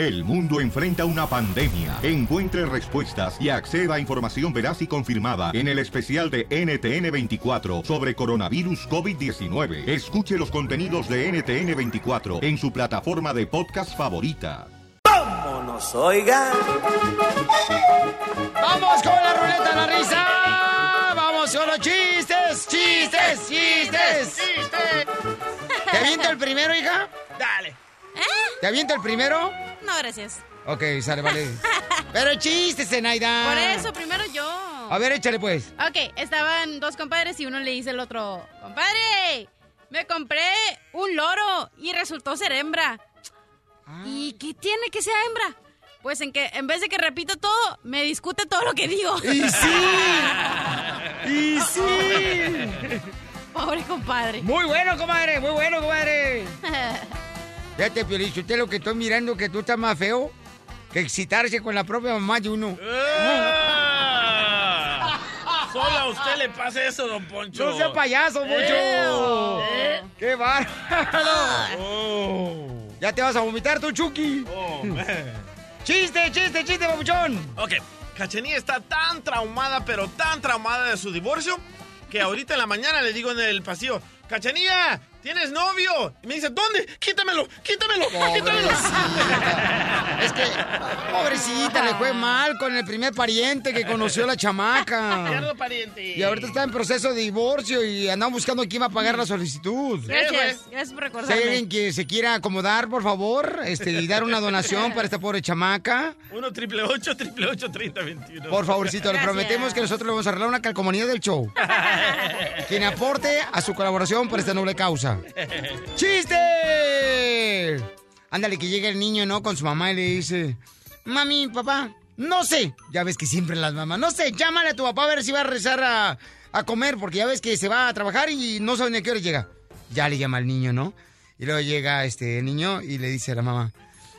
El mundo enfrenta una pandemia. Encuentre respuestas y acceda a información veraz y confirmada en el especial de NTN24 sobre coronavirus COVID-19. Escuche los contenidos de NTN24 en su plataforma de podcast favorita. ¡Vámonos, oiga! ¡Vamos con la ruleta de la risa! ¡Vamos con los chistes! ¡Chistes! ¡Chistes! ¡Chistes! ¿Te aviento el primero, hija? Dale. ¿Te aviento el primero? No, gracias. Ok, sale, vale. Pero chistes, Zenaida. Por eso, primero yo. A ver, échale pues. Ok, estaban dos compadres y uno le dice al otro, compadre, me compré un loro y resultó ser hembra. ¿Y qué tiene que sea hembra? Pues en que en vez de que repito todo, me discute todo lo que digo. ¡Y sí! ¡Y sí! Pobre compadre. Muy bueno, comadre, muy bueno, comadre. Fíjate, Piolín, usted lo que estoy mirando que tú estás más feo que excitarse con la propia mamá de uno. Solo a usted le pasa eso, don Poncho. No sea payaso, Poncho. ¿Eh? ¡Qué bárbaro! Ya te vas a vomitar tú, Chucky. Oh, chiste, chiste, chiste, babuchón. Ok, Cachenía está tan traumada, pero tan traumada de su divorcio, que ahorita en la mañana le digo en el pasillo, Cachenía, ¿tienes novio? Y me dice, ¿dónde? Quítamelo, quítamelo, quítamelo. Es que, pobrecita, le fue mal con el primer pariente que conoció la chamaca. Pariente. Y ahorita está en proceso de divorcio y andamos buscando quién va a pagar la solicitud. Gracias, gracias por Si hay recordarme. alguien que se quiera acomodar, por favor, este, y dar una donación para esta pobre chamaca, Uno triple ocho, triple ocho, treinta, veintiuno. por favorcito, le prometemos que nosotros le vamos a arreglar una calcomanía del show. Quien aporte a su colaboración para esta noble causa. ¡Chiste! Ándale, que llega el niño, ¿no? Con su mamá y le dice, mami, papá, no sé. Ya ves que siempre las mamás, no sé, llámale a tu papá a ver si va a rezar a, comer, porque ya ves que se va a trabajar y no saben a qué hora llega. Ya le llama al niño, ¿no? Y luego llega este niño y le dice a la mamá,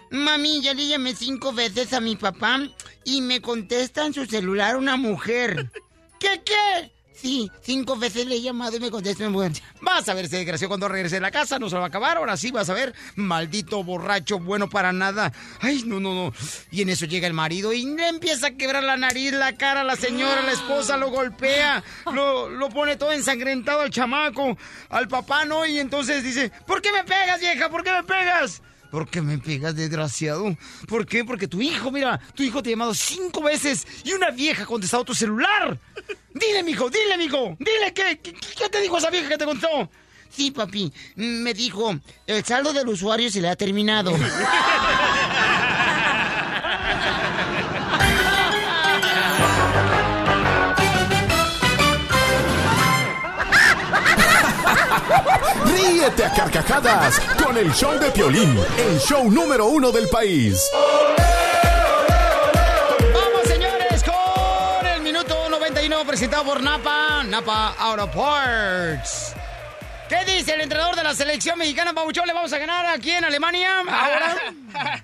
Mami, ya le llamé cinco veces a mi papá y me contesta en su celular una mujer. ¿Qué, qué? Sí, cinco veces le he llamado y me contesta mujer. Vas a ver ese desgraciado cuando regrese a la casa, no se lo va a acabar. Ahora sí vas a ver, maldito borracho, bueno para nada. Ay, no, no, no. Y en eso llega el marido y le empieza a quebrar la nariz, la cara la señora, la esposa lo golpea, lo, lo pone todo ensangrentado al chamaco, al papá, ¿no? Y entonces dice, ¿por qué me pegas, vieja? ¿Por qué me pegas? ¿Por qué me pegas, desgraciado? ¿Por qué? Porque tu hijo, mira, tu hijo te ha llamado cinco veces y una vieja ha contestado tu celular. Dile, mijo, dile, mijo, dile, ¿qué, qué, qué te dijo esa vieja que te contó? Sí, papi, me dijo, el saldo del usuario se le ha terminado. Ríete a carcajadas con el show de Piolín, el show número uno del país. Vamos, señores, con el minuto 91 presentado por Napa, Napa Auto Parts. ¿Qué dice el entrenador de la selección mexicana, Pabuchón? ¿Le vamos a ganar aquí en Alemania? Ahora.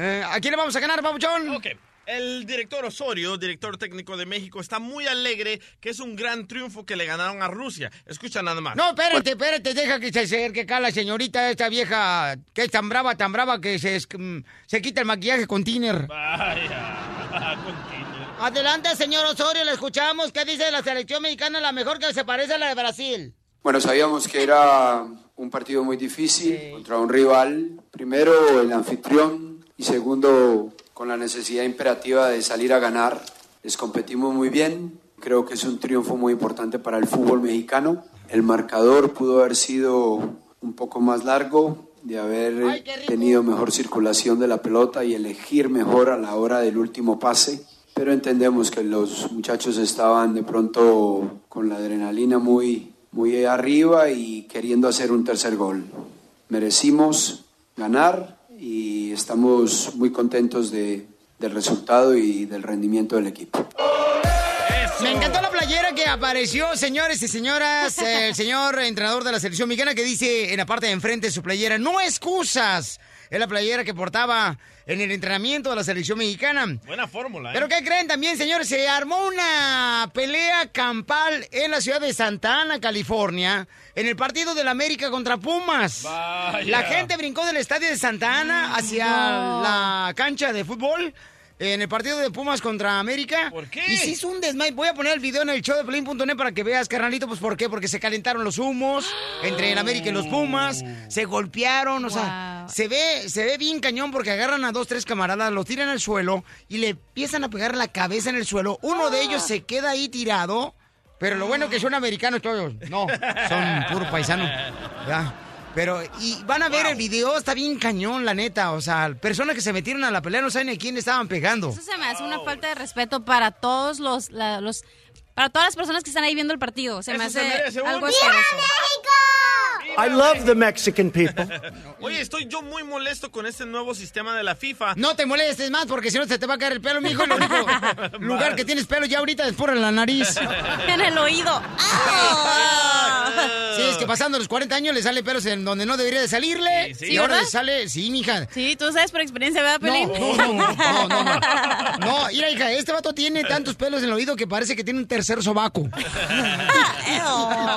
Eh, ¿A quién le vamos a ganar, Pabuchón? Ok. El director Osorio, director técnico de México, está muy alegre que es un gran triunfo que le ganaron a Rusia. Escucha nada más. No, espérate, espérate, deja que se acerque acá la señorita, esta vieja, que es tan brava, tan brava, que se, es- mm, se quita el maquillaje con tiner. Vaya, continúa. Adelante, señor Osorio, le escuchamos. ¿Qué dice de la selección mexicana? La mejor que se parece a la de Brasil. Bueno, sabíamos que era un partido muy difícil contra un rival, primero el anfitrión y segundo con la necesidad imperativa de salir a ganar. Les competimos muy bien, creo que es un triunfo muy importante para el fútbol mexicano. El marcador pudo haber sido un poco más largo, de haber tenido mejor circulación de la pelota y elegir mejor a la hora del último pase. Pero entendemos que los muchachos estaban de pronto con la adrenalina muy, muy arriba y queriendo hacer un tercer gol. Merecimos ganar y estamos muy contentos de- del resultado y del rendimiento del equipo. Me encantó la playera que apareció, señores y señoras. El señor entrenador de la selección mexicana que dice en la parte de enfrente de su playera, no excusas. Es la playera que portaba en el entrenamiento de la selección mexicana. Buena fórmula, ¿eh? ¿Pero qué creen también, señores? Se armó una pelea campal en la ciudad de Santa Ana, California, en el partido del América contra Pumas. Vaya. La gente brincó del estadio de Santa Ana hacia No. la cancha de fútbol. En el partido de Pumas contra América. ¿Por qué? Y se hizo un desmay. Voy a poner el video en el show de Pelín.net para que veas, carnalito. Pues ¿por qué? Porque se calentaron los humos entre el América y los Pumas. Se golpearon. O sea, se ve, se ve bien cañón porque agarran a dos, tres camaradas, los tiran al suelo y le empiezan a pegar la cabeza en el suelo. Uno de ellos se queda ahí tirado. Pero lo bueno que son americanos todos. No, son puro paisano. Ya. Pero, y van a ver el video, está bien cañón, la neta. O sea, personas que se metieron a la pelea no saben a quién estaban pegando. Eso se me hace una falta de respeto para todos los, la- los para todas las personas que están ahí viendo el partido. Se me Eso se hace un algo ¡Viva asqueroso. I love the Mexican people. Oye, estoy yo muy molesto con este nuevo sistema de la FIFA. No te molestes más porque si no se te va a caer el pelo, mijo. El único lugar que tienes pelo ya ahorita es por la nariz. En el oído. Sí, es que pasando los 40 años le sale pelos en donde no debería de salirle. Sí, sí. y ahora ¿verdad? le sale, sí, mija. Sí, tú sabes por experiencia, ¿verdad, No, Pelín? no, no, no, no, no, no. No, mira, hija, este vato tiene tantos pelos en el oído que parece que tiene un tercer sobaco.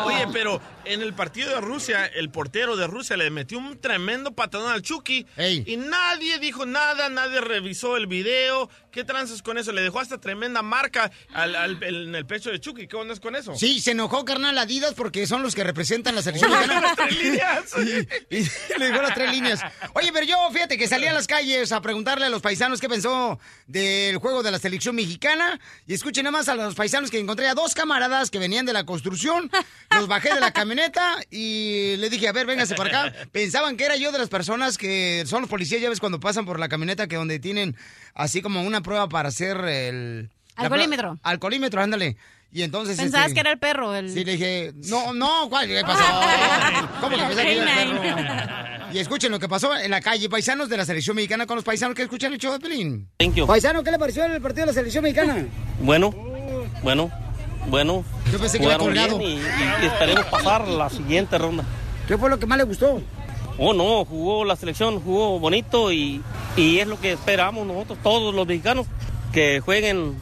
Oye, pero en el partido de Rusia, el portero de Rusia le metió un tremendo patadón al Chucky. Ey. Y nadie dijo nada, nadie revisó el video. ¿Qué tranzas con eso? Le dejó hasta tremenda marca al- al- en el pecho de Chucky. ¿Qué onda es con eso? Sí, se enojó, carnal, Adidas porque son los que representan la selección mexicana. Las tres líneas. Y, y le dejó las tres líneas. Oye, pero yo, fíjate que salí a las calles a preguntarle a los paisanos qué pensó del juego de la selección mexicana. Y escuchen nada más a los paisanos que encontré a dos camaradas que venían de la construcción. Los bajé de la camioneta y le dije, a ver, véngase para acá. Pensaban que era yo de las personas que son los policías, ya ves, cuando pasan por la camioneta, que donde tienen así como una prueba para hacer el... Alcoholímetro. Alcoholímetro, ándale. Y entonces... Pensabas este, que era el perro. El... Sí, le dije, no, no, ¿cuál? ¿Qué pasó? ¿Cómo que pensé que era el perro? Y escuchen lo que pasó en la calle, paisanos de la selección mexicana con los paisanos que escuchan el show de Pelín. Thank you. Paisano, ¿qué le pareció el partido de la selección mexicana? Bueno, bueno, bueno. Yo pensé que era colgado. bien y, y esperemos pasar la siguiente ronda. ¿Qué fue lo que más le gustó? Oh, no, jugó la selección, jugó bonito y, y es lo que esperamos nosotros, todos los mexicanos, que jueguen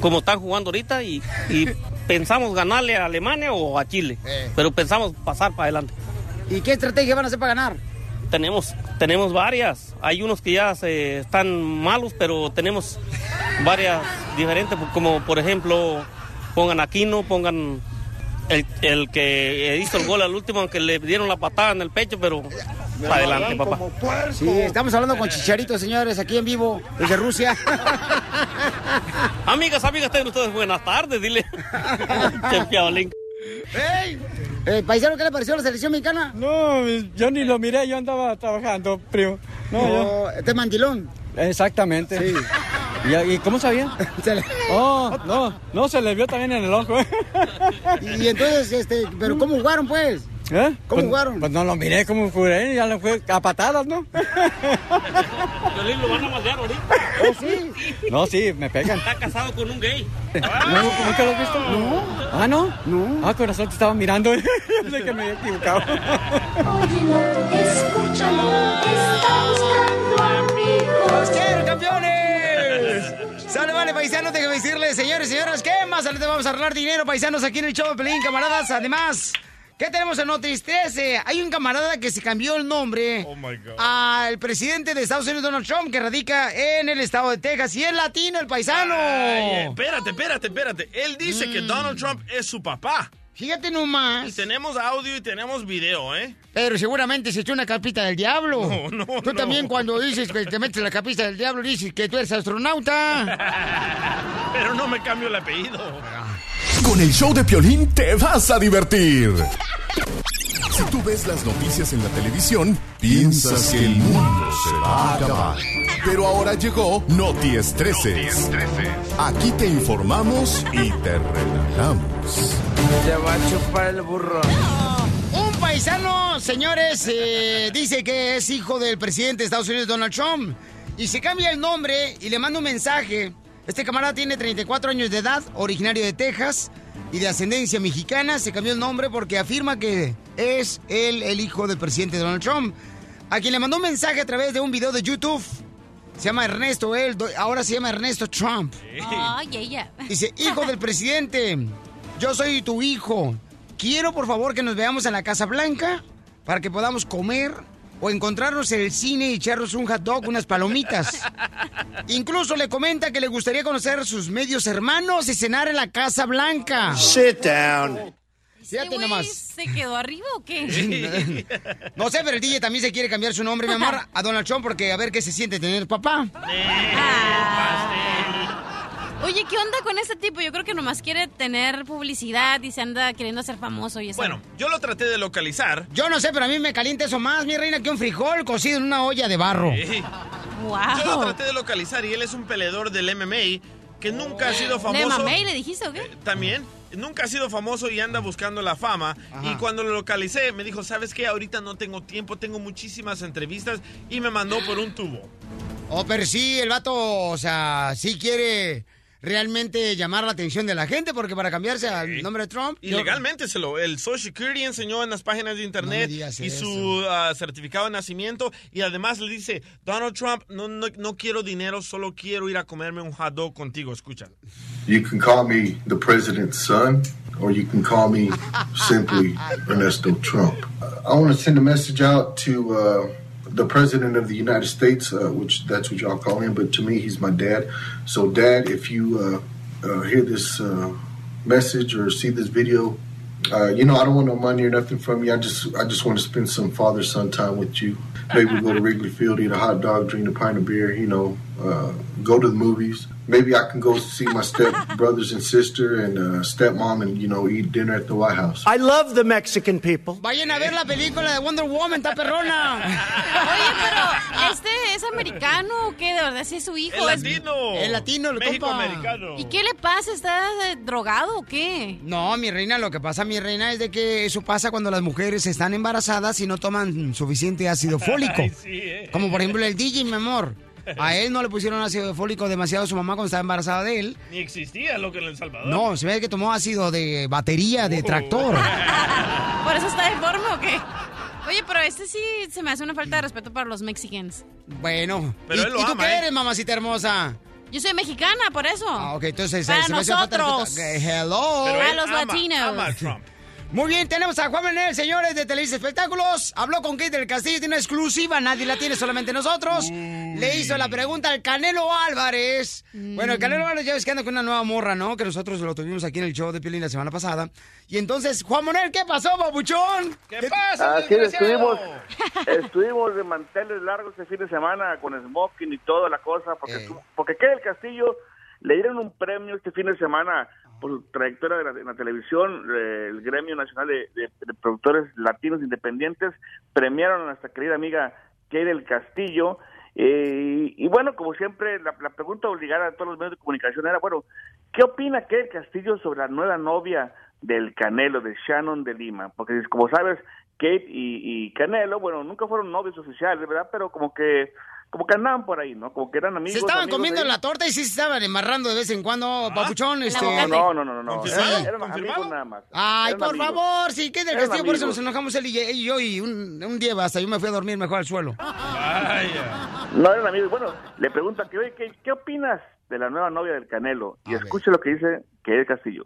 como están jugando ahorita y, y pensamos ganarle a Alemania o a Chile, Eh. pero pensamos pasar para adelante. ¿Y qué estrategia van a hacer para ganar? Tenemos, tenemos varias, hay unos que ya se están malos, pero tenemos varias diferentes, como por ejemplo, pongan a Aquino, pongan el, el que hizo el gol al último, aunque le dieron la patada en el pecho, pero para adelante, papá. Sí, estamos hablando con Chicharito, señores, aquí en vivo, desde Rusia. Amigas, amigas, tengan ustedes buenas tardes, dile. ¡Ey! Eh, paisano, ¿qué le pareció la selección mexicana? No, yo ni lo miré, yo andaba trabajando, primo. No, yo- No, este mandilón. Exactamente. Sí. ¿Y, y cómo sabía? Se le- Oh, no, no, se le vio también en el ojo. ¿eh? Y entonces, este, ¿pero cómo jugaron, pues? ¿Eh? ¿Cómo Pues- jugaron? Pues no lo miré, ¿cómo jugué? Ya lo fue a patadas, ¿no? Lo van a maldear ahorita. ¿Oh, sí? No, sí, me pegan. Está casado con un gay. ¿No, ¿Nunca lo has visto? No. ¿Ah, no? No. Ah, corazón, te estaba mirando. Yo sé que me había equivocado. ¡Los quiero, campeones! Sale, vale, paisanos, déjame decirles, señores y señoras, ¿qué más? Ahorita vamos a arreglar dinero, paisanos, aquí en el show de Pelín, camaradas. Además, ¿qué tenemos en Notis 13? Hay un camarada que se cambió el nombre Oh, my God. al presidente de Estados Unidos, Donald Trump, que radica en el estado de Texas. Y es latino, el paisano. Ay, espérate, espérate, espérate. Él dice que Mm. Donald Trump es su papá. Fíjate Y nomás. tenemos audio y tenemos video, ¿eh? Pero seguramente se echó una capita del diablo. No, no, Tú no. también cuando dices que te metes la capita del diablo dices que tú eres astronauta. Pero no me cambio el apellido. Con el show de Piolín te vas a divertir. Si tú ves las noticias en la televisión, piensas que el mundo se va a acabar. Pero ahora llegó Noti Estreses. Aquí te informamos y te relajamos. Se va a chupar el burro. Un paisano, señores, eh, dice que es hijo del presidente de Estados Unidos, Donald Trump. Y se cambia el nombre y le manda un mensaje Este camarada tiene 34 años de edad, originario de Texas y de ascendencia mexicana. Se cambió el nombre porque afirma que es él el hijo del presidente Donald Trump, a quien le mandó un mensaje a través de un video de YouTube. Se llama Ernesto, él ahora se llama Ernesto Trump. Ay, ella. Dice, hijo del presidente, yo soy tu hijo. Quiero por favor que nos veamos en la Casa Blanca para que podamos comer o encontrarnos en el cine y echarnos un hot dog, unas palomitas. Incluso le comenta que le gustaría conocer a sus medios hermanos y cenar en la Casa Blanca. Sit down. Fíjate nomás. ¿Se quedó arriba o qué? No sé, pero el DJ también se quiere cambiar su nombre, mi amor, a Donald Trump porque a ver qué se siente tener papá. Oye, ¿qué onda con este tipo? Yo creo que nomás quiere tener publicidad y se anda queriendo ser famoso y eso. Bueno, yo lo traté de localizar. Yo no sé, pero a mí me calienta eso más, mi reina, que un frijol cocido en una olla de barro. Sí. Yo lo traté de localizar y él es un peleador del MMA que nunca ha sido famoso. ¿Le mamé y le dijiste o qué? También. Nunca ha sido famoso y anda buscando la fama. Y cuando lo localicé, me dijo, ¿sabes qué? Ahorita no tengo tiempo, tengo muchísimas entrevistas y me mandó por un tubo. Oh, pero sí, el vato, o sea, sí quiere realmente llamar la atención de la gente porque para cambiarse al nombre de Trump... Y yo- legalmente se lo, el Social Security enseñó en las páginas de internet No y eso. su ah, certificado de nacimiento y además le dice, Donald Trump, no, no, no quiero dinero, solo quiero ir a comerme un hot dog contigo, escucha. You can call me the president's son, or you can call me simply Ernesto Trump. I want to send a message out to uh, the president of the United States, uh, which that's what y'all call him, but to me, he's my dad. So, Dad, if you uh, uh, hear this uh, message or see this video, uh, you know I don't want no money or nothing from you. I just I just want to spend some father son time with you. Maybe go to Wrigley Field, eat a hot dog, drink a pint of beer. You know, uh, go to the movies. Maybe I can go see my step brothers and sister and uh, stepmom, and you know, eat dinner at the White House. I love the Mexican people. Vayan a ver la película de Wonder Woman, está perrona. Oye, pero ¿este es americano o qué? De verdad, sí es su hijo. El es- latino. El latino, el compa. México-americano. ¿Y qué le pasa? ¿Está drogado o qué? No, mi reina, lo que pasa, mi reina, es de que eso pasa cuando las mujeres están embarazadas y no toman suficiente ácido fólico. Ay, sí, eh. Como por ejemplo el DJ, mi amor. A él no le pusieron ácido fólico demasiado a su mamá cuando estaba embarazada de él. Ni existía lo que en El Salvador. No, se ve que tomó ácido de batería, de tractor. ¿Por eso está deforme o qué? Oye, pero este sí se me hace una falta de respeto para los mexicans. Bueno. Pero ¿Y, él lo y tú ama, qué ¿eh? eres, mamacita hermosa? Yo soy mexicana, por eso. Ah, ok, entonces Para se me hace una falta de nosotros. respeto. Eh, Hello. Pero A los ama- latinos. ama a Trump. Muy bien, tenemos a Juan Manuel, señores de Televisa Espectáculos. Habló con Kate del Castillo, tiene una exclusiva, nadie la tiene, solamente nosotros. Le hizo la pregunta al Canelo Álvarez. Bueno, el Canelo Álvarez ya ves que anda con una nueva morra, ¿no? Que nosotros lo tuvimos aquí en el show de Piolín la semana pasada. Y entonces, Juan Manuel, ¿qué pasó, babuchón? ¿Qué pasa, Así estuvimos, estuvimos de manteles largos este fin de semana con smoking y toda la cosa, porque, Eh. porque Kay del Castillo le dieron un premio este fin de semana por su trayectoria de la, en la televisión, eh, el Gremio Nacional de, Productores Latinos Independientes premiaron a nuestra querida amiga Kay del Castillo. eh, y, bueno, como siempre, la, la pregunta obligada a todos los medios de comunicación era, bueno, ¿qué opina Kay del Castillo sobre la nueva novia del Canelo, de Shannon de Lima? Porque como sabes, Kate y, y Canelo, bueno, nunca fueron novios oficiales, ¿verdad? Pero como que como que andaban por ahí, ¿no? Como que eran amigos. Se estaban amigos comiendo la torta y sí se estaban embarrando de vez en cuando, papuchón. Este... No, no, no, no, no. Eran, amigos nada más. Ay, Eran por amigos. favor, sí, que del Eran Castillo, por eso nos enojamos él y y yo y un, un día hasta yo me fui a dormir mejor al suelo. Vaya. No eran amigos. Bueno, le preguntan que, oye, ¿qué, qué opinas de la nueva novia del Canelo? Y escuche lo que dice que es Castillo.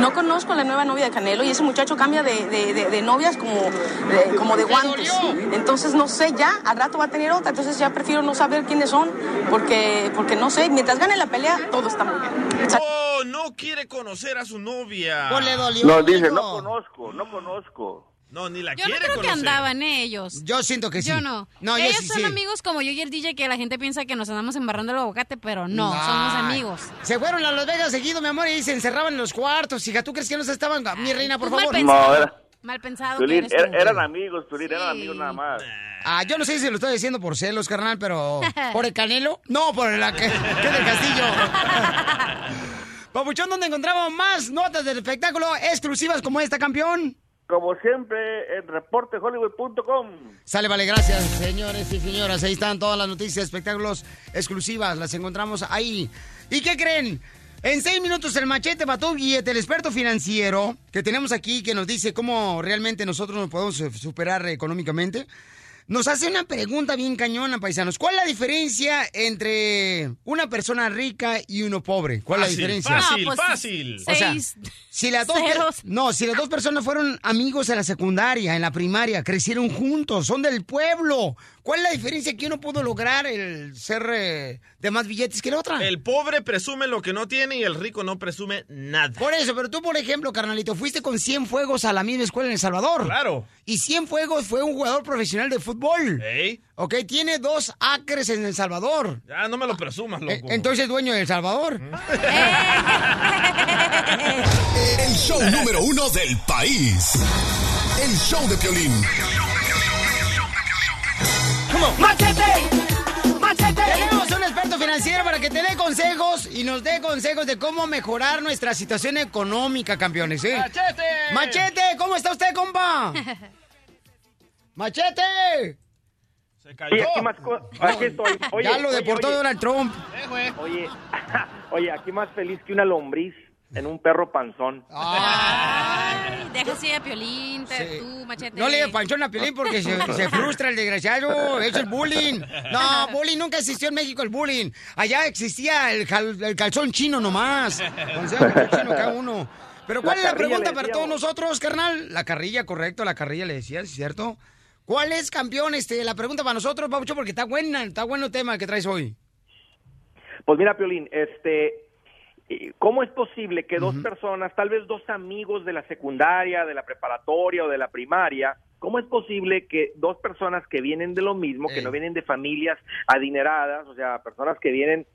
No conozco a la nueva novia de Canelo y ese muchacho cambia de, de- de- de novias como de, como de guantes. Entonces no sé ya, al rato va a tener otra, entonces ya prefiero no saber quiénes son porque, porque no sé, mientras gane la pelea todo está muy bien. Oh, no quiere conocer a su novia. Pues le dolió. No, dice, no conozco, no conozco. No, ni la Yo no creo que andaban eh, ellos. Yo siento que sí. Yo no. No, yo Ellos sí, son sí. amigos como yo y el DJ que la gente piensa que nos andamos embarrando el aguacate, pero no, somos amigos. Se fueron a Las Vegas seguido, mi amor, y se encerraban en los cuartos. Hija, ¿tú crees que no se estaban? Mi reina, por Pues mal favor. pensado. No, era- Mal pensado eres er- eran amigos, Piolín, eran amigos nada más. Ah, yo no sé si lo estoy diciendo por celos, carnal, pero... ¿Por el Canelo? No, por la que, que del Castillo. Papuchón, ¿dónde encontramos más notas del espectáculo exclusivas como esta, campeón? Como siempre, en reportehollywood.com. Sale, vale, gracias, señores y señoras. Ahí están todas las noticias, espectáculos exclusivas. Las encontramos ahí. ¿Y qué creen? En seis minutos el machete Batugui, el experto financiero que tenemos aquí, que nos dice cómo realmente nosotros nos podemos superar económicamente, nos hace una pregunta bien cañona, paisanos. ¿Cuál es la diferencia entre una persona rica y uno pobre? ¿Cuál es la diferencia? fácil, Ah, pues, fácil. O sea, seis si las dos ceros. no, si las dos personas fueron amigos en la secundaria, en la primaria, crecieron juntos, son del pueblo. ¿Cuál es la diferencia que uno pudo lograr el ser eh, de más billetes que la otra? El pobre presume lo que no tiene y el rico no presume nada. Por eso, pero tú, por ejemplo, carnalito, fuiste con 100 fuegos a la misma escuela en El Salvador. Claro. Y 100 fuegos fue un jugador profesional de fútbol. Ey. Ok, tiene dos acres en El Salvador. Ya no me lo presumas, loco. Eh, Entonces, dueño de El Salvador. El show número uno del país. El show de Piolín. ¡Machete! ¡Machete! Tenemos un experto financiero para que te dé consejos y nos dé consejos de cómo mejorar nuestra situación económica, campeones, ¿eh? ¡Machete! ¡Machete! ¿Cómo está usted, compa? ¡Machete! Se Oye, aquí más aquí estoy. Oye, ya lo oye, deportó oye. Donald Trump. Oye, oye, aquí más feliz que una lombriz en un perro panzón. Ay, deja así a Piolín, te- Sí. tú, machete. No le dé panchón a Piolín porque se, se frustra el desgraciado. Eso es bullying. No, bullying nunca existió en México el bullying. Allá existía el, cal- el calzón chino nomás. Con sea calzón chino cada uno. Pero ¿cuál La es la pregunta para todos nosotros, carnal? La carrilla, correcto, la carrilla le decías, ¿cierto? ¿Cuál es, campeón, este, la pregunta para nosotros, Paucho? Porque está buena, está bueno el tema que traes hoy. Pues mira, Piolín, este, ¿cómo es posible que dos personas, tal vez dos amigos de la secundaria, de la preparatoria o de la primaria, cómo es posible que dos personas que vienen de lo mismo, que no vienen de familias adineradas, o sea, personas que vienen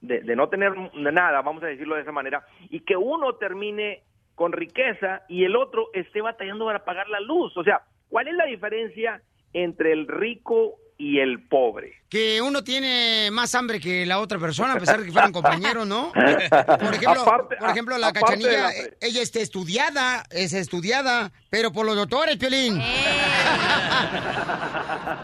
de, de no tener nada, vamos a decirlo de esa manera, y que uno termine con riqueza y el otro esté batallando para pagar la luz? O sea, ¿cuál es la diferencia entre el rico y el pobre? Que uno tiene más hambre que la otra persona, a pesar de que fueran compañeros, ¿no? Por ejemplo, Aparte- por ejemplo la cachanilla, la- eh, ella está estudiada, es estudiada, pero por los doctores, Piolín.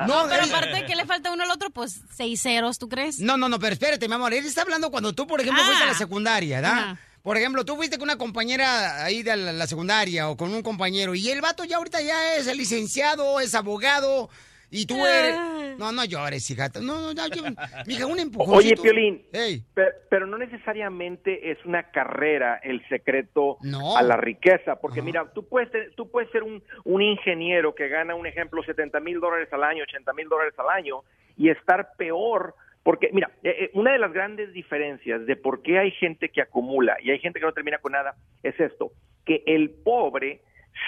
No, pero es- aparte que le falta uno al otro, pues seis ceros, ¿tú crees? No, no, no, pero espérate, mi amor. Él está hablando cuando tú, por ejemplo, Ah. fuiste a la secundaria, ¿verdad? Ajá. Por ejemplo, tú fuiste con una compañera ahí de la, la secundaria o con un compañero y el vato ya ahorita ya es licenciado, es abogado y tú eres... No, no llores, hija. No, no, no, yo... Mija, un empujoncito. Oye, Piolín, Ey. pe- pero, no necesariamente es una carrera el secreto No. a la riqueza, porque mira, tú puedes, tú puedes ser un, un ingeniero que gana, un ejemplo, 70 mil dólares al año, 80 mil dólares al año, y estar peor, porque mira, eh, eh, una de las grandes diferencias de por qué hay gente que acumula y hay gente que no termina con nada, es esto, que el pobre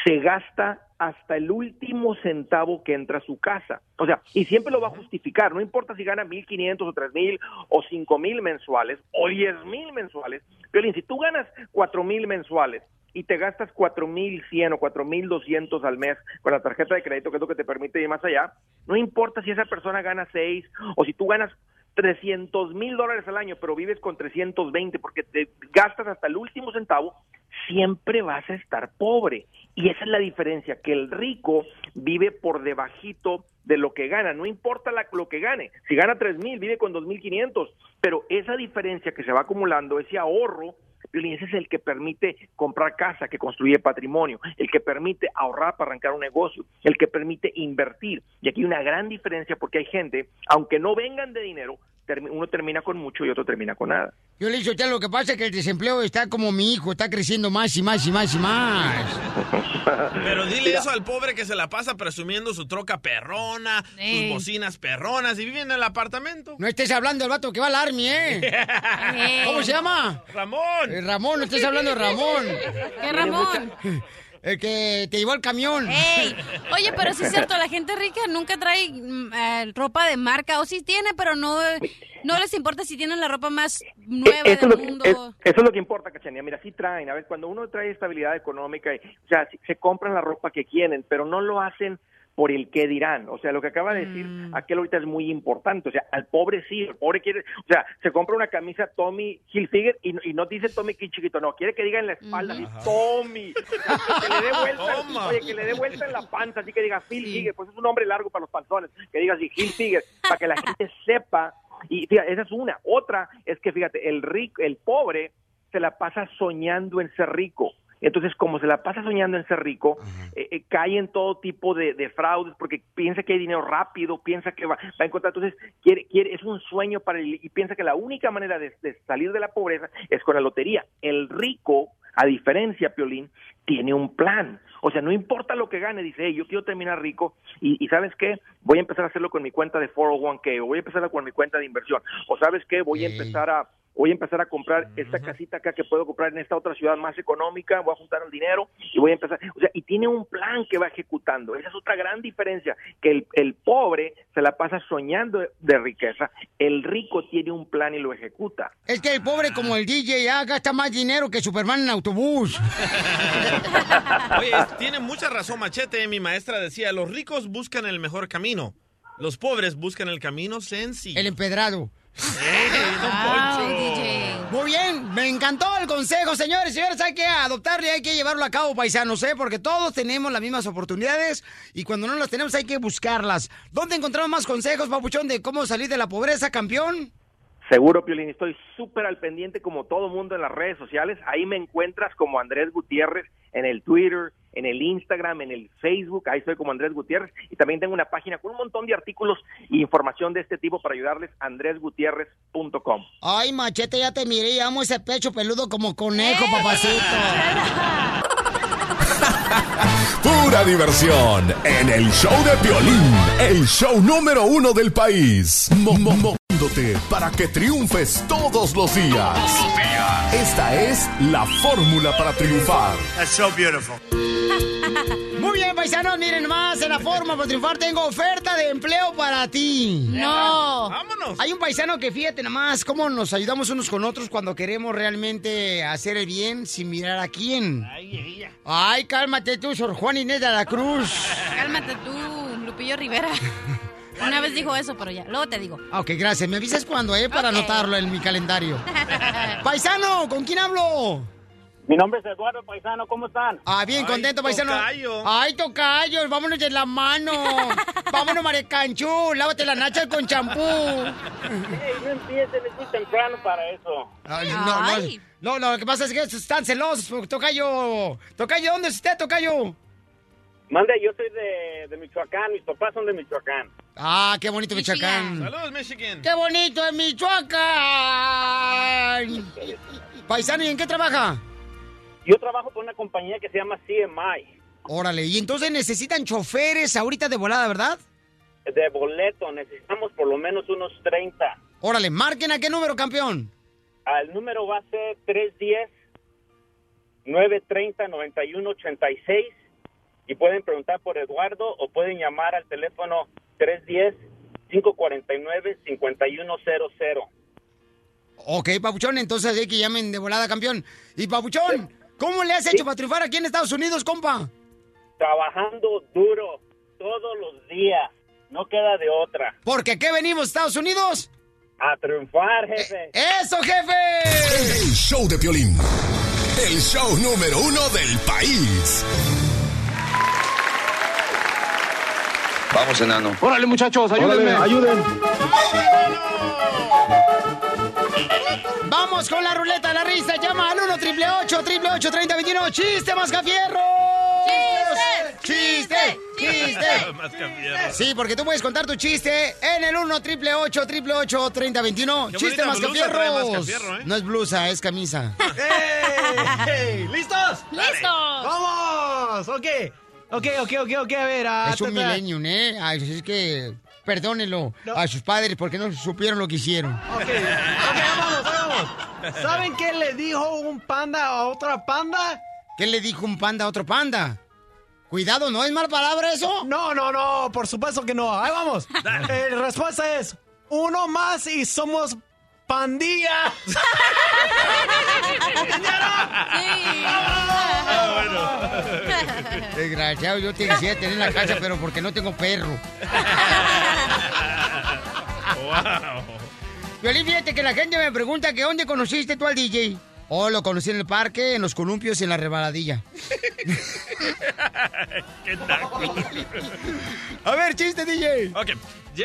se gasta hasta el último centavo que entra a su casa. O sea, y siempre lo va a justificar, no importa si gana 1.500 o 3.000 o 5.000 mensuales o 10.000 mensuales. Violín, si tú ganas 4.000 mensuales y te gastas 4.100 o 4.200 al mes con la tarjeta de crédito, que es lo que te permite ir más allá, no importa si esa persona gana 6 o si tú ganas 300 mil dólares al año, pero vives con 320 porque te gastas hasta el último centavo, siempre vas a estar pobre. Y esa es la diferencia, que el rico vive por debajito de lo que gana, no importa la- lo que gane. Si gana 3 mil, vive con 2.500, pero esa diferencia que se va acumulando, ese ahorro, Piolín, ese es el que permite comprar casa, que construye patrimonio, el que permite ahorrar para arrancar un negocio, el que permite invertir. Y aquí hay una gran diferencia porque hay gente, aunque no vengan de dinero, uno termina con mucho y otro termina con nada. Yo le digo, lo que pasa es que el desempleo está como mi hijo, está creciendo más y más y más y más. Pero dile eso al pobre que se la pasa presumiendo su troca perrona, Ey. sus bocinas perronas y vive en el apartamento. No estés hablando del vato que va al army, ¿eh? ¿Cómo se llama? Ramón. Eh, Ramón, no estés hablando de Ramón. ¿Qué Ramón? El que te llevó el camión. Ey, Oye, pero sí es cierto, la gente rica nunca trae mm, eh, ropa de marca, o sí tiene, pero no, no les importa si tienen la ropa más nueva Eh, eso, del es lo que, mundo. es- eso es lo que importa, Cachanía. Mira, sí traen. A ver, cuando uno trae estabilidad económica, y- o sea, sí- se compran la ropa que quieren, pero no lo hacen por el qué dirán. O sea, lo que acaba de decir aquel ahorita es muy importante. O sea, al pobre sí, el pobre quiere, o sea, se compra una camisa Tommy Hilfiger y, no- y no dice Tommy Key chiquito, no, quiere que diga en la espalda, Tommy, O sea, que le dé vuelta, oye, que le dé vuelta en la panza, así que diga Hilfiger, pues es un nombre largo para los panzones, que diga así Hilfiger, para que la gente sepa. Y fíjate, esa es una. Otra es que, fíjate, el rico, el pobre se la pasa soñando en ser rico. Entonces, como se la pasa soñando en ser rico, eh, eh, cae en todo tipo de, de fraudes porque piensa que hay dinero rápido, piensa que va, va a encontrar. Entonces, quiere, quiere, es un sueño para él y piensa que la única manera de, de salir de la pobreza es con la lotería. El rico, a diferencia, Piolín, tiene un plan. O sea, no importa lo que gane, dice, "Hey, yo quiero terminar rico y, y ¿sabes qué? Voy a empezar a hacerlo con mi cuenta de 401k o voy a empezar con mi cuenta de inversión o ¿sabes qué? Voy a empezar a voy a empezar a comprar esta casita acá que puedo comprar en esta otra ciudad más económica, voy a juntar el dinero y voy a empezar, o sea, y tiene un plan que va ejecutando. Esa es otra gran diferencia, que el, el pobre se la pasa soñando de, de riqueza, el rico tiene un plan y lo ejecuta. Es que el pobre como el DJ ya gasta más dinero que Superman en autobús. Oye, tiene mucha razón Machete. Mi maestra decía, los ricos buscan el mejor camino. Los pobres buscan el camino sencillo. El empedrado. Ay, Muy bien, me encantó el consejo, señores. Señores, hay que adoptarlo y hay que llevarlo a cabo, paisanos, ¿eh? Porque todos tenemos las mismas oportunidades y cuando no las tenemos hay que buscarlas. ¿Dónde encontramos más consejos, papuchón, de cómo salir de la pobreza, campeón? Seguro, Piolín, estoy súper al pendiente como todo mundo en las redes sociales. Ahí me encuentras como Andrés Gutiérrez en el Twitter, en el Instagram, en el Facebook. Ahí estoy como Andrés Gutiérrez. Y también tengo una página con un montón de artículos e información de este tipo para ayudarles, andresgutierrez.com. Ay, machete, ya te miré y amo ese pecho peludo como conejo, papacito. Pura diversión en el show de Piolín, el show número uno del país. Mo- mo- Moviéndote para que triunfes todos los días. Esta es la fórmula para triunfar. That's so beautiful. Bien, paisanos, miren más, en la forma para triunfar tengo oferta de empleo para ti. No. Vámonos. Hay un paisano que fíjate nomás cómo nos ayudamos unos con otros cuando queremos realmente hacer el bien sin mirar a quién. Ay, cálmate tú, Sor Juan Inés de la Cruz. Cálmate tú, Lupillo Rivera. Una vez dijo eso, pero ya. Luego te digo. Ah, Ok, gracias. Me avisas cuando, ¿eh? Para Ok. anotarlo en mi calendario. Paisano, ¿con quién hablo? Mi nombre es Eduardo Paisano, ¿cómo están? Ah, bien, contento, paisano. tocayo. Ay, tocayo, vámonos de la mano. vámonos, Marecanchú, lávate la nacha con champú. no empiecen, es muy temprano para eso. Ay, no, no, no, no, lo que pasa es que están celosos, tocayo. Tocayo, ¿dónde es usted, tocayo? Mande, yo soy de, de Michoacán, mis papás son de Michoacán. Ah, qué bonito Michoacán. Saludos, Michigan. ¡Qué bonito es Michoacán! Paisano, ¿y en qué trabaja? Yo trabajo con una compañía que se llama CMI, Órale, y entonces necesitan choferes ahorita de volada, ¿verdad? de boleto, necesitamos por lo menos unos 30. Órale, marquen a qué número, campeón. El número va a ser 310-930-9186 y pueden preguntar por Eduardo o pueden llamar al teléfono 310-549-5100. Ok, Papuchón, entonces hay que llamen de volada, campeón. Y Papuchón, ¿cómo le has hecho para triunfar aquí en Estados Unidos, compa? Trabajando duro todos los días, no queda de otra. Porque aquí venimos, Estados Unidos. A triunfar, jefe. ¡Eso, jefe! El show de Piolín, el show número uno del país. Vamos, enano. Órale, muchachos, ayúdenme. ayuden. Vamos con la ruleta de la risa. Llama al 1 triple 8 triple 8 30 21. ¡Chiste, Mascafierro! ¡Chiste! ¡Chiste! Sí, porque tú puedes contar tu chiste en el 1 triple 8 triple 8 30 21. Qué ¡Chiste! Mascafierro, ¿eh? No es blusa, es camisa. ¡Ey! ¿Listos? ¡Listos! ¡Vamos! Ok. Ok, ok, ok, ok. A ver. ah, es un millennium, ¿eh? Ay, es que perdónenlo a sus padres porque no supieron lo que hicieron. Ok, vamos, vamos. ¿Saben qué le dijo un panda a otra panda? ¿Qué le dijo un panda a otro panda? Cuidado, ¿no es mal palabra eso? No, no, no, por supuesto que no. Ahí vamos. Eh, La respuesta es uno más y somos ¡Pandilla! Desgraciado, yo te quisiera tener en la casa, pero porque no tengo perro. wow. Violín, fíjate que la gente me pregunta que dónde conociste tú al DJ. Oh, lo conocí en el parque, en los columpios y en la rebaladilla. ¿Qué tal? A ver, chiste, DJ. Ok,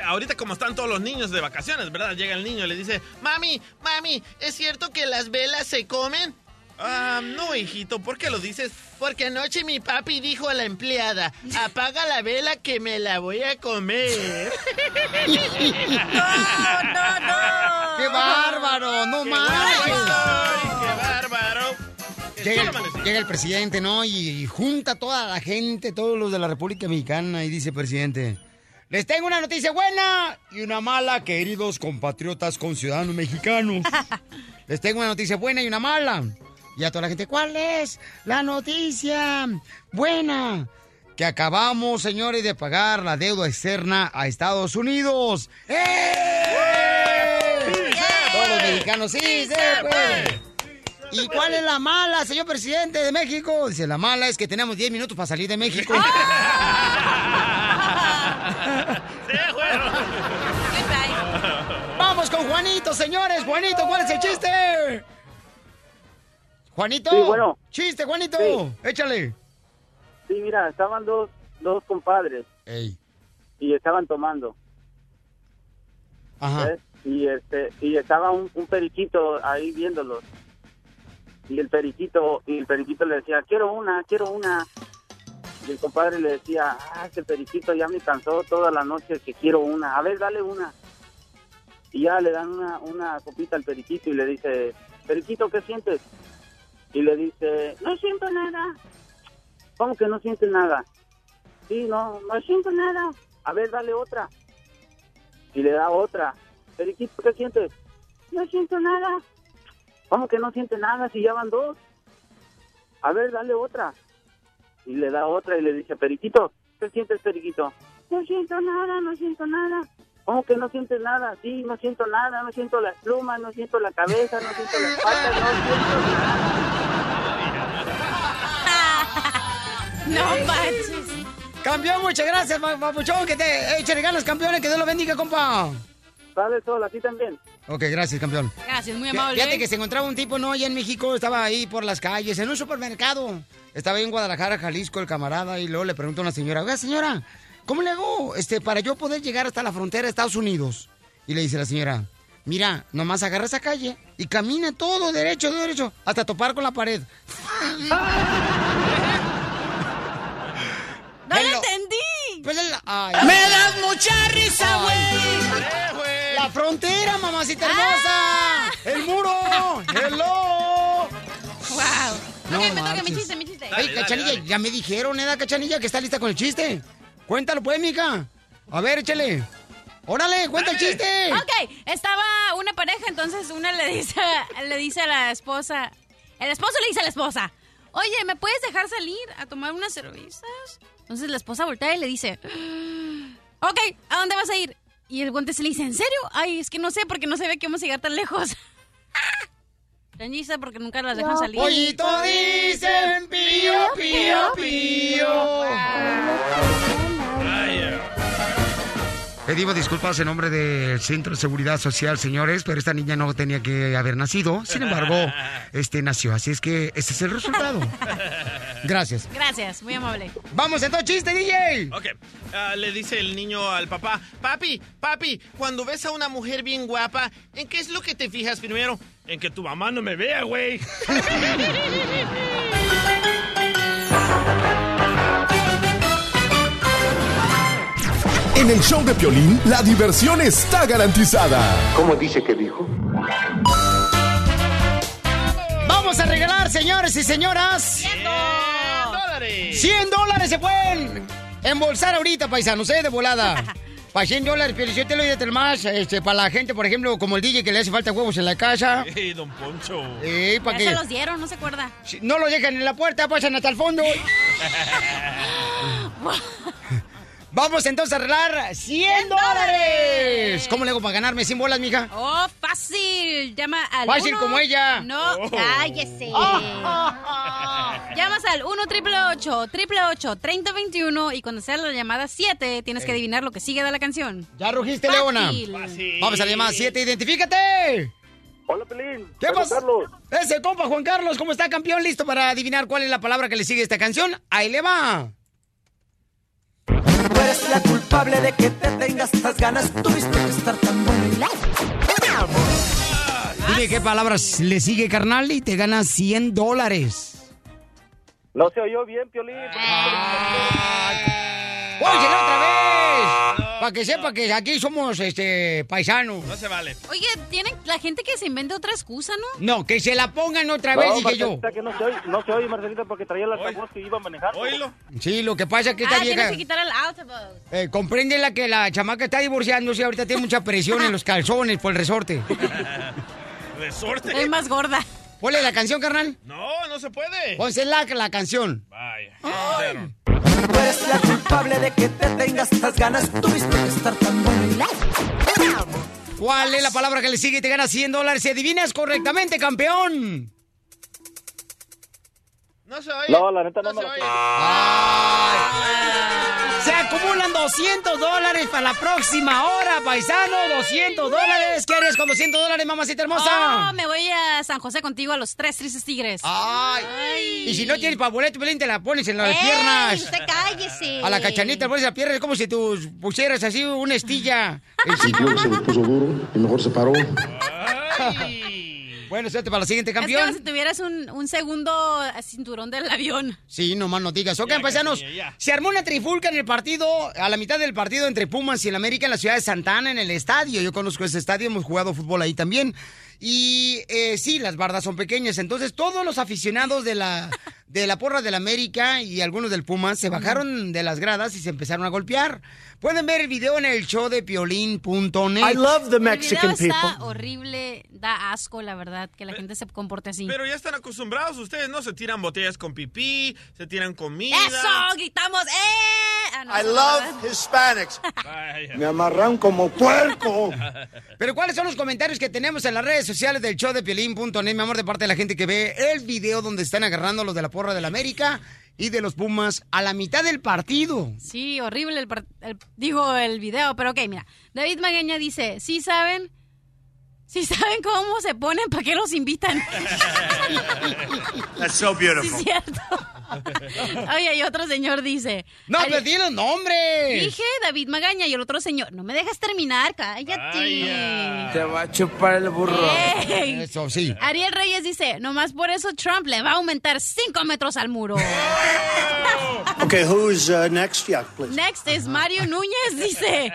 ahorita como están todos los niños de vacaciones, ¿verdad? Llega el niño y le dice, mami, mami, ¿es cierto que las velas se comen? Ah, no, hijito, ¿por qué lo dices? Porque anoche mi papi dijo a la empleada, apaga la vela que me la voy a comer. ¡No, no, no! ¡Qué bárbaro! ¡No mames! ¡Qué bárbaro! Llega el, llega el presidente, ¿no? Y, y junta a toda la gente, todos los de la República Mexicana, y dice, presidente, les tengo una noticia buena y una mala, queridos compatriotas conciudadanos mexicanos. Les tengo una noticia buena y una mala. Y a toda la gente, ¿cuál es la noticia buena? Que acabamos, señores, de pagar la deuda externa a Estados Unidos. ¡Eh! Todos los mexicanos, sí, se puede. ¿Y cuál es la mala, señor presidente de México? Dice, la mala es que tenemos 10 minutos para salir de México. Vamos con Juanito, señores. Juanito, ¿cuál es el chiste? Juanito. Sí, bueno. Chiste, Juanito. Sí. Échale. Sí, mira, estaban dos, dos compadres Ey. y estaban tomando. Ajá. ¿ves? Y este y estaba un, un periquito ahí viéndolos. Y el periquito y el periquito le decía, "Quiero una, quiero una." Y el compadre le decía, "Ah, este periquito ya me cansó toda la noche que quiero una. A ver, dale una." Y ya le dan una una copita al periquito y le dice, "Periquito, ¿qué sientes?" Y le dice, "No siento nada." ¿Cómo que no sientes nada? Sí, no, no siento nada. A ver, dale otra. Y le da otra. Periquito, ¿qué sientes? No siento nada. ¿Cómo que no siente nada si ya van dos? A ver, dale otra. Y le da otra y le dice, Periquito, ¿qué sientes, Periquito? No siento nada, no siento nada. ¿Cómo que no sientes nada? Sí, no siento nada, no siento las plumas, no siento la cabeza, no siento las patas, no siento No manches. Campeón, muchas gracias, pa- papuchón. Que te echen ganas, campeones. Que Dios lo bendiga, compa. Sale sol, así también. Ok, gracias, campeón. Gracias, muy amable. Fíjate que se encontraba un tipo, ¿no? Allá en México, estaba ahí por las calles, en un supermercado. Estaba ahí en Guadalajara, Jalisco, el camarada, y luego le pregunta a una señora, oiga, señora, ¿cómo le hago este, para yo poder llegar hasta la frontera de Estados Unidos? Y le dice la señora, mira, nomás agarra esa calle y camina todo derecho, derecho, hasta topar con la pared. ¡No lo entendí! Pues el- ay. ¡Me das mucha risa, Ay. güey! ¡La frontera, mamacita hermosa! ¡El muro! ¡Hello! ¡Wow! No me toca mi chiste, mi chiste. Ey, Cachanilla, ya me dijeron, ¿eh, Cachanilla, que está lista con el chiste? Cuéntalo, pues, mica. A ver, échale. Órale, cuenta el chiste. Ok, estaba una pareja, entonces una le dice, le dice a la esposa, el esposo le dice a la esposa, oye, ¿me puedes dejar salir a tomar unas cervezas? Entonces la esposa voltea y le dice, ok, ¿a dónde vas a ir? Y el guante se le dice, ¿en serio? Ay, es que no sé, porque no se ve que vamos a llegar tan lejos. Ranchista porque nunca las dejan salir. Pollito dicen pío, pío, pío. Pedimos disculpas en nombre del Centro de Seguridad Social, señores, pero esta niña no tenía que haber nacido. Sin embargo, este nació, así es que ese es el resultado. Gracias. Gracias, muy amable. Vamos, entonces, chiste, DJ. Ok, ah, le dice el niño al papá, papi, papi, cuando ves a una mujer bien guapa, ¿en qué es lo que te fijas primero? En que tu mamá no me vea, güey. En el show de Piolín, la diversión está garantizada. ¿Cómo dice que dijo? Vamos a regalar, señores y señoras. 100 dólares. 100 dólares se pueden embolsar ahorita, paisanos, ¿eh? De volada. Para 100 dólares, pero yo te lo doy más. Este, para la gente, por ejemplo, como el DJ que le hace falta huevos en la casa. Ey, don Poncho. Eh, para Ya se los dieron, no se acuerda. no lo dejan en la puerta, pasan hasta el fondo. Vamos entonces a arreglar 100 dólares. ¿Cómo le hago para ganarme 100 bolas, mija? Oh, fácil. Llama al. Fácil uno- como ella. No, Oh. cállese. Llamas al 1 triple 8 3021 y cuando sea la llamada 7 tienes que adivinar lo que sigue de la canción. ¿Ya rugiste, Fácil. Leona? Vamos a la llamada 7, identifícate. Hola, Pelín. ¿Qué pasa? Carlos. Ese compa Juan Carlos, ¿cómo está, campeón? ¿Listo para adivinar cuál es la palabra que le sigue a esta canción? Ahí le va. Tú eres la culpable de que te tengas estas ganas. Tuviste que estar tan bueno y la... Dime qué palabras le sigue, carnal, y te ganas 100 dólares. No se oyó bien, Piolín. ¡Óyelo otra vez! Para que sepa que aquí somos este paisanos. No se vale. Oye, tienen la gente que se inventa otra excusa, ¿no? No, que se la pongan otra vez, dije yo. Que no se oye, no se oye, Marcelita, porque traía la altavoz que iba manejando. Oílo. Sí, lo que pasa es que esta Ah, tienes vieja... que quitar el altavoz. Eh, compréndela que la chamaca está divorciándose, ahorita tiene mucha presión en los calzones por el resorte. Resorte. Estoy más gorda. Ponle la canción, carnal. No, no se puede. Ponse la, la canción. Vaya. Tú eres la culpable de que te tengas estas ganas. Tuviste que estar tan bueno. ¿Cuál es la palabra que le sigue y te gana 100 dólares? Si adivinas correctamente, campeón. No se oye. No, la neta no, me se lo oye. Se acumulan 200 dólares para la próxima hora, paisano. 200 dólares. ¿Qué harías con 200 dólares, mamacita hermosa? Oh, me voy a San José contigo a los tres tristes tigres. Ay. Y si no tienes boleto, Pelín, te la pones en las ¡Ey, piernas. usted cállese! A la cachanita le pones la pierna, es como si tú pusieras así una estilla. Sintió que se le puso duro y mejor se paró. Bueno, suerte para la siguiente, Es como campeón. si tuvieras un, un segundo cinturón del avión. Sí, nomás no digas. Ok, Ya, paisanos, ya. se armó una trifulca en el partido, a la mitad del partido entre Pumas y el América en la ciudad de Santana, en el estadio. Yo conozco ese estadio, hemos jugado fútbol ahí también. Y eh, sí, las bardas son pequeñas. Entonces, todos los aficionados de la, de la porra del América y algunos del Pumas se bajaron de las gradas y se empezaron a golpear. Pueden ver el video en el show de piolín.net. I love the El Mexican video está people. horrible, da asco, la verdad, que la gente se comporte así. Pero ya están acostumbrados ustedes, ¿no? Se tiran botellas con pipí, se tiran comida. ¡Eso! ¡Gritamos! ¡Eh! Ah, no, I no, love ¿verdad? Hispanics. Vaya. Me amarran como puerco. Pero ¿cuáles son los comentarios que tenemos en las redes sociales del show de Piolín.net, mi amor, de parte de la gente que ve el video donde están agarrando los de la porra del América y de los Pumas a la mitad del partido? Sí, horrible el, par- el- digo el video, pero ok, mira. David Magaña dice, ¿sí saben? ¿Sí saben cómo se ponen? ¿Para qué los invitan? That's so Sí, beautiful. es cierto. Oye, y otro señor dice... No, pero di los nombres. Dije David Magaña y el otro señor, no me dejas terminar, cállate. Te va a chupar el burro. Eso, sí. Ariel Reyes dice, nomás por eso Trump le va a aumentar 5 metros al muro. Okay, who's uh, next? Yeah, please. Next es Mario Núñez, dice.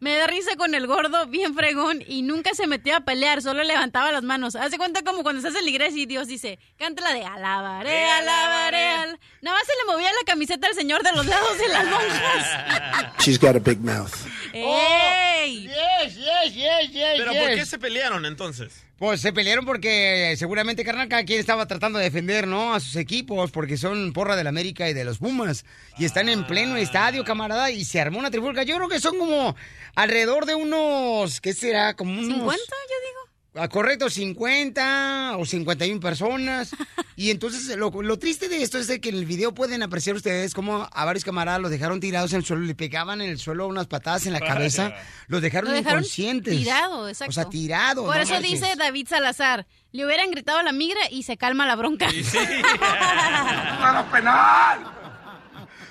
Me da risa con el gordo, bien fregón, y nunca se metió a pelear, solo levantaba las manos. Hace cuenta como cuando estás en la iglesia y Dios dice, cántala de alabaré, alabaré, al-". Nada más se le movía la camiseta al señor de los lados de las monjas. She's got a big mouth. ¡Ey! Yes, yes, yes, yes, Pero yes. ¿por qué se pelearon entonces? Pues se pelearon porque seguramente, carnal, cada quien estaba tratando de defender, ¿no? A sus equipos, porque son porra del América y de los Pumas. Y están en pleno estadio, camarada, y se armó una trifulca. Yo creo que son como alrededor de unos, ¿qué será? Como unos... 50, yo digo. Correcto, 50 o 51 personas. Y entonces lo, lo triste de esto es de que en el video pueden apreciar ustedes cómo a varios camaradas los dejaron tirados en el suelo, le pegaban en el suelo unas patadas en la cabeza, los dejaron, Lo dejaron inconscientes. tirado, exacto. O sea, tirado. Por no eso marches. dice David Salazar, le hubieran gritado a la migra y se calma la bronca. penal!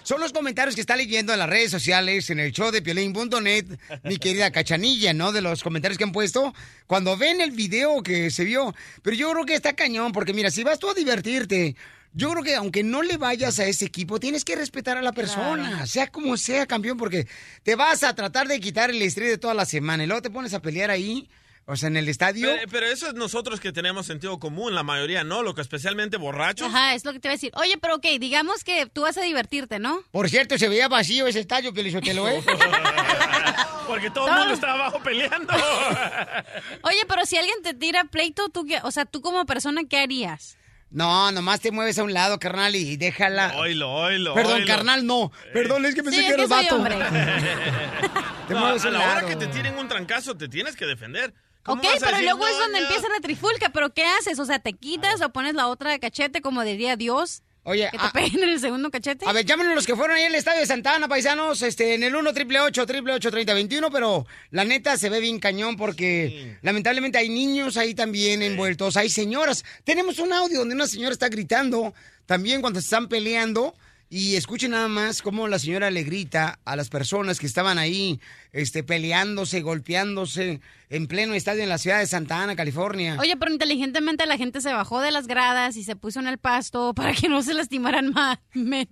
Son los comentarios que está leyendo en las redes sociales, en el show de Piolín.net, mi querida Cachanilla, ¿no? De los comentarios que han puesto cuando ven el video que se vio. Pero yo creo que está cañón, porque mira, si vas tú a divertirte, yo creo que aunque no le vayas a ese equipo, tienes que respetar a la persona, sea como sea, campeón, porque te vas a tratar de quitar el estrés de toda la semana y luego te pones a pelear ahí, o sea, en el estadio. Pero, pero eso es nosotros que tenemos sentido común, la mayoría no, lo que especialmente borrachos. Ajá, es lo que te iba a decir. Oye, pero ok, digamos que tú vas a divertirte, ¿no? Por cierto, se veía vacío ese estadio, Piolizotelo, ¿eh? Porque todo el mundo está abajo peleando. Oye, pero si alguien te tira pleito, tú qué, o sea, tú como persona, ¿qué harías? No, nomás te mueves a un lado, carnal, y déjala. Oilo, oilo, Perdón, oilo. carnal, no. Perdón, es que pensé Sí, que es que eras vato. hombre. Te No, mueves a a un la hora lado. que te tiren un trancazo, te tienes que defender. ¿Cómo Ok, pero decir, luego es "No, donde no"? empieza la trifulca. ¿Pero qué haces? O sea, ¿te quitas o pones la otra de cachete como diría Dios? Oye, ¿Que te a- peguen en el segundo cachete? A ver, llámenos los que fueron ahí al estadio de Santa Ana, paisanos, este, en el 1 triple 8 3021 pero la neta se ve bien cañón porque lamentablemente hay niños ahí también envueltos, hay señoras. Tenemos un audio donde una señora está gritando también cuando se están peleando y escuchen nada más cómo la señora le grita a las personas que estaban ahí, este, peleándose, golpeándose en pleno estadio en la ciudad de Santa Ana, California. Oye, pero inteligentemente la gente se bajó de las gradas y se puso en el pasto para que no se lastimaran más. menos.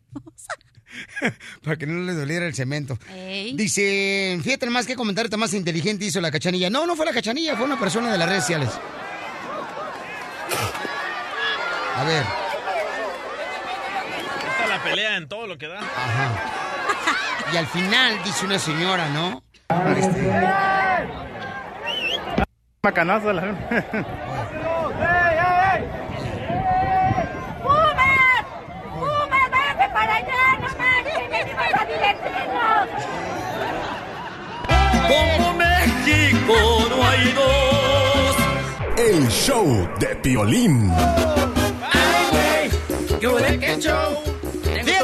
Para que no le doliera el cemento. Ey. Dice, fíjate más que comentario tan más inteligente hizo la cachanilla. No, no fue la cachanilla, fue una persona de las redes sociales. A ver, pelea en todo lo que da. y al final dice una señora, ¿no? Macanazo la ¡Pumas! ¡Pumas, váyanse para allá! ¡No manches! ¡Venimos a divertirnos! Como México no hay dos. El show de Piolín.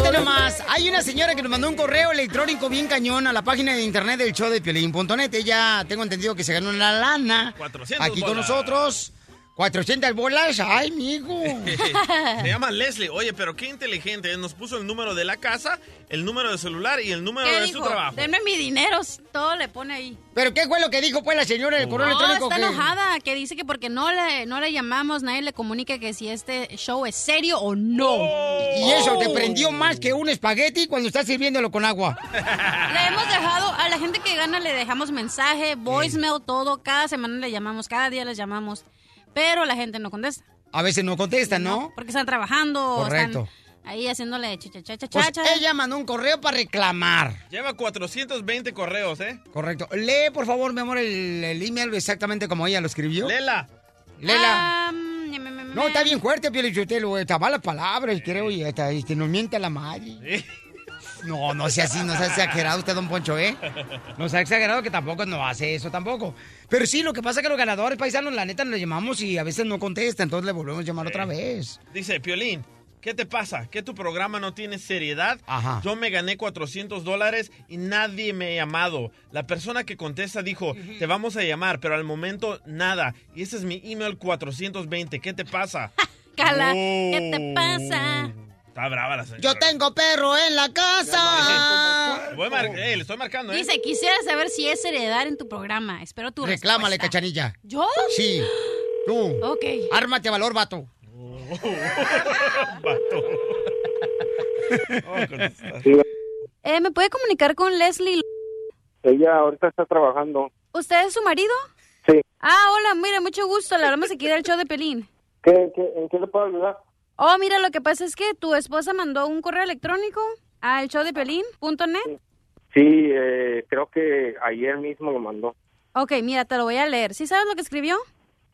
Fíjate nomás, hay una señora que nos mandó un correo electrónico bien cañón a la página de internet del show de Piolín.net. Ella, tengo entendido que se ganó una lana 400 aquí con nosotros. 400 bolas, ay, mijo. Se llama Leslie. Oye, pero qué inteligente. ¿eh? Nos puso el número de la casa, el número de celular y el número ¿Qué de su trabajo. Denme mi dinero. Todo le pone ahí. ¿Pero qué fue lo que dijo pues la señora del correo No, electrónico? está que- enojada, que dice que porque no le, no le llamamos, nadie le comunica que si este show es serio o no. Y eso te prendió más que un espagueti cuando estás sirviéndolo con agua. Le hemos dejado, a la gente que gana le dejamos mensaje, voicemail, todo. Cada semana le llamamos, cada día les llamamos. Pero la gente no contesta. A veces no contestan, ¿no? Porque están trabajando o Correcto. están ahí haciéndole chachachacha. Pues ella mandó un correo para reclamar. Lleva 420 correos, ¿eh? Correcto. Lee, por favor, mi amor, el, el email exactamente como ella lo escribió. Lela. Lela. Ah, mm, No, está bien fuerte, Pielichotelo. Está malas palabras, creo, y hasta este, nos miente a la madre. No, no sea así, no sea exagerado usted, don Poncho, ¿eh? No sea exagerado que tampoco no hace eso tampoco. Pero sí, lo que pasa es que los ganadores paisanos, la neta, nos llamamos y a veces no contestan, entonces le volvemos a llamar otra vez. Dice, Piolín, ¿qué te pasa? ¿Que tu programa no tiene seriedad? Ajá. Yo me gané 400 dólares y nadie me ha llamado. La persona que contesta dijo, te vamos a llamar, pero al momento nada. Y ese es mi email 420. ¿Qué te pasa? Cala, ¿qué te pasa? Está brava la señora. Yo tengo perro en la casa. Le, voy mar- eh, le estoy marcando, ¿eh? Dice, quisiera saber si es seriedad en tu programa. Espero tu Reclámale, respuesta. cachanilla. ¿Yo? Sí. Tú. Ok. Ármate valor, vato. Eh, ¿Me puede comunicar con Leslie? Ella ahorita está trabajando. ¿Usted es su marido? Sí. Ah, hola, mira, mucho gusto. Le hablamos aquí del show de Pelín. ¿Qué, qué, ¿En qué le puedo ayudar? Oh, mira, lo que pasa es que tu esposa mandó un correo electrónico al showdepelín.net. Sí, eh, creo que ayer mismo lo mandó. Ok, mira, te lo voy a leer. ¿Sí sabes lo que escribió?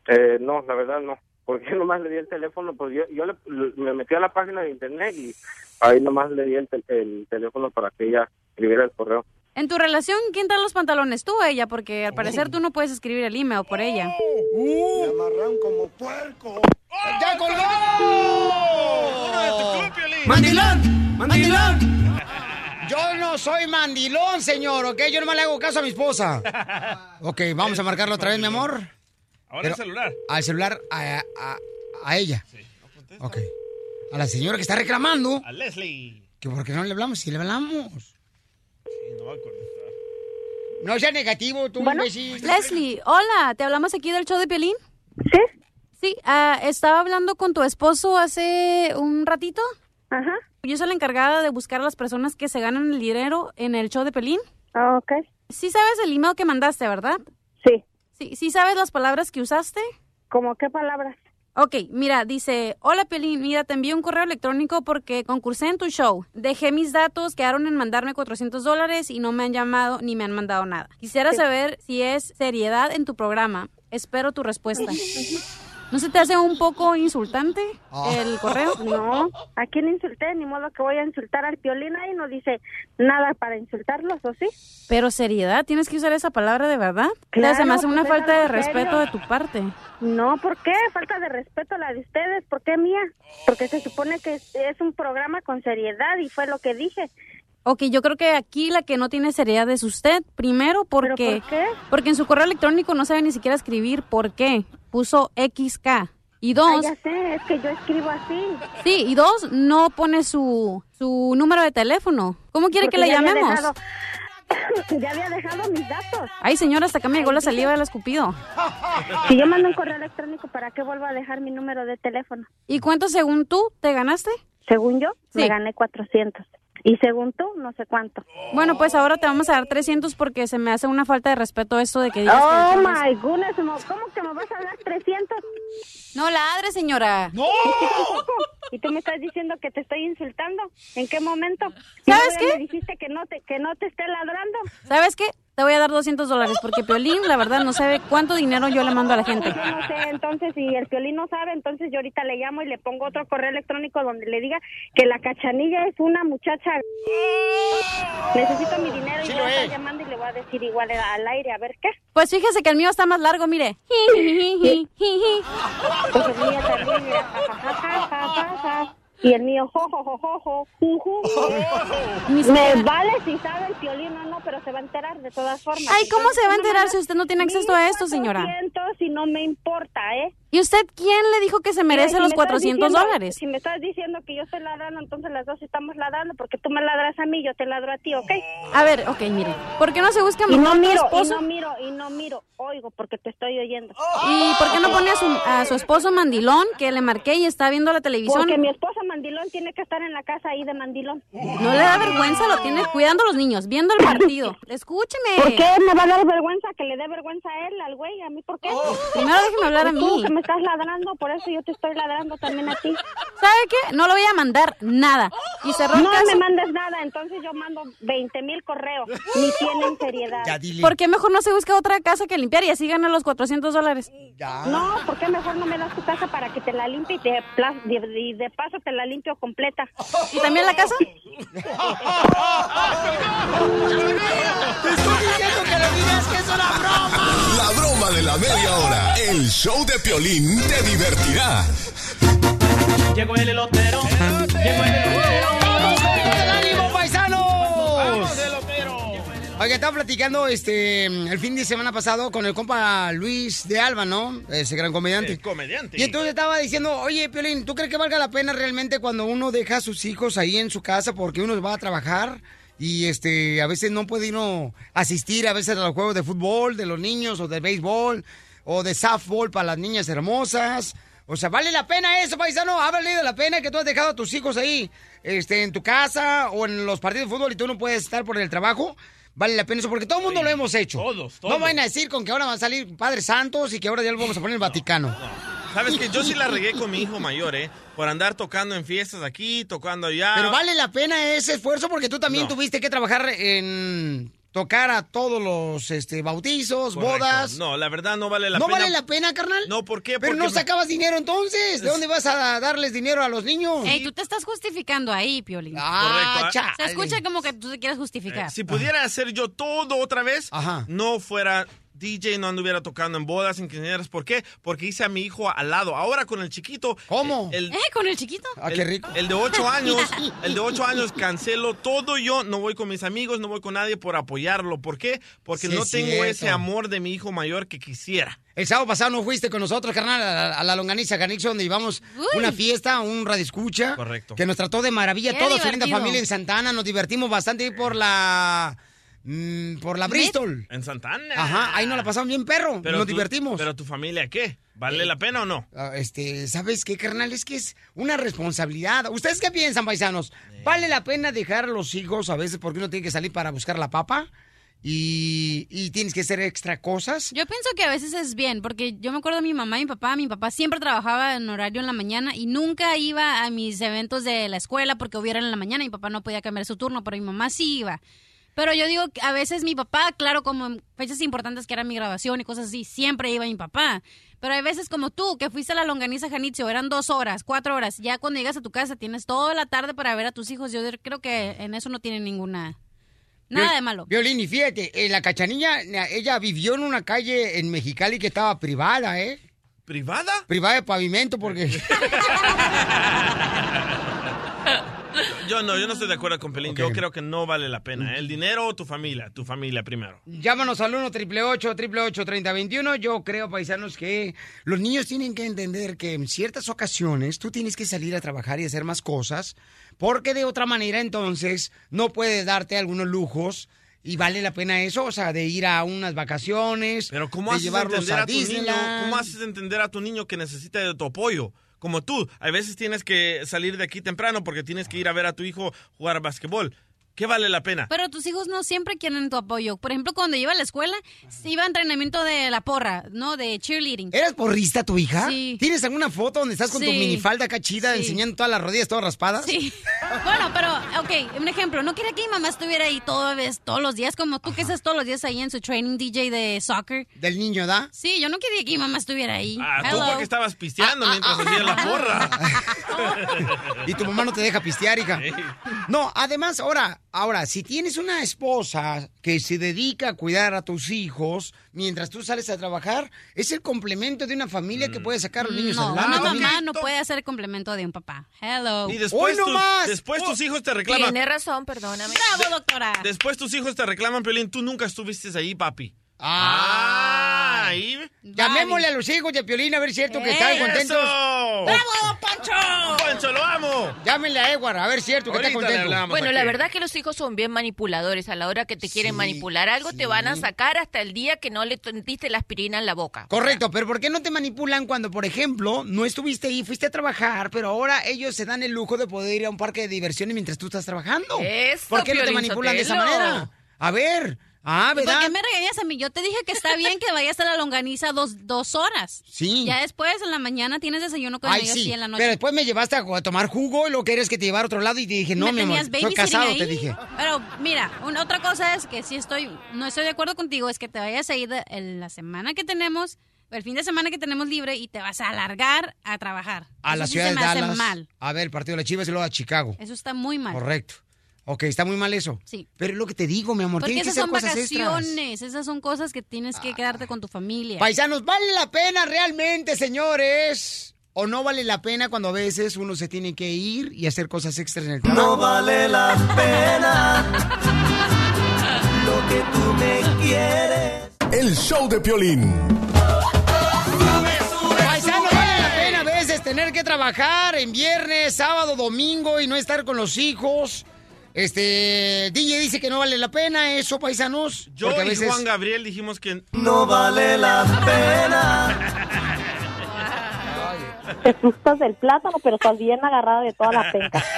Eh, no, la verdad no. Porque nomás le di el teléfono, pues yo, yo le- me metí a la página de internet y ahí nomás le di el, tel- el teléfono para que ella escribiera el correo. En tu relación, ¿quién trae los pantalones? ¿Tú o ella? Porque al parecer tú no puedes escribir el email por ella. Me amarran como puerco. ¡Ya colgó! ¡Mandilón! ¡Mandilón! Yo no soy mandilón, señor, ¿ok? Yo nomás le hago caso a mi esposa. Ok, vamos a marcarlo otra vez, mi amor. Ahora Pero- el celular. Al celular, a, a- a ella. Ok. A la señora que está reclamando. A Leslie. Que por qué no le hablamos, si le hablamos. Sí, no va a contestar. No sea negativo, tú, imbécil. Leslie, hola, ¿te hablamos aquí del show de Pelín? Sí. Sí, ah, estaba hablando con tu esposo hace un ratito. Ajá. Yo soy la encargada de buscar a las personas que se ganan el dinero en el show de Pelín. Ah, ok. Sí sabes el email que mandaste, ¿verdad? Sí. Sí, sí sabes las palabras que usaste. ¿Cómo qué palabras? Ok, mira, dice, hola Pelín, mira, te envío un correo electrónico porque concursé en tu show. Dejé mis datos, quedaron en mandarme 400 dólares y no me han llamado ni me han mandado nada. Quisiera Sí. saber si es seriedad en tu programa. espero tu respuesta. ¿No se te hace un poco insultante el correo? No, ¿a quién insulté? Ni modo que voy a insultar al piolín ahí, no dice nada para insultarlos, ¿o sí? Pero seriedad, tienes que usar esa palabra de verdad. Claro, se me hace una pues, es falta de serio. respeto de tu parte. No, ¿por qué? Falta de respeto la de ustedes, ¿por qué mía? Porque se supone que es, es un programa con seriedad y fue lo que dije. Ok, yo creo que aquí la que no tiene seriedad es usted. Primero, porque, por qué? porque en su correo electrónico no sabe ni siquiera escribir por qué. Puso XK. Y dos, Ah, ya sé, es que yo escribo así. sí, y dos, no pone su, su número de teléfono. ¿Cómo quiere Porque que le ya había llamemos? dejado- ya había dejado mis datos. Ay, señora, hasta acá me llegó la saliva del escupido. Si yo mando un correo electrónico, ¿para qué vuelvo a dejar mi número de teléfono? ¿Y cuánto según tú te ganaste? Según yo, Sí. me gané 400. Y según tú, no sé cuánto. Bueno, pues ahora te vamos a dar 300 porque se me hace una falta de respeto esto de que digas Oh que... my goodness, mo- ¿cómo que me vas a dar 300? No ladre, señora. ¡No! Y tú me estás diciendo que te estoy insultando. ¿En qué momento? ¿Sabes qué? Me dijiste que no te que no te esté ladrando. ¿Sabes qué? Te voy a dar 200 dólares porque Piolín, la verdad, no sabe cuánto dinero yo le mando a la gente. Yo no sé, entonces si el piolín no sabe, entonces yo ahorita le llamo y le pongo otro correo electrónico donde le diga que la cachanilla es una muchacha. Necesito mi dinero y Sí le lo voy a es. estar llamando y le voy a decir igual al aire, a ver qué. Pues fíjese que el mío está más largo, mire. Pues el mío también, mira, Y el mío, jo, jo, jo, jo, jo, ju, ju. Ni Me vale si sabe el piolín o no, pero se va a enterar de todas formas. Ay, ¿cómo se va a enterar si usted no tiene acceso a esto, señora? 1400 y no me importa, ¿eh? ¿Y usted quién le dijo que se merece si los me estás 400 diciendo- dólares? Si me estás diciendo que yo estoy ladrando, entonces las dos estamos ladrando, porque tú me ladras a mí, yo te ladro a ti, ¿ok? A ver, ok, mire. ¿Por qué no se busca Y mejor no otro miro, y esposo? no miro, y no miro, oigo, porque te estoy oyendo. ¿Y por qué no pone a su, a su esposo mandilón que le marqué y está viendo la televisión? Porque mi esposa mandilón tiene que estar en la casa ahí de mandilón. No le da vergüenza, lo tiene cuidando a los niños, viendo el partido. Escúcheme. ¿Por qué me va a dar vergüenza que le dé vergüenza a él, al güey? ¿A mí por qué? Primero déjeme hablar a Pues Tú mí. que me estás ladrando, por eso yo te estoy ladrando también a ti. ¿Sabe qué? No le voy a mandar nada. Y cerró No caso. me mandes nada, entonces yo mando 20 mil correos. Ni tienen seriedad. ¿Por qué mejor no se busca otra casa que limpiar y así gana los 400 dólares? No, ¿por qué mejor no me das tu casa para que te la limpie y de- y de paso te la limpio completa? ¿Y también la casa? Te estoy diciendo que le digas que es una broma. La broma de la media hora. El show de Piolín te divertirá. Llegó el elotero. Llegó el elotero. Oiga, estaba platicando este el fin de semana pasado con el compa Luis de Alba, ¿no? Ese gran comediante. El comediante. Y entonces estaba diciendo, oye, Piolín, ¿tú crees que valga la pena realmente cuando uno deja a sus hijos ahí en su casa porque uno va a trabajar? Y este, a veces no puede uno asistir a veces a los juegos de fútbol de los niños o de béisbol o de softball para las niñas hermosas. O sea, ¿vale la pena eso, paisano? ¿Ha valido la pena que tú has dejado a tus hijos ahí este, en tu casa o en los partidos de fútbol y tú no puedes estar por el trabajo? ¿Vale la pena eso? Porque todo el mundo lo hemos hecho. Todos, No todos. vayan a decir con que ahora van a salir Padres Santos y que ahora ya lo vamos a poner en el Vaticano. Sabes que yo sí la regué con mi hijo mayor, ¿eh? Por andar tocando en fiestas aquí, tocando allá. Pero vale la pena ese esfuerzo porque tú también No. tuviste que trabajar en tocar a todos los este, bautizos, Correcto. bodas. No, la verdad no vale la ¿No pena. vale la pena, carnal? No, ¿por qué? Pero Porque no me- sacabas dinero entonces. ¿De dónde vas a darles dinero a los niños? Ey, tú te estás justificando ahí, Piolín. Ah, Correcto, ¿ah? Se escucha como que tú te quieres justificar. Eh, Si pudiera hacer yo todo otra vez, no fuera DJ, no anduviera tocando en bodas, en quinceañeras. ¿Por qué? Porque hice a mi hijo al lado. Ahora con el chiquito. ¿Cómo? El, ¿Eh? ¿Con el chiquito? Ah, qué rico. El de ocho años, el de ocho años cancelo todo yo, no voy con mis amigos, no voy con nadie por apoyarlo. ¿Por qué? Porque Sí, no tengo cierto. ese amor de mi hijo mayor que quisiera. El sábado pasado no fuiste con nosotros, carnal, a la, a la longaniza Canixo, donde íbamos una fiesta, un radio escucha. Correcto. Que nos trató de maravilla. Qué Toda su linda familia en Santana. Nos divertimos bastante por la. Mm, por la Bristol. En Santana. Ajá, ahí nos la pasamos bien, perro. Pero nos tú- divertimos. Pero tu familia, ¿qué? ¿Vale la pena o no? Ah, Este, ¿sabes qué, carnal? Es que es una responsabilidad. ¿Ustedes qué piensan, paisanos? ¿Vale la pena dejar a los hijos a veces porque uno tiene que salir para buscar la papa? Y, y tienes que hacer extra cosas. Yo pienso que a veces es bien, porque yo me acuerdo de mi mamá y mi papá. Mi papá siempre trabajaba en horario en la mañana y nunca iba a mis eventos de la escuela porque hubiera en la mañana. Mi papá no podía cambiar su turno, pero mi mamá sí iba. Pero yo digo que a veces mi papá, claro, como en fechas importantes que era mi grabación y cosas así, siempre iba mi papá. Pero hay veces como tú, que fuiste a la longaniza Janitzio, eran dos horas, cuatro horas. Ya cuando llegas a tu casa tienes toda la tarde para ver a tus hijos. Yo creo que en eso no tiene ninguna... Nada de malo. Violín, y fíjate, eh, la cachanilla, ella vivió en una calle en Mexicali que estaba privada, ¿eh? ¿Privada? Privada de pavimento porque... Yo no, yo no estoy de acuerdo con Pelín. Yo creo que no vale la pena. ¿eh? El dinero o tu familia, tu familia primero. Llámanos al 1 888 3021 Yo creo, paisanos, que los niños tienen que entender que en ciertas ocasiones tú tienes que salir a trabajar y hacer más cosas, porque de otra manera entonces no puedes darte algunos lujos. Y vale la pena eso, o sea, de ir a unas vacaciones, Pero ¿cómo de haces llevarlos entender a, a, tu niño? ¿Cómo haces entender a tu niño que necesita de tu apoyo? Como tú, a veces tienes que salir de aquí temprano porque tienes que ir a ver a tu hijo jugar basquetbol. ¿Qué vale la pena? Pero tus hijos no siempre quieren tu apoyo. Por ejemplo, cuando iba a la escuela, iba a entrenamiento de la porra, ¿no? De cheerleading. ¿Eras porrista tu hija? Sí. ¿Tienes alguna foto donde estás con tu minifalda acá chida Sí. enseñando todas las rodillas todas raspadas? Sí. Bueno, pero, ok, un ejemplo. No quería que mi mamá estuviera ahí todo, vez- todos los días, como tú que estás todos los días ahí en su training DJ de soccer. Del niño, ¿da? Sí, yo no quería que mi mamá estuviera ahí. Ah, tú Hello. porque estabas pisteando mientras hacías la porra. Y tu mamá no te deja pistear, hija. No, además, ahora, ahora, si tienes una esposa que se dedica a cuidar a tus hijos mientras tú sales a trabajar, es el complemento de una familia que puede sacar a los niños No, adelante. una mamá no puede hacer el complemento de un papá. Hello. Y después, tus- después tus hijos te reclaman. Tiene razón, perdóname. Bravo, doctora. Después tus hijos te reclaman, Piolín, tú nunca estuviste ahí, papi. Ah, ahí. Llamémosle a los hijos de Piolín a ver si es cierto que están contentos. ¡Bravo, Pancho! ¡Pancho, lo amo! Llámenle a Edward a ver si es cierto que está contento. hablamos Bueno, aquí. la verdad que los hijos son bien manipuladores. A la hora que te quieren manipular algo, te van a sacar hasta el día que no le diste la aspirina en la boca. Correcto, pero ¿por qué no te manipulan cuando, por ejemplo, no estuviste ahí, fuiste a trabajar, pero ahora ellos se dan el lujo de poder ir a un parque de diversiones mientras tú estás trabajando? Eso, ¿Por qué no te Piolín manipulan de esa Sotelo. manera? A ver, ah, ¿Y ¿Por ¿verdad? qué me regañas a mí? Yo te dije que está bien que vayas a la longaniza dos, dos horas. Sí. Ya después, en la mañana, tienes desayuno con Ay, ellos sí, y en la noche. pero después me llevaste a, a tomar jugo y lo que eres que te llevara a otro lado y te dije, no, ¿Me mi amor, babysitting casado, ahí? te dije. Pero mira, una otra cosa es que si estoy, no estoy de acuerdo contigo, es que te vayas a ir de- en la semana que tenemos, el fin de semana que tenemos libre y te vas a alargar a trabajar. A Eso la sí ciudad se de me hace Dallas. mal. A ver, el partido de las Chivas y luego a Chicago. Eso está muy mal. Correcto. Ok, está muy mal eso. Sí. Pero es lo que te digo, mi amor, Porque que esas ser son cosas extras. vacaciones, esas son cosas que tienes que quedarte con tu familia. Paisanos, ¿vale la pena realmente, señores? ¿O no vale la pena cuando a veces uno se tiene que ir y hacer cosas extras en el trabajo? No vale la pena lo que tú me quieres. El show de Piolín. Paisano, vale la pena a veces tener que trabajar en viernes, sábado, domingo y no estar con los hijos. Este, DJ dice que no vale la pena eso, paisanos. Yo y veces- Juan Gabriel dijimos que No vale la pena. Te gustas del plátano, pero estás bien agarrada de toda la penca.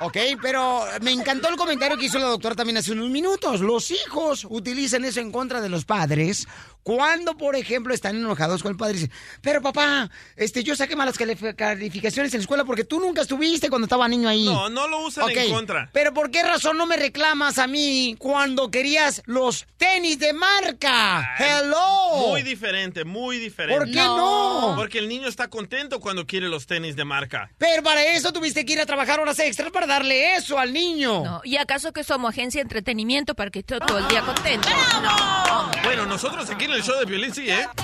Ok, pero me encantó el comentario que hizo la doctora también hace unos minutos. Los hijos utilizan eso en contra de los padres cuando, por ejemplo, están enojados con el padre y dicen, pero papá, este, yo saqué malas calif- calificaciones en la escuela porque tú nunca estuviste cuando estaba niño ahí. No, no lo usan en contra. Pero ¿por qué razón no me reclamas a mí cuando querías los tenis de marca? Hello. Muy diferente, muy diferente. ¿Por qué no? Porque el niño está contento cuando quiere los tenis de marca. Pero para eso tuviste que ir a trabajar horas extras para darle eso al niño. No, ¿Y acaso que somos agencia de entretenimiento para que esté todo el día contento? Bueno, nosotros aquí en el show de violín sí, ¿eh?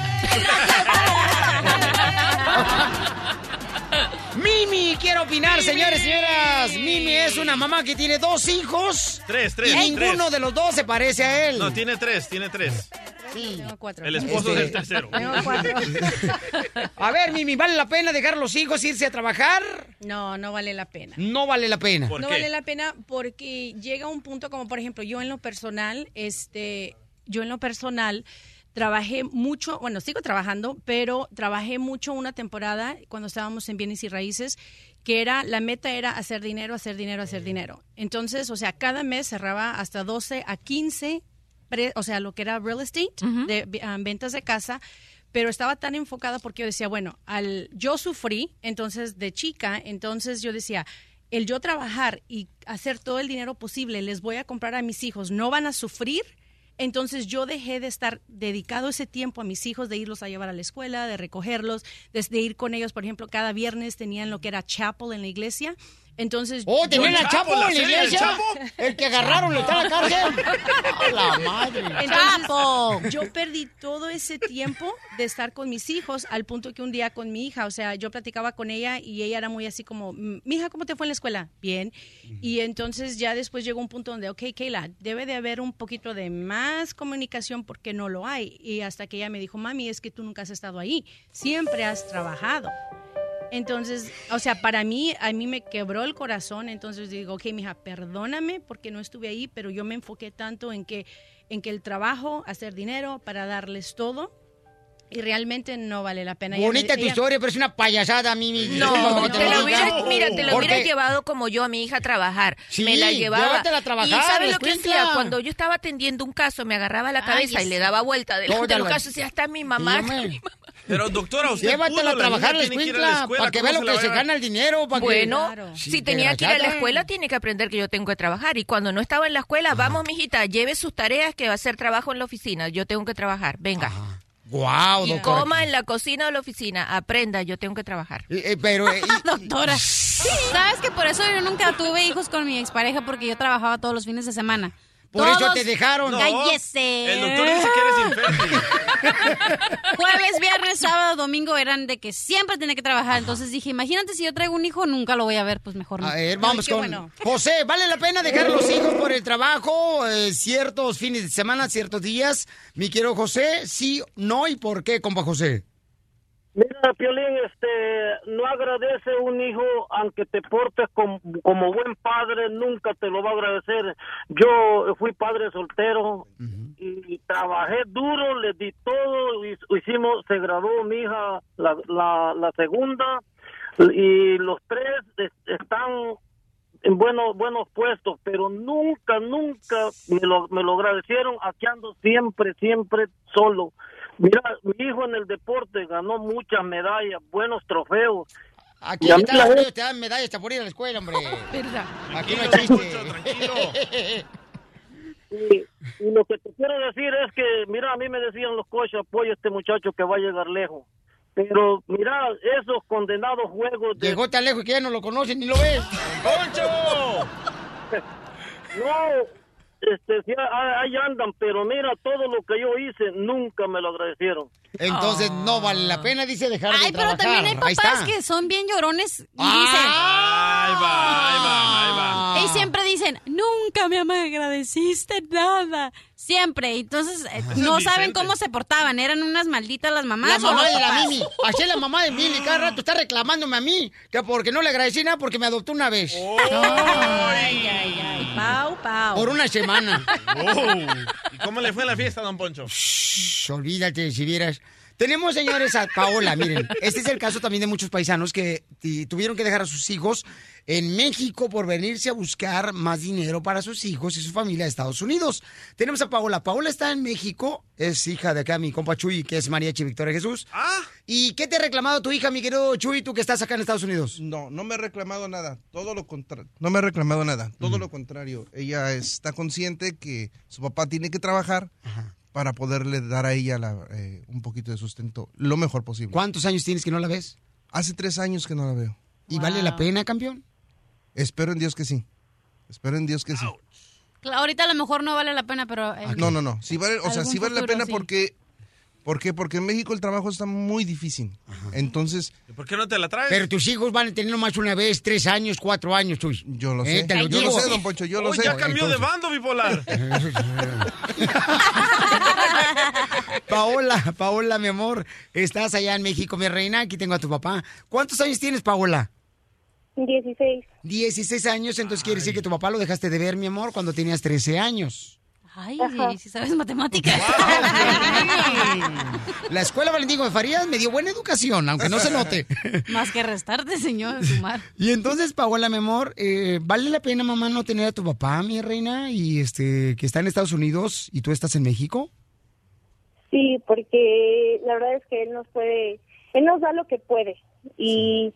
Mimi, quiero opinar, señores y señoras. Mimi es una mamá que tiene dos hijos. Tres, tres. Y ninguno tres. de los dos se parece a él. No, tiene tres, tiene tres. Sí. El esposo Este- del tercero. A ver, Mimi, ¿vale la pena dejar los hijos irse a trabajar? No, no vale la pena. No vale la pena. no vale la pena porque llega un punto como por ejemplo yo en lo personal, este, yo en lo personal trabajé mucho, bueno sigo trabajando, pero trabajé mucho una temporada cuando estábamos en bienes y raíces que era la meta era hacer dinero, hacer dinero, hacer dinero. Entonces, o sea, cada mes cerraba hasta 12 a 15 pre- o sea, lo que era real estate, de ah, ventas de casa, pero estaba tan enfocada porque yo decía, bueno, al yo sufrí, entonces de chica, entonces yo decía, el yo trabajar y hacer todo el dinero posible, les voy a comprar a mis hijos, no van a sufrir. Entonces yo dejé de estar dedicado ese tiempo a mis hijos, de irlos a llevar a la escuela, de recogerlos, de, ir con ellos, por ejemplo, cada viernes tenían lo que era chapel en la iglesia. Entonces, Oh, yo- ¿tenían al Chapo en la iglesia? El que agarraron está en la cárcel. ¡A la madre! Entonces, yo perdí todo ese tiempo de estar con mis hijos al punto que un día con mi hija, o sea, yo platicaba con ella y ella era muy así como, "Mm, mi hija, ¿cómo te fue en la escuela? Bien. Y entonces ya después llegó un punto donde, ok, Kayla, debe de haber un poquito de más comunicación porque no lo hay. Y hasta que ella me dijo, mami, es que tú nunca has estado ahí, siempre has trabajado. Entonces, o sea, para mí, a mí me quebró el corazón. Entonces digo, ok, mija, perdóname porque no estuve ahí, pero yo me enfoqué tanto en que, en que el trabajo, hacer dinero para darles todo. Y realmente no vale la pena. Ella Bonita tu ella- historia, pero es una payasada, Mimi. No, que te lo hubiera, mira, te la hubiera llevado como yo a mi hija a trabajar. Sí, me la llevaba. llévatela a trabajar, y ¿sabes lo que hacía? Cuando yo estaba atendiendo un caso, me agarraba la Ay, cabeza y sí. le daba vuelta de, Toda de los la- casos y decía, está mi mamá. Sí, está hombre. mi mamá". Pero doctora, usted Llévatela pudo, a trabajar la escuela, para que ¿cómo vea lo que se gana el dinero. Para Bueno, que... si Sí, tenía que ir a la escuela, tiene que aprender que yo tengo que trabajar. Y cuando no estaba en la escuela, vamos, mijita, lleve sus tareas que va a hacer trabajo en la oficina. Yo tengo que trabajar. Venga. Guau, Y doctora. coma en la cocina o la oficina. Aprenda, yo tengo que trabajar. Eh, eh, pero... eh, Doctora. ¿Sabes que por eso yo nunca tuve hijos con mi expareja? Porque yo trabajaba todos los fines de semana. Por eso te dejaron. ¡Cállese! El doctor dice que eres infértil. Jueves, viernes, sábado, domingo eran de que siempre tenía que trabajar. Entonces dije, imagínate si yo traigo un hijo, nunca lo voy a ver, pues mejor no. A ver, vamos Ay, con bueno. José. ¿Vale la pena dejar a los hijos por el trabajo eh, ciertos fines de semana, ciertos días? Mi quiero José, sí, no y por qué, compa José. Mira, Piolín, este, no agradece un hijo aunque te portes com- como buen padre, nunca te lo va a agradecer. Yo fui padre soltero y trabajé duro, le di todo, y- hicimos, se graduó mi hija la, la, la segunda y los tres es- están en buenos buenos puestos, pero nunca, nunca me lo, me lo agradecieron. Aquí ando siempre, siempre solo. Mira, mi hijo en el deporte ganó muchas medallas, buenos trofeos. Aquí Y a mí está la la gente- te dan medallas hasta por ir a la escuela, hombre. ¿Verdad? Aquí no hay Tranquilo, chiste. Poncho, tranquilo. Y, y lo que te quiero decir es que, mira, a mí me decían los coches, apoya a este muchacho que va a llegar lejos. Pero, mira, esos condenados juegos de... Llegó tan lejos que ya no lo conocen ni lo ves. ¡Poncho! No, este, sí, ah- ahí andan, pero mira, todo lo que yo hice, nunca me lo agradecieron. Entonces no vale la pena, dice, dejar Ay, de pero trabajar. también hay papás que son bien llorones y Ah. Ahí va, ahí va, ahí va. dicen, y siempre dicen, nunca me me agradeciste nada. Siempre. Entonces, eh, no Vicente. saben cómo se portaban. Eran unas malditas las mamás. La o mamá los de la. Mimi. Así es la mamá de Mili. Cada rato está reclamándome a mí. Que porque no le agradecí nada porque me adoptó una vez. Ay, ay, ay. Pau, pau. Por una semana. Oh. ¿Y cómo le fue la fiesta, don Poncho? Shh, olvídate si vieras. Tenemos, señores, a Paola. Miren, este es el caso también de muchos paisanos que tuvieron que dejar a sus hijos en México por venirse a buscar más dinero para sus hijos y su familia de Estados Unidos. Tenemos a Paola. Paola está en México. Es hija de acá, mi compa Chuy, que es Mariachi Victoria Jesús. Ah, ¿Y qué te ha reclamado tu hija, mi querido Chuy, tú que estás acá en Estados Unidos? No, no me ha reclamado nada. Todo lo contrario. No me ha reclamado nada. Todo lo contrario. Ella está consciente que su papá tiene que trabajar para poderle dar a ella la, eh, un poquito de sustento lo mejor posible. ¿Cuántos años tienes que no la ves? Hace tres años que no la veo. ¿Y vale la pena, campeón? Espero en Dios que sí. Espero en Dios que sí. Ahorita a lo mejor no vale la pena, pero... eh, No, no, no. Sí vale, o sea, sí vale la pena sí. porque, ¿por qué? Porque en México el trabajo está muy difícil. Entonces, ¿y por qué no te la traes? Pero tus hijos van a tener nomás una vez, tres años, cuatro años, Chuy. yo lo Eh, sé. te lo yo digo. lo sé, don Poncho, yo lo sé. ya cambió de Entonces- bando bipolar. Paola, Paola, mi amor, estás allá en México, mi reina. Aquí tengo a tu papá. ¿Cuántos años tienes, Paola? 16. 16 años, entonces quiere decir que tu papá lo dejaste de ver, mi amor, cuando tenías 13 años. Ay, si sabes matemáticas. La escuela Valentín de Farías me dio buena educación, aunque no se note. Más que restarte, señor, sumar. Y entonces, Paola, mi amor, eh, ¿vale la pena, mamá, no tener a tu papá, mi reina, y este que está en Estados Unidos y tú estás en México? Sí, porque la verdad es que él nos puede, él nos da lo que puede y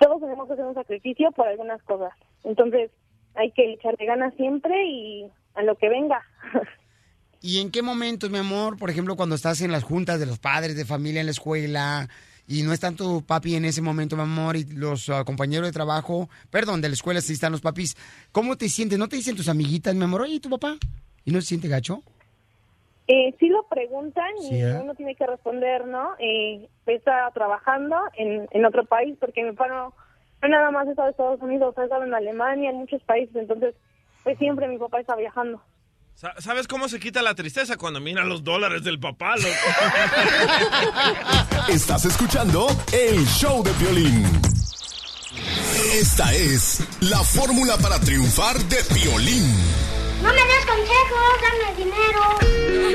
todos tenemos que hacer un sacrificio por algunas cosas. Entonces, hay que echarle ganas siempre y a lo que venga. ¿Y en qué momentos, mi amor, por ejemplo, cuando estás en las juntas de los padres de familia en la escuela y no están tu papi en ese momento, mi amor, y los ah, compañeros de trabajo, perdón, de la escuela sí están los papis, ¿cómo te sientes? ¿No te dicen tus amiguitas, mi amor, oye, tu papá? ¿Y no se siente gacho? Eh, sí lo preguntan y Sí, ¿eh? uno tiene que responder, ¿no? Eh, está trabajando en, en otro país porque mi papá no, no nada más ha estado en Estados Unidos, ha estado en Alemania, en muchos países, entonces pues siempre mi papá está viajando. Sa- ¿Sabes cómo se quita la tristeza cuando mira los dólares del papá? loco? Estás escuchando el show de violín. Esta es la fórmula para triunfar de violín. No me des consejos, dame dinero.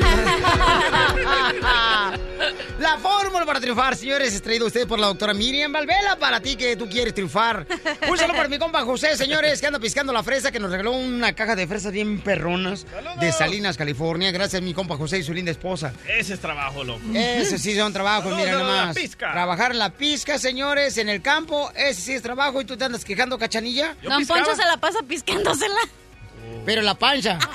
La fórmula para triunfar, señores, es traído a usted por la doctora Miriam Valvela, para ti que tú quieres triunfar. Un saludo para mi compa José, señores, que anda piscando la fresa, que nos regaló una caja de fresas bien perronas de Salinas, California. Gracias a mi compa José y su linda esposa. Ese es trabajo, loco. Ese sí son trabajos, mira nomás. pizca. Trabajar en la pizca, señores, en el campo, ese sí es trabajo y tú te andas quejando, cachanilla. Don Poncho se la pasa piscándosela. Pero la pancha.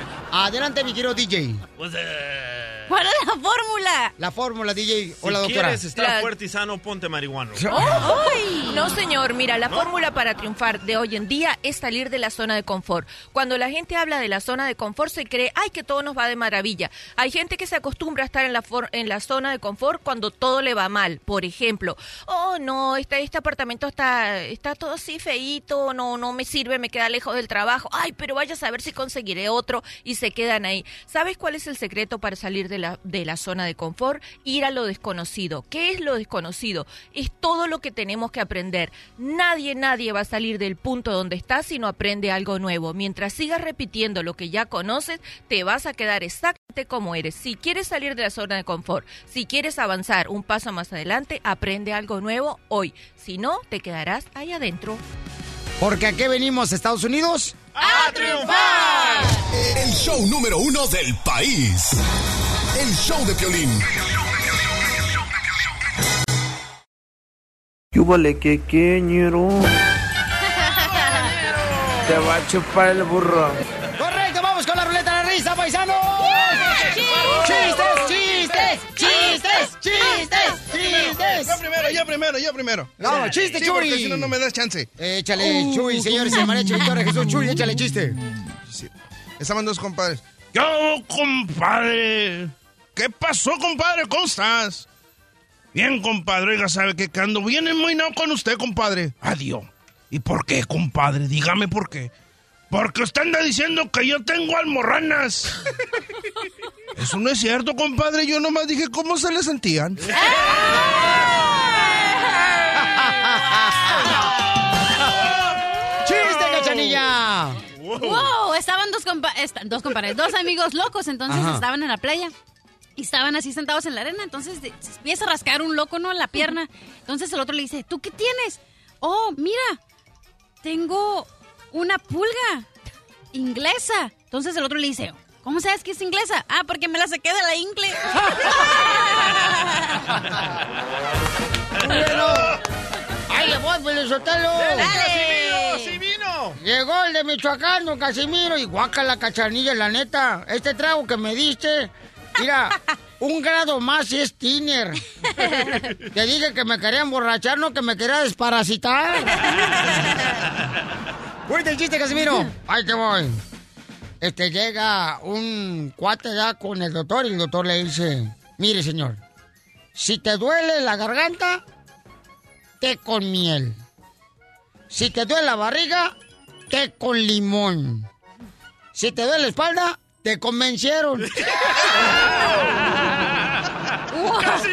Adelante, mi querido DJ. Pues, eh, ¿Cuál es la fórmula? La fórmula, DJ. si Hola, doctora. quieres estar La- fuerte y sano, ponte marihuano. ¡Ay! No, señor, mira, la fórmula para triunfar de hoy en día es salir de la zona de confort. Cuando la gente habla de la zona de confort, se cree, ay, que todo nos va de maravilla. Hay gente que se acostumbra a estar en la, for- en la zona de confort cuando todo le va mal. Por ejemplo, oh, no, este, este apartamento está, está todo así feíto, no, no me sirve, me queda lejos del trabajo. Ay, pero vaya a saber si conseguiré otro y se quedan ahí. ¿Sabes cuál es el secreto para salir de la, de la zona de confort? Ir a lo desconocido. ¿Qué es lo desconocido? Es todo lo que tenemos que aprender. Nadie, nadie va a salir del punto donde estás si no aprende algo nuevo. Mientras sigas repitiendo lo que ya conoces, te vas a quedar exactamente como eres. Si quieres salir de la zona de confort, si quieres avanzar un paso más adelante, aprende algo nuevo hoy. Si no, te quedarás ahí adentro. Porque aquí venimos, Estados Unidos. ¡A triunfar! El show número uno del país. El show de violín. Yúbale que queñero. Te va a chupar el burro. Chistes. Yo primero, yo primero, yo primero. No, chiste, Sí, Chuy. porque si no, no me das chance. Échale, Chuy, señores, se llama Victoria Jesús Chuy, échale chiste. Estaban dos compadres. Yo, compadre. ¿Qué pasó, compadre? ¿Cómo estás? Bien, compadre. Oiga, ¿sabe qué? Que ando bien enmoinado con usted, compadre. Adiós. ¿Y por qué, compadre? Dígame por qué. Porque usted anda diciendo que yo tengo almorranas. Eso no es cierto, compadre. Yo nomás dije cómo se le sentían. ¡Chiste, cachanilla! Wow, estaban dos, compa dos compadres, dos amigos locos, entonces Ajá. estaban en la playa. Y estaban así sentados en la arena, entonces se empieza a rascar un loco, ¿no? En la pierna. Entonces el otro le dice, ¿tú qué tienes? Oh, mira, tengo una pulga inglesa. Entonces el otro le dice, ¿cómo sabes que es inglesa? Ah, porque me la saqué de la ingle. Bueno. ¡Ahí le voy, Pelizotelo! ¡Dale, Casimiro! ¡Sí vino! Llegó el de Michoacán, don Casimiro, y guaca la cachanilla, la neta. Este trago que me diste, mira, un grado más y es tiner. Te dije que me quería emborrachar, no que me quería desparasitar. Cuenta el chiste, Casimiro. Ahí te voy. Este llega un cuate ya con el doctor y el doctor le dice, mire señor, si te duele la garganta, té con miel. Si te duele la barriga, té con limón. Si te duele la espalda, te convencieron. ¡Chiste,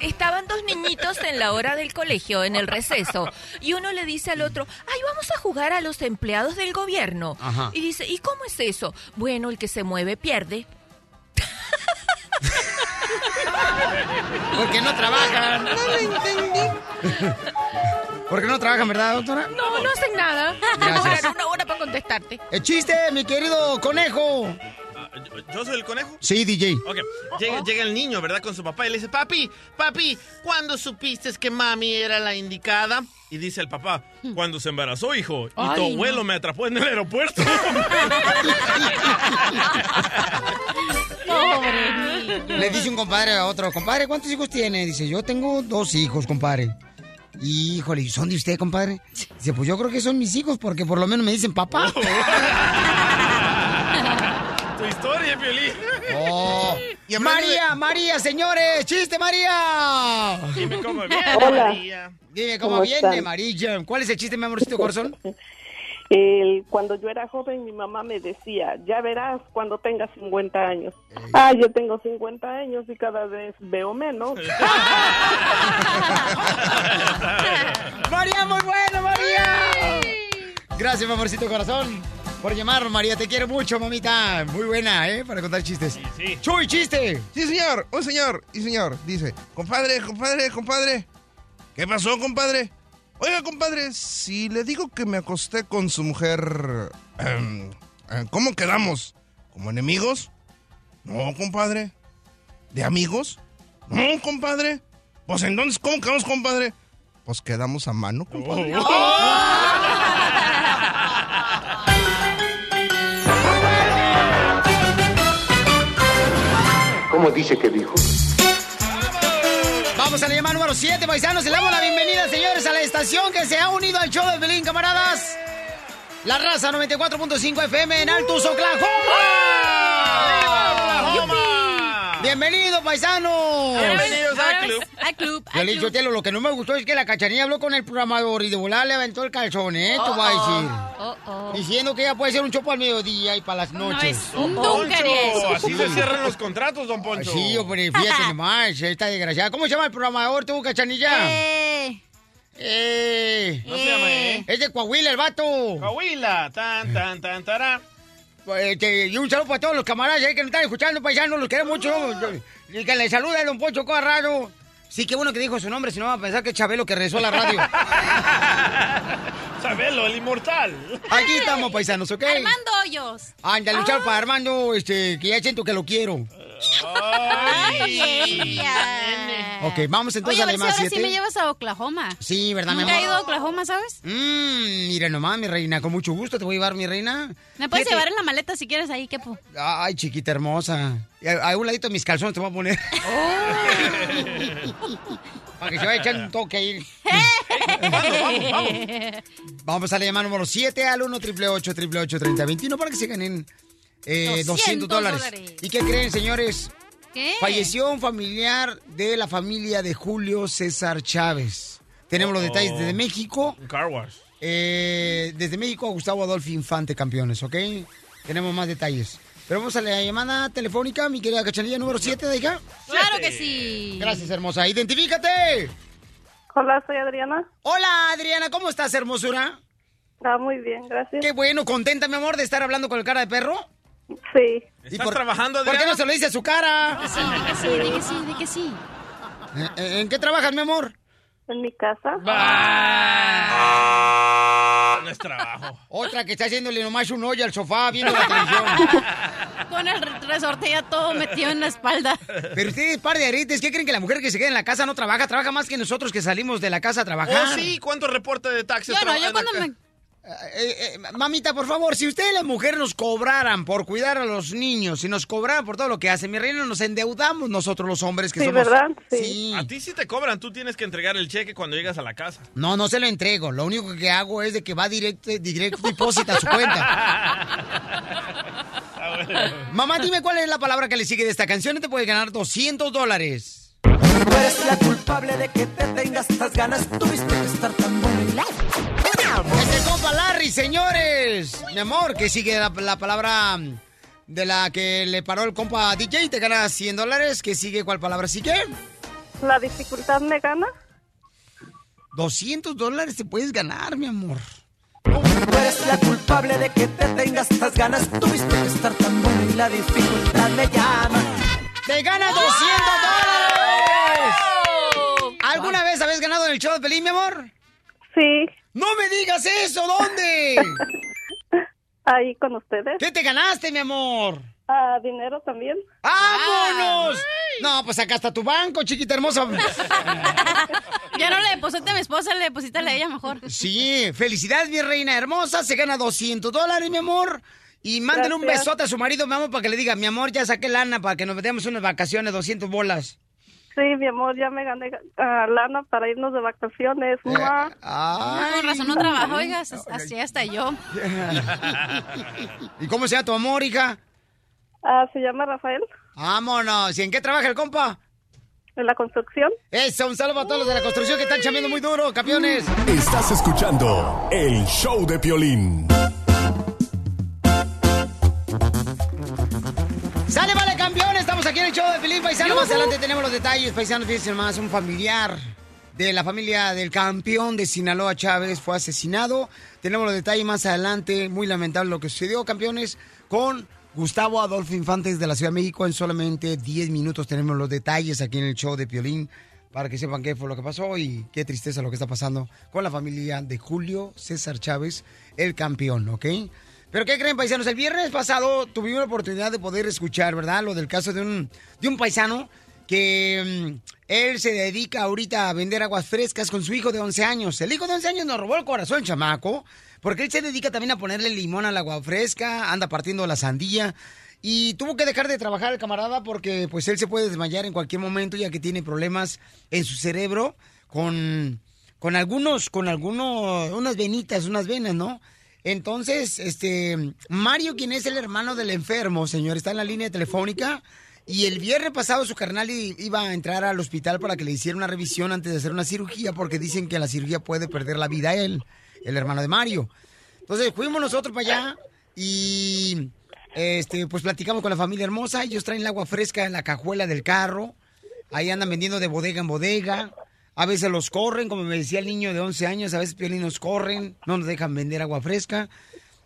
Estaban dos niñitos en la hora del colegio, en el receso, y uno le dice al otro, ay, vamos a jugar a los empleados del gobierno. Ajá. Y dice, ¿y cómo es eso? Bueno, el que se mueve pierde. Porque no trabajan. No lo entendí. Porque no trabajan, ¿verdad, doctora? No, no hacen nada. Gracias. Una hora para contestarte. El chiste, mi querido conejo. ¿Yo soy el conejo? Sí, DJ. Ok, llega, llega el niño, ¿verdad? Con su papá y le dice, papi, papi, ¿cuándo supiste que mami era la indicada? Y dice el papá, cuando se embarazó, hijo, y Ay, tu no. abuelo me atrapó en el aeropuerto. Le dice un compadre a otro, compadre, ¿cuántos hijos tiene? Dice, yo tengo dos hijos, compadre. Y, híjole, ¿y ¿son de usted, compadre? Dice, pues yo creo que son mis hijos porque por lo menos me dicen papá. tu historia, Piolín. Oh. María, María, señores, chiste, María. Dime cómo viene, Hola. María. Dime cómo ¿Cómo viene, están? María. ¿Cuál es el chiste, mi amorcito corazón? El- cuando yo era joven, mi mamá me decía, ya verás cuando tengas 50 años. Ah, yo tengo 50 años y cada vez veo menos. María, muy bueno, María. Gracias, mi amorcito corazón, por llamar, María. Te quiero mucho, mamita. Muy buena, ¿eh? Para contar chistes. Sí. Chuy, chiste. Sí, señor. Un señor y señor. Dice, compadre, compadre, compadre. ¿Qué pasó, compadre? Oiga, compadre, si le digo que me acosté con su mujer, em, em, ¿cómo quedamos? ¿Como enemigos? No, compadre. ¿De amigos? No, compadre. Pues entonces, ¿cómo quedamos, compadre? Pues quedamos a mano, compadre. ¿Cómo dice que dijo? Vamos a la llamada número 7, paisanos. Le damos la bienvenida, señores, a la estación que se ha unido al show de Belín, camaradas. La raza 94.5 FM en Altus, Oklahoma. Bienvenido, paisano. Bienvenidos al club. Al club. Yo le dicho, Telo, lo que no me gustó es que la cachanilla habló con el programador y de volar le aventó el calzón, ¿eh? Voy a decir. Oh, oh. Diciendo que ella puede ser un chopo al mediodía y para las noches. es un Don dunker Poncho, así se cierran los contratos, don Poncho. Sí, hombre, fíjate nomás, esta desgraciada. ¿Cómo se llama el programador tú, cachanilla? Eh, Eh. No se llama, ¿eh? Es de Coahuila el vato. Coahuila, tan, tan, tan, tará. Este, y un saludo para todos los camaradas ahí que nos están escuchando, paisanos, los queremos mucho. Y que le saluda a don Poncho Corrado. Sí, qué bueno que dijo su nombre, si no va a pensar que es Chabelo que regresó a la radio. Sabelo, el inmortal. Aquí estamos, paisanos, ¿ok? Armando Hoyos. Ándale, luchar para Armando, este, que ya siento que lo quiero. Ay, ella. Ok, vamos entonces Oye, a ver si ahora sí 7. me llevas a Oklahoma. Sí, ¿verdad, mi Nunca he amor? ido a Oklahoma, ¿sabes? Mmm, mira nomás, mi reina, con mucho gusto te voy a llevar, mi reina. Me puedes Fíjate- llevar en la maleta si quieres ahí, Kepo. Ay, chiquita hermosa. A, a un ladito de mis calzones te voy a poner. Para que se vaya echando un toque ahí. Vamos, vamos, vamos. Vamos a la llamada número 7 al 1 888 3021 para que se ganen eh, 200, 200 dólares. dólares. ¿Y qué creen, señores? ¿Qué? Falleció un familiar de la familia de Julio César Chávez. Tenemos los detalles desde México. Car wash. Eh, desde México a Gustavo Adolfo Infante, campeones, ¿ok? Tenemos más detalles. Pero vamos a la llamada telefónica, mi querida cachanilla número 7 de hija. Claro que sí. Gracias, hermosa. ¡Identifícate! Hola, soy Adriana. Hola, Adriana, ¿cómo estás, hermosura? Ah, muy bien, gracias. Qué bueno, contenta, mi amor, de estar hablando con el cara de perro. Sí. ¿Estás trabajando, ¿Por qué Adriana? no se lo dice a su cara? Sí, di que sí, di que sí, di que sí. Eh, ¿En qué trabajas, mi amor? En mi casa. No es trabajo. Otra que está haciéndole nomás un hoyo al sofá viendo la televisión. Con el resorte ya todo metido en la espalda. Pero ustedes, par de arites, ¿qué creen que la mujer que se queda en la casa no trabaja? Trabaja más que nosotros que salimos de la casa a trabajar. Oh, sí, ¿cuánto reporte de taxes? Yo no, yo cuando me... Eh, eh, mamita, por favor, si ustedes las mujeres nos cobraran por cuidar a los niños, si nos cobraran por todo lo que hacen, mi reina, nos endeudamos nosotros los hombres que Sí, somos. ¿verdad? Sí. A ti sí te cobran, tú tienes que entregar el cheque cuando llegas a la casa. No, no se lo entrego. Lo único que hago es de que va directo, directo depósito a su cuenta. Mamá, dime cuál es la palabra que le sigue de esta canción y te puede ganar 200 dólares. Tú eres la culpable de que te tengas estas ganas. Tuviste que estar tan buena. Compa Larry, señores. Mi amor, que sigue la, la palabra de la que le paró el compa DJ y te gana 100 dólares. ¿Qué sigue? ¿Cuál palabra sigue? La dificultad me gana. 200 dólares te puedes ganar, mi amor. Tú eres la culpable de que te tengas estas ganas. Tuviste que estar tan buena y la dificultad me llama. ¡Te ganas 200 dólares! ¿Alguna vez habéis ganado en el show de Pelín, mi amor? Sí. ¡No me digas eso! ¿Dónde? Ahí con ustedes. ¿Qué te ganaste, mi amor? Ah, dinero también. ¡Vámonos! No, pues acá está tu banco, chiquita hermosa. Ya no le deposité a mi esposa, le deposítale a ella mejor. Sí, felicidades, mi reina hermosa. Se gana 200 dólares, mi amor. Y mándale un besote a su marido, mi amor, para que le diga, mi amor, ya saqué lana para que nos metamos unas vacaciones, 200 bolas. Sí, mi amor, ya me gané ah, lana para irnos de vacaciones. ¡Mua! Ah, con razón no trabajo, oiga, así hasta yo. ¿Y cómo se llama tu amor, hija? Ah, se llama Rafael, Vámonos. ¿Y en qué trabaja el compa? en la construcción. Eso, un saludo a todos los de la construcción que están chambeando muy duro, campeones. Estás escuchando el show de Piolín. Estamos aquí en el show de Felipe Paisano. Más adelante tenemos los detalles. Paisanos, fíjense más, un familiar de la familia del campeón de Sinaloa Chávez fue asesinado. Tenemos los detalles más adelante. Muy lamentable lo que sucedió, campeones, con Gustavo Adolfo Infantes de la Ciudad de México. En solamente 10 minutos tenemos los detalles aquí en el show de Piolín para que sepan qué fue lo que pasó y qué tristeza lo que está pasando con la familia de Julio César Chávez, el campeón, ¿ok? Pero ¿qué creen, paisanos? El viernes pasado tuvimos la oportunidad de poder escuchar, ¿verdad? Lo del caso de un, de un paisano que mm, él se dedica ahorita a vender aguas frescas con su hijo de 11 años. El hijo de 11 años nos robó el corazón, chamaco, porque él se dedica también a ponerle limón al agua fresca, anda partiendo la sandía. Y tuvo que dejar de trabajar el camarada porque pues él se puede desmayar en cualquier momento ya que tiene problemas en su cerebro con, con algunos, con algunos, unas venitas, unas venas, ¿no? Entonces, este, Mario, quien es el hermano del enfermo, señor, está en la línea telefónica. Y el viernes pasado su carnal iba a entrar al hospital para que le hiciera una revisión antes de hacer una cirugía, porque dicen que la cirugía puede perder la vida él, el hermano de Mario. Entonces fuimos nosotros para allá y este, pues platicamos con la familia hermosa. Ellos traen el agua fresca en la cajuela del carro. Ahí andan vendiendo de bodega en bodega. A veces los corren, como me decía el niño de 11 años, a veces Piolín corren, no nos dejan vender agua fresca.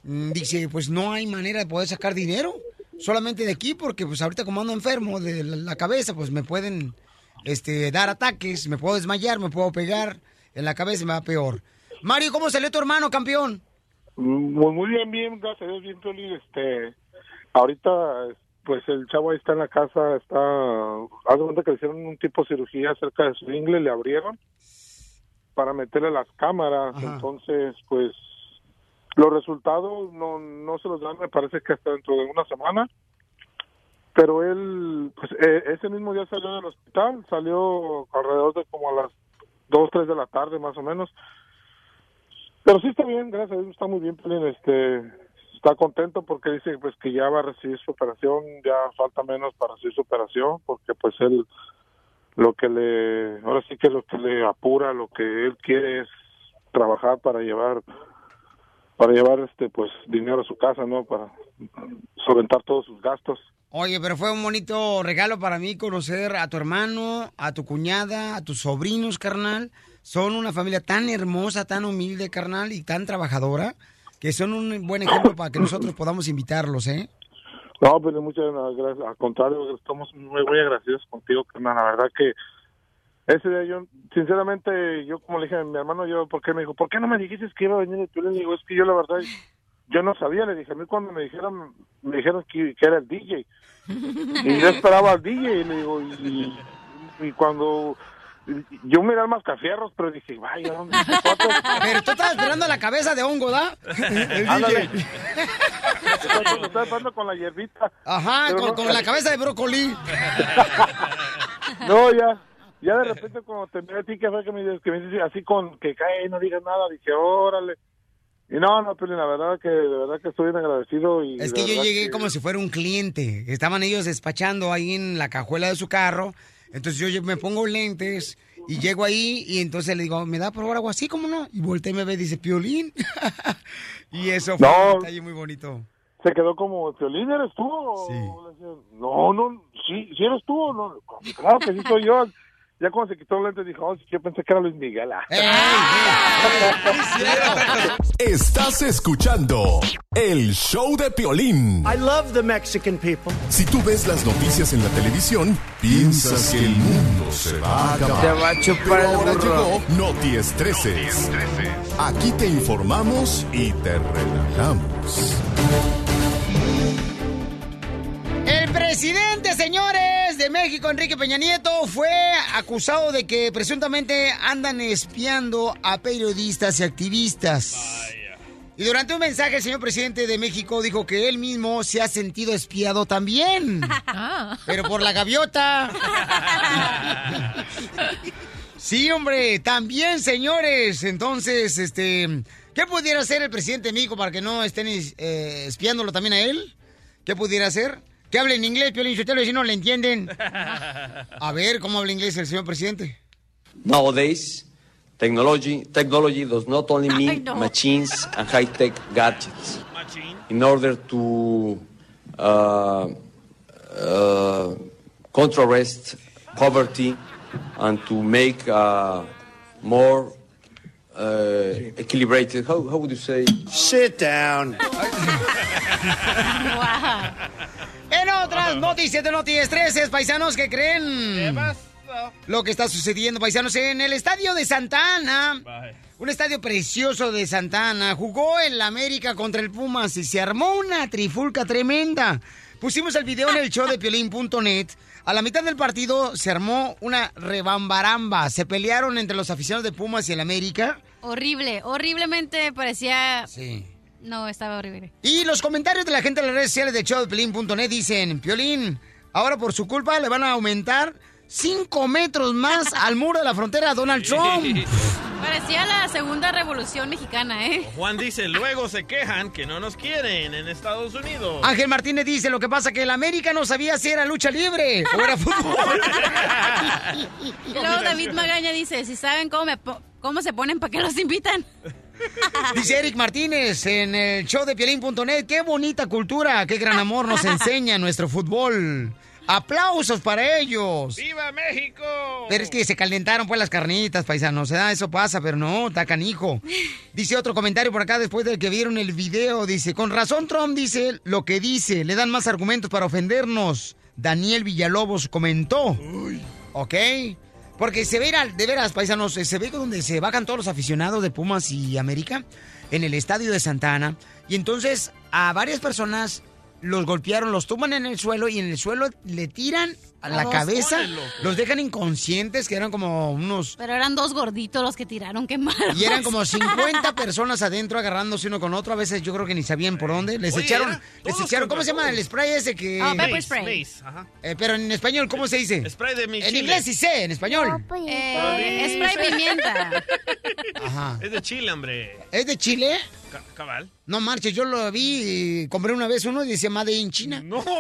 Mm, Dice, pues no hay manera de poder sacar dinero, solamente de aquí, porque pues ahorita como ando enfermo de la, cabeza, pues me pueden este, dar ataques, me puedo desmayar, me puedo pegar en la cabeza y me va peor. Mario, ¿cómo salió tu hermano, campeón? Muy, muy bien, bien, gracias a Dios, bien, Piolín. Este, ahorita, pues el chavo ahí está en la casa, está, haz de cuenta que le hicieron un tipo de cirugía cerca de su ingle, le abrieron para meterle las cámaras, entonces, pues, los resultados no, no se los dan, me parece que hasta dentro de una semana, pero él, pues, eh, ese mismo día salió del hospital, salió alrededor de como a las 2, 3 de la tarde, más o menos, pero sí está bien, gracias a Dios, está muy bien, este, está contento porque dice pues que ya va a recibir su operación, ya falta menos para recibir su operación, porque pues él lo que le, ahora sí que lo que le apura, lo que él quiere es trabajar para llevar, para llevar este pues dinero a su casa, ¿no? Para solventar todos sus gastos. Oye, pero fue un bonito regalo para mí conocer a tu hermano, a tu cuñada, a tus sobrinos, carnal. Son una familia tan hermosa, tan humilde, carnal, y tan trabajadora, que son un buen ejemplo para que nosotros podamos invitarlos, ¿eh? No, pero muchas gracias. Al contrario, estamos muy, muy agradecidos contigo, carnal. La verdad que ese día yo, sinceramente, yo como le dije a mi hermano, yo, ¿por qué me dijo? ¿Por qué no me dijiste que iba a venir Piolín? Le digo, es que yo la verdad, yo no sabía. Le dije, a mí cuando me dijeron, me dijeron que, que era el DJ. Y yo esperaba al DJ, y le digo, y, y cuando... Yo miré al mascafierros, pero dije, vaya, ¿dónde? Pero tú estabas esperando la cabeza de hongo, ¿da? Ándale. Estaba esperando con la hierbita. Ajá, con, no- con la cabeza de brócoli. No, ya, ya de repente cuando te miré a ti, que fue que me, que me dices así con que cae, no digas nada, dije, órale. Y no, no, pero la verdad que, de verdad que estoy bien agradecido y... Es que yo llegué que- como si fuera un cliente. Estaban ellos despachando ahí en la cajuela de su carro. Entonces yo me pongo lentes y llego ahí y entonces le digo, ¿me da por algo así? ¿Cómo no? Y volteé y me ve y dice, Piolín. y eso fue No. un detalle muy bonito. Se quedó como, ¿Piolín eres tú? decía, No, no, sí, sí eres tú. No, claro que sí soy yo. Ya cuando se quitó el lente dijo, oh, yo pensé que era Luis Miguel. ah". Estás escuchando el show de Piolín. I love the Mexican people. Si tú ves las noticias en la televisión, piensas que el mundo se va a acabar. Te va a chupar Pero el ahora llegó Noti Estreses. Aquí te informamos y te relajamos. señores, de México, Enrique Peña Nieto fue acusado de que presuntamente andan espiando a periodistas y activistas. Y durante un mensaje, el señor presidente de México dijo que él mismo se ha sentido espiado también. Pero por la gaviota. Sí, hombre, también, señores. Entonces, este, ¿qué pudiera hacer el presidente de México para que no estén eh, espiándolo también a él? ¿Qué pudiera hacer? Que hable en inglés, Piolín Sotelo, y si no le entienden. A ver, ¿cómo habla inglés el señor presidente? Nowadays, technology technology does not only mean no. machines and high-tech gadgets. In order to uh, uh, contrast poverty and to make uh, more uh, equilibrated. How, how would you say? Sit down. En otras noticias de Noti Estreses, paisanos que creen lo que está sucediendo, paisanos, en el estadio de Santa Ana. Un estadio precioso de Santa Ana. Jugó el América contra el Pumas y se armó una trifulca tremenda. Pusimos el video en el show de piolín.net. A la mitad del partido se armó una rebambaramba. Se pelearon entre los aficionados de Pumas y el América. Horrible, horriblemente parecía... Sí. No, estaba horrible. Y los comentarios de la gente en las redes sociales de showdepiolín.net dicen, Piolín, ahora por su culpa le van a aumentar 5 metros más al muro de la frontera a Donald Trump. Parecía la segunda revolución mexicana, ¿eh? Juan dice, luego se quejan que no nos quieren en Estados Unidos. Ángel Martínez dice, lo que pasa que el América no sabía si era lucha libre o era fútbol. Y luego David Magaña dice, si saben cómo, me po- cómo se ponen, ¿para qué los invitan? Dice Eric Martínez en el show de Piolín.net, qué bonita cultura, qué gran amor nos enseña nuestro fútbol. Aplausos para ellos. ¡Viva México! Pero es que se calentaron pues las carnitas, paisanos. ¿eh? Eso pasa, pero no, está canijo. Dice otro comentario por acá después de que vieron el video. Dice, con razón Trump dice lo que dice. Le dan más argumentos para ofendernos. Daniel Villalobos comentó. ¿Ok? Porque se ve, de veras, paisanos, se ve donde se bajan todos los aficionados de Pumas y América en el estadio de Santa Ana. Y entonces a varias personas los golpearon, los tumban en el suelo y en el suelo le tiran a la dos, cabeza, los dejan inconscientes, que eran como unos... Pero eran dos gorditos los que tiraron, qué mal. Y eran como 50 personas adentro agarrándose uno con otro. A veces yo creo que ni sabían por dónde. Les Oye, echaron, les echaron, ¿cómo se llama todos. el spray ese que... Ah, pepper Mace, spray. mace, ajá. Eh, pero en español, ¿cómo se dice? Spray de mi En chile. inglés sí sé, en español. Eh, spray pimienta. Ajá. Es de Chile, hombre. ¿Es de Chile? Ca- cabal. No marches, yo lo vi y compré una vez uno y decía Made in China. No, eso.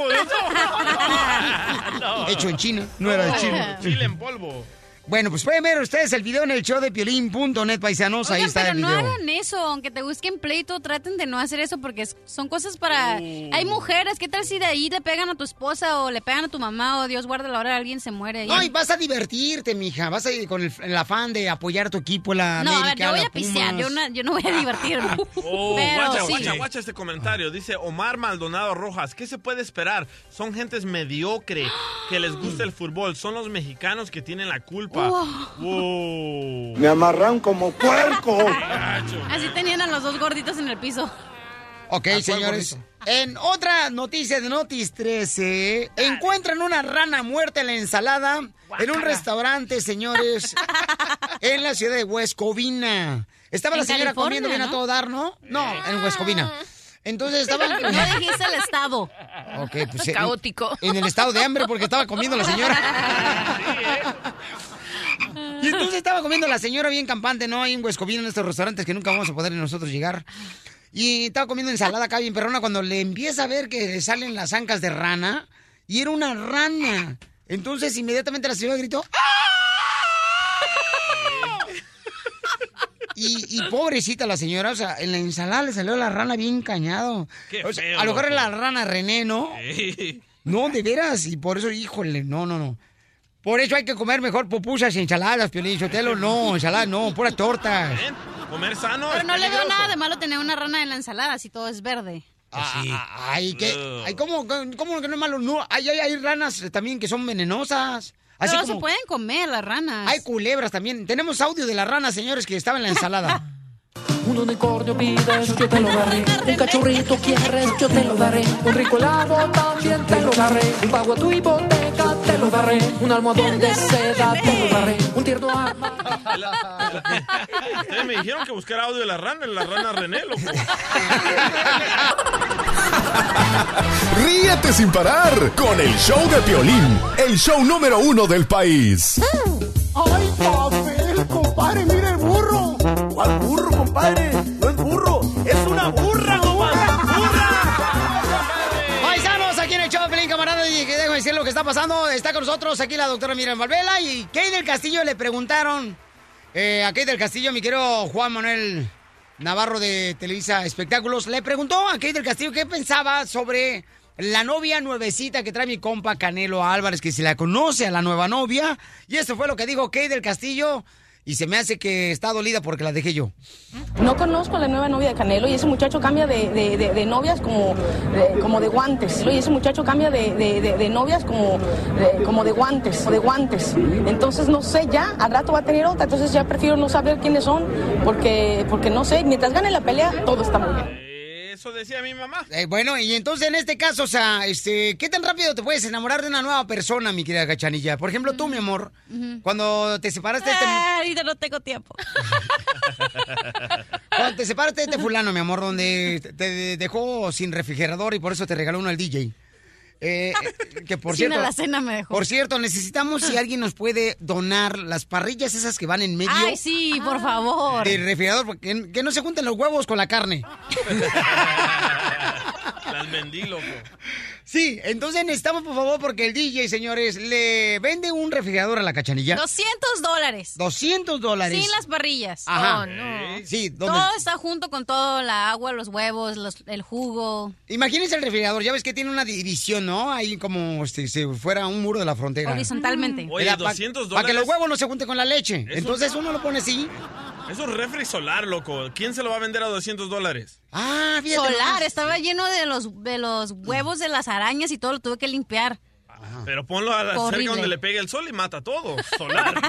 No. Hecho en China, no era de China. Chile en polvo. Bueno, pues pueden ver ustedes el video en el show de piolín.net, paisanos. Ahí está pero el no video. hagan eso, aunque te busquen pleito, traten de no hacer eso porque son cosas para... Hay mujeres, ¿qué tal si de ahí le pegan a tu esposa o le pegan a tu mamá o Dios guarde la hora alguien se muere? No, y vas a divertirte, mija. Vas a ir con el, el afán de apoyar a tu equipo, la No, a ver, América, yo voy a pistear, Pumas. yo, no- yo no voy a divertirme. Oh, pero guacha, sí. guacha, guacha este comentario. Dice Omar Maldonado Rojas, ¿qué se puede esperar? Son gentes mediocre que les gusta el fútbol. Son los mexicanos que tienen la culpa. Wow. Me amarran como puerco. Así tenían a los dos gorditos en el piso. Ok, señores. En otra noticia de Notis 13, encuentran una rana muerta en la ensalada en un restaurante, señores, en la ciudad de Huescovina. Estaba la En señora California, comiendo bien a todo dar, ¿no? No, en Huescovina. Entonces estaban... No dijiste el estado. Ok, pues, en- Caótico. En, el estado de hambre porque estaba comiendo la señora. Y entonces estaba comiendo la señora bien campante, ¿no? Ahí en Huescovina, en estos restaurantes que nunca vamos a poder nosotros llegar. Y estaba comiendo ensalada acá bien perrona cuando le empieza a ver que le salen las ancas de rana. Y era una rana. Entonces inmediatamente la señora gritó. "¡Ah!". Y, y pobrecita la señora, o sea, en la ensalada le salió la rana bien cañado. Qué O sea, feo, a lo mejor era la rana René, ¿no? Sí. No, de veras, y por eso, híjole, no, no, no. Por eso hay que comer mejor pupusas y ensaladas, Piolín Sotelo, no, ensaladas no, puras tortas. Comer sano Pero es no le veo nada de malo tener una rana en la ensalada si todo es verde. Ah, ah, ay, ¿qué? Ay, ¿cómo, cómo que no es malo? No, hay, hay, hay ranas también que son venenosas. Así Pero como se pueden comer las ranas. hay culebras también. Tenemos audio de la rana, señores, que estaba en la ensalada. Un unicornio pides, yo te lo daré. Un cachorrito quieres, yo te lo daré. Un rico helado también te lo daré. Un pago a tu hipoteca te lo daré. Un almohadón de seda te lo daré. Un tierno arma. Ustedes me dijeron que buscara audio de la rana, la rana René, loco. Ríete sin parar con el show de Piolín, el show número uno del país. ¡Ay, papel, ¿Cuál burro, compadre? No es burro, es una burra, compadre. Paisanos, aquí en el show camarada, y que dejo decir lo que está pasando. Está con nosotros aquí la doctora Miriam Valvela y Kay del Castillo le preguntaron eh, a Kay del Castillo, mi querido Juan Manuel Navarro de Televisa Espectáculos, le preguntó a Kay del Castillo qué pensaba sobre la novia nuevecita que trae mi compa Canelo Álvarez, que se la conoce a la nueva novia. Y eso fue lo que dijo Kay del Castillo. Y se me hace que está dolida porque la dejé yo. No conozco a la nueva novia de Canelo y ese muchacho cambia de, de- novias como de, como de guantes. Y ese muchacho cambia de, novias como de, como de guantes, de guantes. Entonces no sé ya, al rato va a tener otra. Entonces ya prefiero no saber quiénes son porque, porque no sé, mientras gane la pelea todo está muy bien. Eso decía mi mamá. Eh, bueno, y entonces en este caso, o sea, este, ¿qué tan rápido te puedes enamorar de una nueva persona, mi querida Cachanilla? Por ejemplo, tú, mi amor, cuando te separaste de este, Ah, ahorita no tengo tiempo. cuando te separaste de este fulano, mi amor, donde te- te dejó sin refrigerador y por eso te regaló uno al DJ. Eh, eh, que por Sin cierto, alacena me dejó. por cierto, necesitamos si alguien nos puede donar las parrillas esas que van en medio. Ay, sí, por favor. Del refrigerador, porque que no se junten los huevos con la carne. Las vendí, loco. Sí, entonces necesitamos, por favor, porque el DJ, señores, le vende un refrigerador a la cachanilla. 200 dólares. 200 dólares. Sin las parrillas. Ajá. Oh, no. Sí, ¿dónde? Todo está junto con todo, la agua, los huevos, los- el jugo. Imagínense el refrigerador, ya ves que tiene una división, ¿no? Ahí como este, si fuera un muro de la frontera. Horizontalmente. Oye, Era pa- 200 Para que los dólares. huevos no se junten con la leche. Entonces uno lo pone así. Es un refri solar, loco. ¿Quién se lo va a vender a 200 dólares? Ah, Solar, estaba lleno de los, de los huevos de las arañas y todo lo tuve que limpiar. Pero ponlo a la cerca donde le pegue el sol y mata todo. Solar.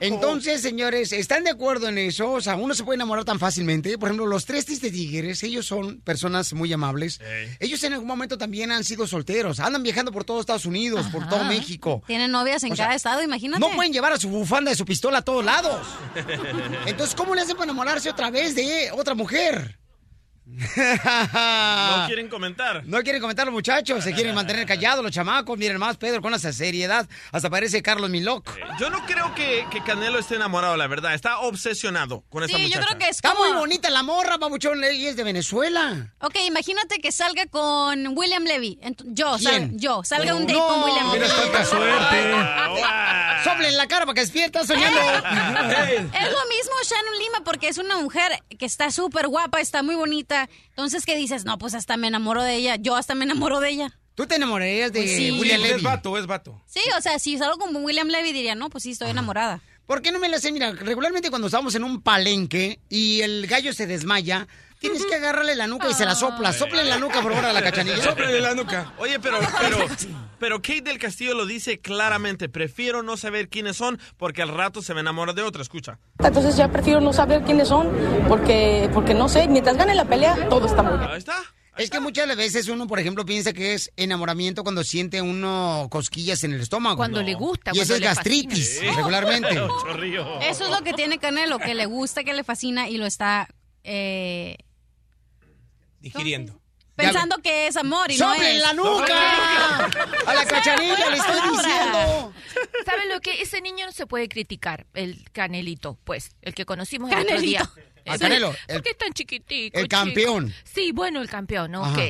Entonces, señores, ¿están de acuerdo en eso? O sea, uno se puede enamorar tan fácilmente. Por ejemplo, los tres tristes tigres, ellos son personas muy amables. Ellos en algún momento también han sido solteros. Andan viajando por todo Estados Unidos, por todo. México. Tienen novias en O sea, cada estado, imagínate. No pueden llevar a su bufanda de su pistola a todos lados. Entonces, ¿cómo le hacen para enamorarse otra vez de otra mujer? No quieren comentar. No quieren comentar los muchachos, se quieren mantener callados los chamacos. Miren más, Pedro, con esa seriedad. Hasta parece Carlos Miloc. Yo no creo que, que Canelo esté enamorado, la verdad. Está obsesionado con esta Sí, yo creo que es Está como... muy bonita la morra, babuchón, ella es de Venezuela. Ok, imagínate que salga con William Levy. Yo, ¿Quién? sal- yo, salga un date No, con William Levy. tienes tanta suerte. Sople en la cara para que despiertas soñando. Es lo mismo Shannon Lima porque es una mujer que está súper guapa, está muy bonita. Entonces, ¿qué dices? No, pues hasta me enamoro de ella. Yo hasta me enamoro de ella. ¿Tú te enamorarías de Pues sí. William Sí, Levy? es vato, es vato. Sí, o sea, si salgo con William Levy diría, no, pues sí, estoy enamorada. ¿Por qué no me la sé? Mira, regularmente cuando estamos en un palenque y el gallo se desmaya, tienes que agarrarle la nuca y se la sopla. Sople en la nuca, por favor, a la cachanilla. Sóplale la nuca. Oye, pero, pero, pero Kate del Castillo lo dice claramente. Prefiero no saber quiénes son porque al rato se me enamora de otra. Escucha. Entonces ya prefiero no saber quiénes son porque, porque no sé, mientras gane la pelea todo está muy bien. Ahí está. Es que muchas veces uno, por ejemplo, piensa que es enamoramiento cuando siente uno cosquillas en el estómago. Cuando le gusta, Y eso es gastritis, fascina. regularmente. Eso es lo que tiene Canelo, que le gusta, que le fascina y lo está eh, Digiriendo. pensando que es amor y no ¡Sople es. en la nuca! A la cachanilla le estoy diciendo. ¿Saben lo que? Ese niño no se puede criticar, el Canelito, pues, el que conocimos el otro día. Sí, Canelo, el- porque es tan chiquitico. el chico. campeón. Sí, bueno, el campeón, ok. Ajá.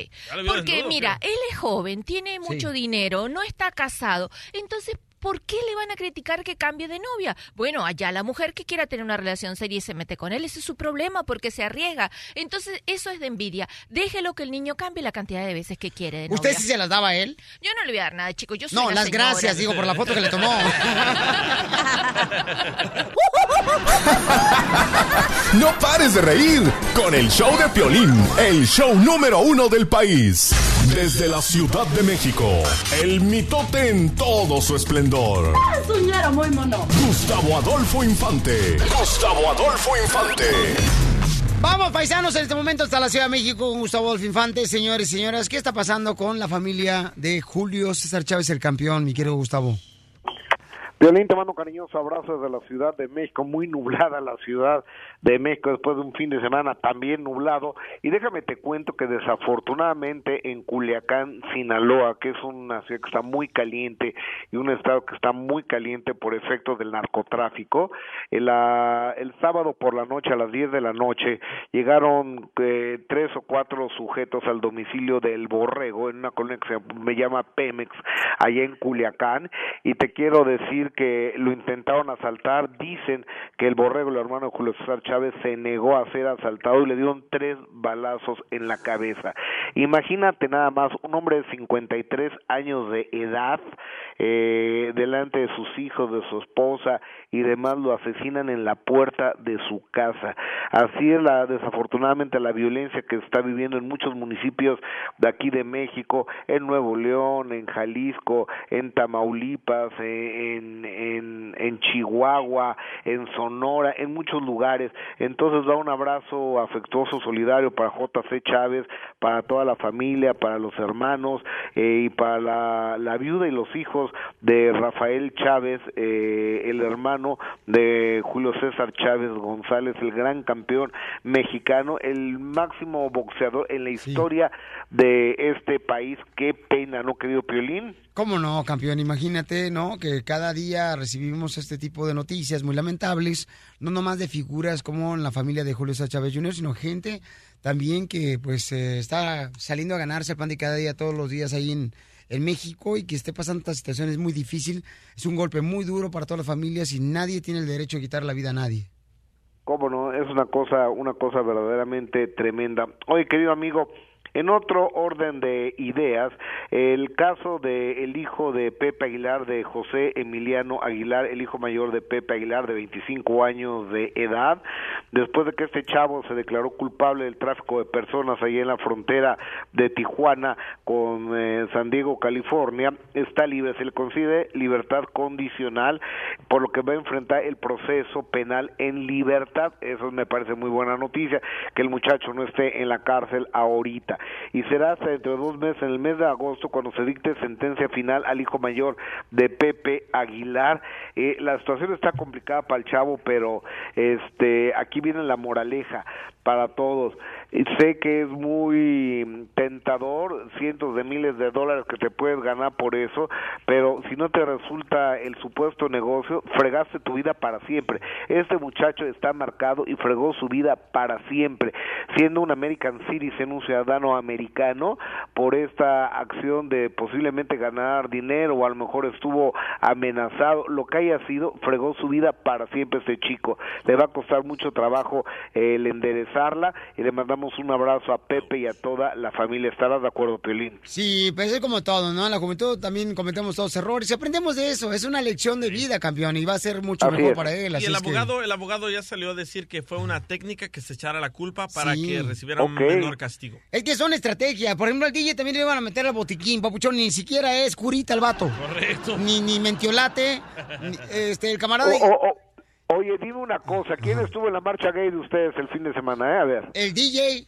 Porque desnudo, mira, ¿qué? él es joven, tiene mucho dinero, no está casado. Entonces, ¿por qué le van a criticar que cambie de novia? Bueno, allá la mujer que quiera tener una relación seria y se mete con él, ese es su problema porque se arriesga. Entonces, eso es de envidia. Déjelo que el niño cambie la cantidad de veces que quiere de ¿Usted novia. sí se las daba a él? Yo no le voy a dar nada, chico. Yo soy No, la las señora. gracias, digo, por la foto que le tomó. No pares de reír con el show de Piolín, el show número uno del país. Desde la Ciudad de México, el mitote en todo su esplendor. Es un ñero muy mono. Gustavo Adolfo Infante. Gustavo Adolfo Infante. Vamos, paisanos, en este momento hasta la Ciudad de México con Gustavo Adolfo Infante. Señores y señoras, ¿qué está pasando con la familia de Julio César Chávez, el campeón, mi querido Gustavo? Violín, te mando un cariñoso abrazo desde la Ciudad de México, muy nublada la Ciudad de México después de un fin de semana también nublado. Y déjame te cuento que desafortunadamente en Culiacán, Sinaloa, que es una ciudad que está muy caliente y un estado que está muy caliente por efecto del narcotráfico, el, ah, el sábado por la noche, a las 10 de la noche, llegaron eh, tres o cuatro sujetos al domicilio del Borrego en una colonia que se me llama Pemex, allá en Culiacán, y te quiero decir que lo intentaron asaltar, dicen que el Borrego, el hermano de Julio César se negó a ser asaltado y le dieron tres balazos en la cabeza. Imagínate nada más, un hombre de 53 años de edad, eh, delante de sus hijos, de su esposa y demás, lo asesinan en la puerta de su casa. Así es la, desafortunadamente, la violencia que está viviendo en muchos municipios de aquí de México, en Nuevo León, en Jalisco, en Tamaulipas, eh, en, en Chihuahua, en Sonora, en muchos lugares. Entonces va un abrazo afectuoso, solidario para JC Chávez, para toda la familia, para los hermanos eh, y para la, la viuda y los hijos de Rafael Chávez, eh, el hermano de Julio César Chávez González, el gran campeón mexicano, el máximo boxeador en la historia de este país. Qué pena, ¿no, querido Piolín? ¿Cómo no, campeón? Imagínate, ¿no? Que cada día recibimos este tipo de noticias muy lamentables, no nomás de figuras como en la familia de Julio César Chávez Jr., sino gente también que pues eh, está saliendo a ganarse el pan de cada día todos los días ahí en, en México y que esté pasando esta situación es muy difícil, es un golpe muy duro para todas las familias y nadie tiene el derecho de quitar la vida a nadie. Cómo no, es una cosa, una cosa verdaderamente tremenda. Oye, querido amigo, en otro orden de ideas, el caso de el hijo de Pepe Aguilar, de José Emiliano Aguilar, el hijo mayor de Pepe Aguilar, de 25 años de edad, después de que este chavo se declaró culpable del tráfico de personas ahí en la frontera de Tijuana con eh, San Diego, California, está libre, se le concede libertad condicional, por lo que va a enfrentar el proceso penal en libertad. Eso me parece muy buena noticia, que el muchacho no esté en la cárcel ahorita y será hasta dentro de dos meses, en el mes de agosto, cuando se dicte sentencia final al hijo mayor de Pepe Aguilar. Eh, la situación está complicada para el chavo, pero este aquí viene la moraleja para todos. Y sé que es muy tentador, cientos de miles de dólares que te puedes ganar por eso, pero si no te resulta el supuesto negocio, fregaste tu vida para siempre. Este muchacho está marcado y fregó su vida para siempre, siendo un American Citizen, un ciudadano americano, por esta acción de posiblemente ganar dinero o a lo mejor estuvo amenazado, lo que haya sido, fregó su vida para siempre este chico. Le va a costar mucho trabajo el y le mandamos un abrazo a Pepe y a toda la familia. ¿Estarás de acuerdo, Piolín? Sí, pues es como todo, ¿no? En la juventud también cometemos todos errores y aprendemos de eso. Es una lección de vida, campeón, y va a ser mucho Así mejor es. para él. Y el es que- abogado, el abogado ya salió a decir que fue una técnica que se echara la culpa para Sí. que recibiera un menor castigo. Es que son estrategias. Por ejemplo, al DJ también le iban a meter al botiquín, papuchón. Ni siquiera es curita el vato. Correcto. Ni, ni mentiolate. ni- este, el camarada. O- o- o- oye, dime una cosa, ¿quién estuvo en la marcha gay de ustedes el fin de semana? eh? A ver. El DJ.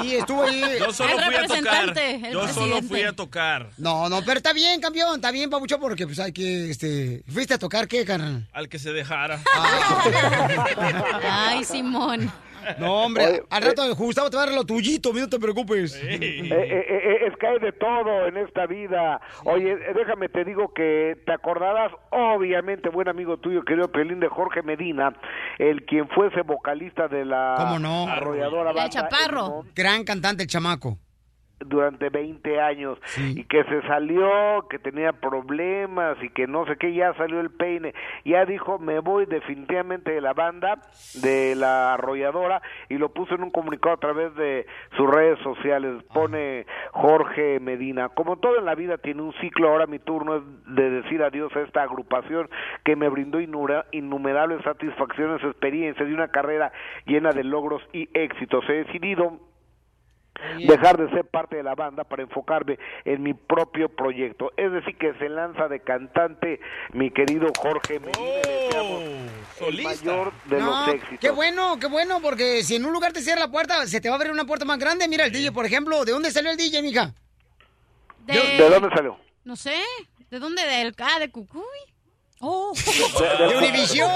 Sí, estuvo ahí. Yo solo El fui a tocar. Yo solo fui a tocar. No, no, pero está bien, campeón. Está bien, papuchón, porque pues hay que, este... ¿Fuiste a tocar qué, carnal? Al que se dejara. Ay, Simón. No, hombre, Oye, al rato Gustavo te va a dar lo tuyito, no te preocupes. Eh, eh, eh, es que hay de todo en esta vida. Oye, eh, déjame te digo que te acordarás, obviamente, buen amigo tuyo, querido Pelín de Jorge Medina, el quien fuese vocalista de la ¿Cómo no? arrolladora La banda Chaparro. Gran cantante el chamaco. Durante 20 años y que se salió, que tenía problemas y que no sé qué, ya salió el peine, ya dijo me voy definitivamente de la banda, de la arrolladora y lo puso en un comunicado a través de sus redes sociales, pone Jorge Medina, como todo en la vida tiene un ciclo, ahora mi turno es de decir adiós a esta agrupación que me brindó innumerables satisfacciones, experiencias y una carrera llena de logros y éxitos. He decidido dejar de ser parte de la banda para enfocarme en mi propio proyecto. Es decir, que se lanza de cantante mi querido Jorge Medina, el mayor de No, los éxitos. Qué bueno, qué bueno, porque si en un lugar te cierra la puerta, se te va a abrir una puerta más grande. Mira el DJ, por ejemplo. ¿De dónde salió el DJ, mija? De, ¿De dónde salió? No sé. ¿De dónde? Del ah, de Cucuy. Oh. De- de Univisión.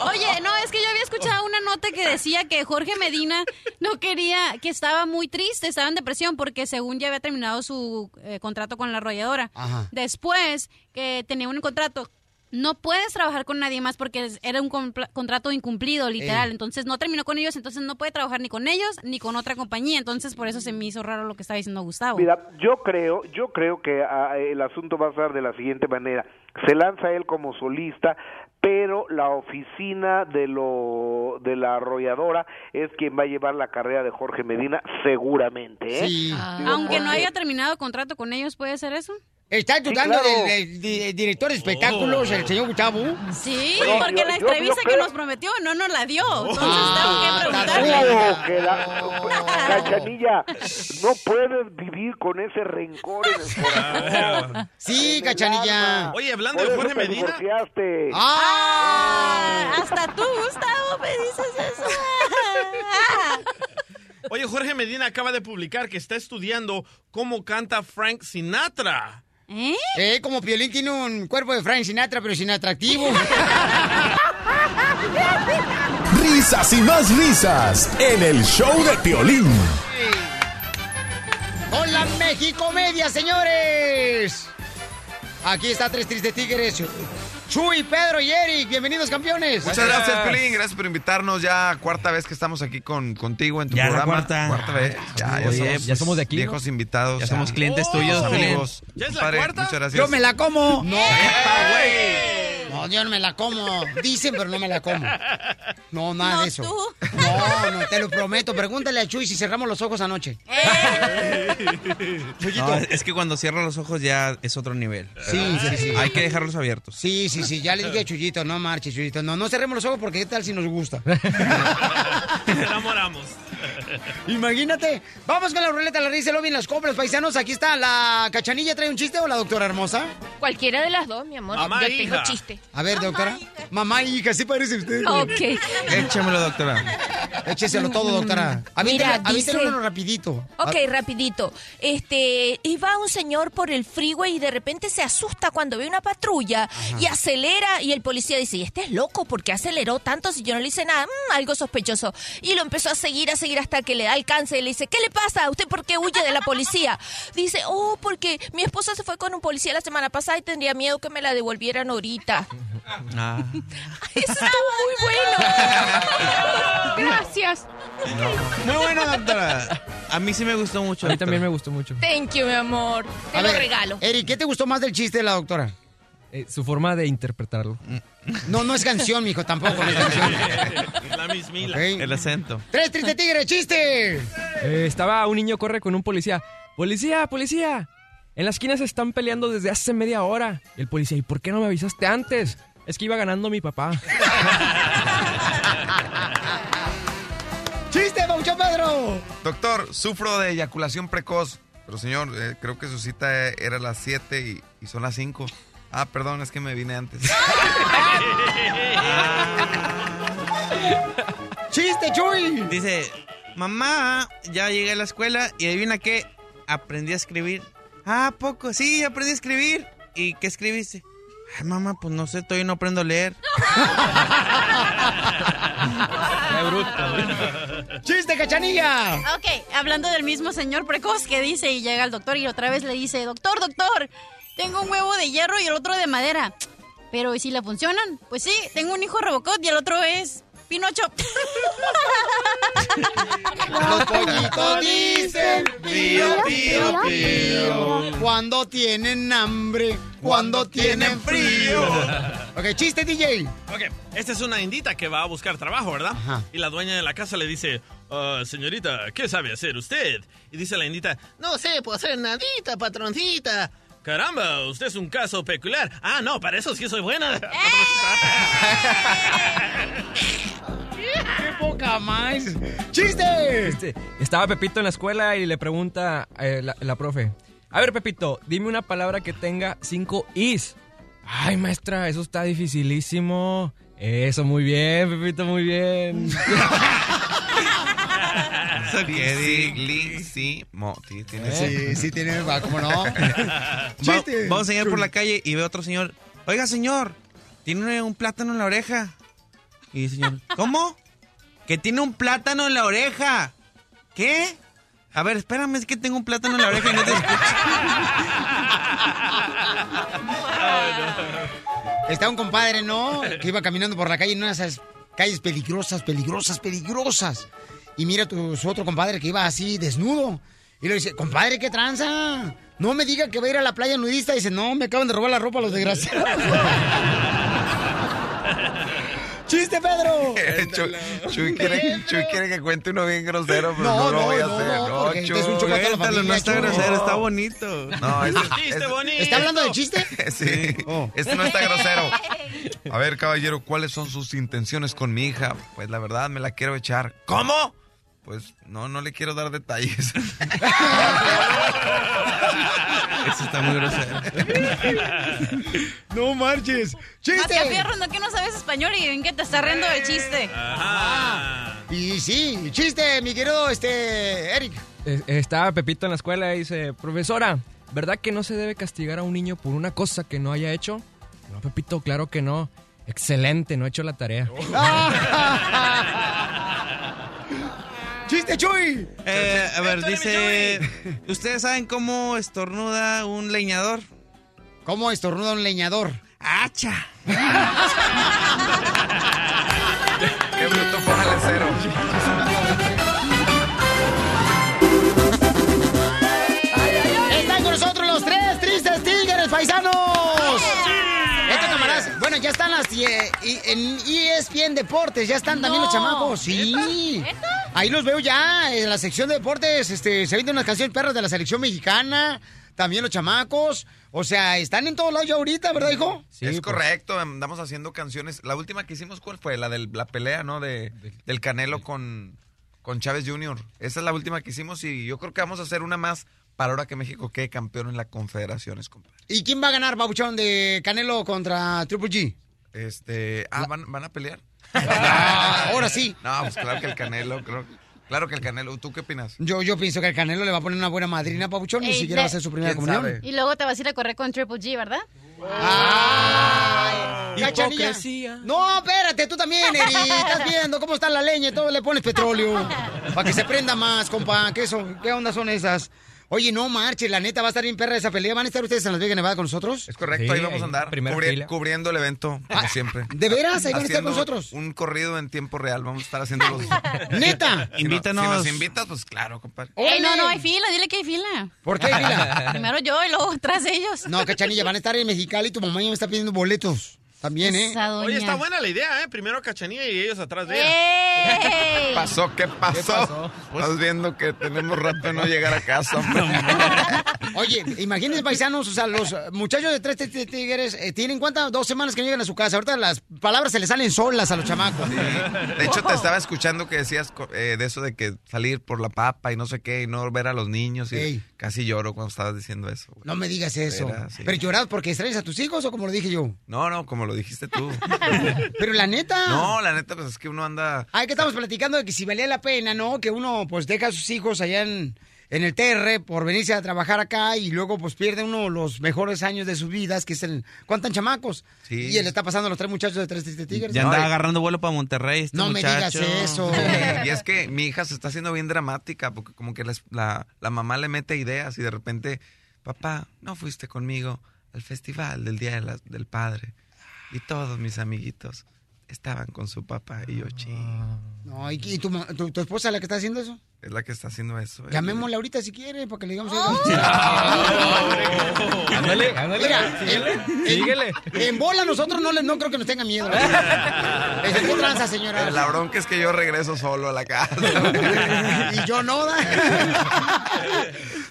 Oye, no, es que yo había escuchado una nota que decía que Jorge Medina no quería, que estaba muy triste, estaba en depresión porque según ya había terminado su eh, contrato con la arrolladora. Ajá. Después que tenía un contrato, no puedes trabajar con nadie más porque era un compla- contrato incumplido, literal. Entonces no terminó con ellos, entonces no puede trabajar ni con ellos ni con otra compañía. Entonces por eso se me hizo raro lo que estaba diciendo Gustavo. Mira, yo creo, yo creo que ah, el asunto va a ser de la siguiente manera. Se lanza él como solista, pero la oficina de lo de la arrolladora es quien va a llevar la carrera de Jorge Medina seguramente, ¿eh? Digo, Aunque no haya terminado contrato con ellos, ¿puede ser eso? Está dudando claro. del, del- del director de espectáculos, el señor Gustavo. Sí, No, porque yo- la entrevista yo que nos prometió no nos la dio. Entonces Ah, tengo que preguntarle. Oh, que la- Cachanilla, no puedes vivir con ese rencor en el corazón. Sí, En Cachanilla. Oye, hablando de Jorge te Medina. divorciaste. Ah, hasta tú, Gustavo, me dices eso. Oye, Jorge Medina acaba de publicar que está estudiando cómo canta Frank Sinatra. ¿Eh? Eh, como Piolín tiene un cuerpo de Frank Sinatra, pero sin atractivo. Risas y más risas en el show de Piolín. Con la Mexicomedia, señores. Aquí está Tres Tristes Tigres. Chuy, Pedro y Eric, bienvenidos campeones. Muchas gracias, Pelín. Gracias por invitarnos. Ya cuarta vez que estamos aquí con, contigo en tu Ya la programa. cuarta. vez. Ya, ya Oye, somos, ya somos de aquí, ¿no? Viejos invitados. Ya somos clientes tuyos, amigos. ¿Ya es la Padre, cuarta? Muchas gracias. Yo me la como. No. ¡Epa, No, yo no me la como. Dicen, pero no me la como. No, nada No, de eso. tú. No, no, te lo prometo. Pregúntale a Chuy si cerramos los ojos anoche. No, es que cuando cierra los ojos ya es otro nivel. Sí, sí, sí. Hay que dejarlos abiertos. Sí, sí, sí. Ya le dije a Chuyito, no marches, Chuyito. No, no cerremos los ojos porque qué tal si nos gusta. Nos enamoramos. Imagínate. Vamos con la ruleta, la risa, lo bien las compras, paisanos. Aquí está. ¿La cachanilla trae un chiste o la doctora hermosa? Cualquiera de las dos, mi amor. Mamá Yo e tengo hija. chiste. A ver, doctora. Mamá y hija, sí parece usted. Ok. Échamelo, doctora. Écheselo todo, doctora. Mira, Avíntale dice- uno rapidito. Ok, rapidito. Este, iba un señor por el freeway y de repente se asusta cuando ve una patrulla y acelera y el policía dice, ¿y este es loco? ¿Por qué aceleró tanto si yo no le hice nada? Mm, algo sospechoso. Y lo empezó a seguir, a seguir hasta que le da alcance y le dice, ¿qué le pasa? ¿Usted por qué huye de la policía? Dice, oh, porque mi esposa se fue con un policía la semana pasada y tendría miedo que me la devolvieran ahorita. Ah. Eso estuvo muy bueno. Gracias. Muy bueno, doctora. A mí sí me gustó mucho. A mí también me gustó mucho. Thank you, mi amor. Te A lo ver, regalo. Eric, ¿qué te gustó más del chiste de la doctora? Eh, su forma de interpretarlo. No, no es canción, mijo, tampoco. No es canción. La mismila. El acento. Tres tristes tigres, chiste. Eh, estaba un niño corre con un policía. ¡Policía, policía! En la esquina se están peleando desde hace media hora. Y el policía, ¿y por qué no me avisaste antes? Es que iba ganando mi papá. ¡Chiste, Paucho Pedro! Doctor, sufro de eyaculación precoz. Pero señor, eh, creo que su cita era a las 7 y, y son las 5. Ah, perdón, es que me vine antes. ¡Chiste, Chuy! Dice, mamá, ya llegué a la escuela y adivina qué, aprendí a escribir. Ah, poco, sí, aprendí a escribir. ¿Y qué escribiste? Ay, mamá, pues no sé, todavía no aprendo a leer. ¡Qué bruto! ¡Chiste, cachanilla! Ok, hablando del mismo señor precoz que dice y llega al doctor y otra vez le dice, doctor, doctor, tengo un huevo de hierro y el otro de madera. Pero ¿y si le funcionan? Pues sí, tengo un hijo Robocop y el otro es Pinocho. Los pollitos dicen pío, pío, pío. Cuando tienen hambre, cuando tienen frío. Ok, chiste, DJ. Ok, esta es una indita que va a buscar trabajo, ¿verdad? Y la dueña de la casa le dice, "Ah, señorita, ¿qué sabe hacer usted? Y dice la indita, no sé, puedo hacer nadita, patroncita. Caramba, usted es un caso peculiar. Ah, no, para eso sí soy buena. ¡Qué poca más! ¡Chiste! Este, estaba Pepito en la escuela y le pregunta eh, la, la profe, a ver Pepito, dime una palabra que tenga cinco is. Ay, maestra, eso está dificilísimo. Eso, muy bien, Pepito, muy bien. Dificilísimo. Sí, tiene Sí, sí tiene, va, ¿cómo no? Va- Chiste. vamos a señor por la calle y ve otro señor. Oiga, señor, tiene un plátano en la oreja. Y señor, ¿cómo? Que tiene un plátano en la oreja. ¿Qué? A ver, espérame, es que tengo un plátano en la oreja y no te Está un compadre, ¿no? Que iba caminando por la calle en una de esas calles peligrosas, peligrosas, peligrosas. Y mira tu, su otro compadre que iba así desnudo. Y le dice, compadre, ¿qué tranza? No me diga que va a ir a la playa nudista. dice, no, me acaban de robar la ropa los desgraciados. ¡Chiste, Pedro! Chuy, Chuy quiere, Chuy quiere que cuente uno bien grosero, pero No, no, lo no, voy a no, hacer. no, este es un Chuy. chocolate a la Cuéntalo, familia, no está Chuy. grosero, está bonito. No, ese, Chiste bonito. ¿Está hablando de chiste? Sí, este no está grosero. A ver, caballero, ¿cuáles son sus intenciones con mi hija? Pues la verdad me la quiero echar. ¿Cómo? Pues no, no le quiero dar detalles. Eso está muy grosero. No marches. ¡Chiste! Que fierro, no que no sabes español y ven que te está riendo del chiste. Y sí, chiste, mi querido este, Eric. Estaba Pepito en la escuela y dice, profesora, ¿verdad que no se debe castigar a un niño por una cosa que no haya hecho? No, Pepito, claro que no. Excelente, no he hecho la tarea. ¡Chiste, Chuy! Eh, a ver, dice... ¿Ustedes saben cómo estornuda un leñador? ¿Cómo estornuda un leñador? ¡Hacha! en ESPN Deportes, ya están también los chamacos, sí. Ahí los veo ya en la sección de deportes, este, se venden unas canciones perras de la selección mexicana, también los chamacos, o sea, están en todos lados ya ahorita, ¿verdad, hijo? es pues. correcto, andamos haciendo canciones. La última que hicimos, ¿cuál fue? La de la pelea, ¿no? De, del Canelo con, con Chávez Jr. Esa es la última que hicimos y yo creo que vamos a hacer una más para ahora que México quede campeón en la Confederaciones, compadre. ¿Y quién va a ganar, Babuchón, de Canelo contra Triple G? Este, ah, ¿van, van a pelear? Ah, ahora sí. No, pues claro que el Canelo, creo, claro que el Canelo. ¿Tú qué opinas? Yo, yo pienso que el Canelo le va a poner una buena madrina, Pabuchón, ni siquiera va a ser su primera ¿Quién comunión. sabe? Y luego te vas a ir a correr con Triple G, ¿verdad? Hipocresía. No, espérate, tú también, Eri. Estás viendo cómo está la leña y todo le pones petróleo. Para que se prenda más, compa. ¿Qué, son, ¿Qué onda son esas? Oye, no marche, la neta va a estar bien perra esa pelea. ¿Van a estar ustedes en Las Vegas, Nevada con nosotros? Es correcto, Sí, ahí vamos a andar. cubri- fila. cubriendo el evento, como siempre. ¿De veras? ¿Ahí van a estar con nosotros? Un corrido en tiempo real. Vamos a estar haciendo los. ¿Neta? Si no- Invítanos. Si nos invitas, pues claro, compadre. Ey, no, no, hay fila, dile que hay fila. ¿Por qué, Mila? Primero yo y luego tras ellos. No, Cachanilla, van a estar en Mexicali y tu mamá ya me está pidiendo boletos. También, ¿eh? Esa doña. Oye, está buena la idea, ¿eh? Primero Cachanía y ellos atrás de ella. ¿Qué ¡Ey! pasó? ¿Qué pasó? Estás viendo que tenemos rato de no llegar a casa. hombre. Oye, imagínense, paisanos, o sea, los muchachos de Tres Tigres eh, tienen cuántas, dos semanas que no llegan a su casa. Ahorita las palabras se les salen solas a los chamacos. De hecho, te estaba escuchando que decías co- eh, de eso de que salir por la papa y no sé qué y no ver a los niños. Y Ey. Casi lloro cuando estabas diciendo eso. güey. No me digas eso. Era, sí. ¿Pero lloras porque extrañas a tus hijos o como lo dije yo? No, no, como lo dijiste tú. Pero la neta. No, la neta, pues es que uno anda. Ay, que estamos platicando de que si valía la pena, ¿no? Que uno pues deja a sus hijos allá en, en el TR por venirse a trabajar acá y luego pues pierde uno los mejores años de sus vidas, que es el... ¿Cuántan chamacos? Sí. Y él está pasando a los tres muchachos de Tres Tigres. Ya andaba agarrando vuelo para Monterrey este No me digas eso. Y es que mi hija se está haciendo bien dramática porque como que la, la mamá le mete ideas y de repente, papá, no fuiste conmigo al festival del Día de la- del Padre. Y todos mis amiguitos estaban con su papá y yo, ching. No, ¿y, y tu, tu- tu esposa la que está haciendo eso? Es la que está haciendo eso. eh. Llamémosle ahorita si quiere, para que le digamos. Ándale, ándale. Mira, Síguele, en- síguele. En bola nosotros no, le- no creo que nos tenga miedo. Es ¿Qué tranza, señora? La bronca es que yo regreso solo a la casa. y yo no. da.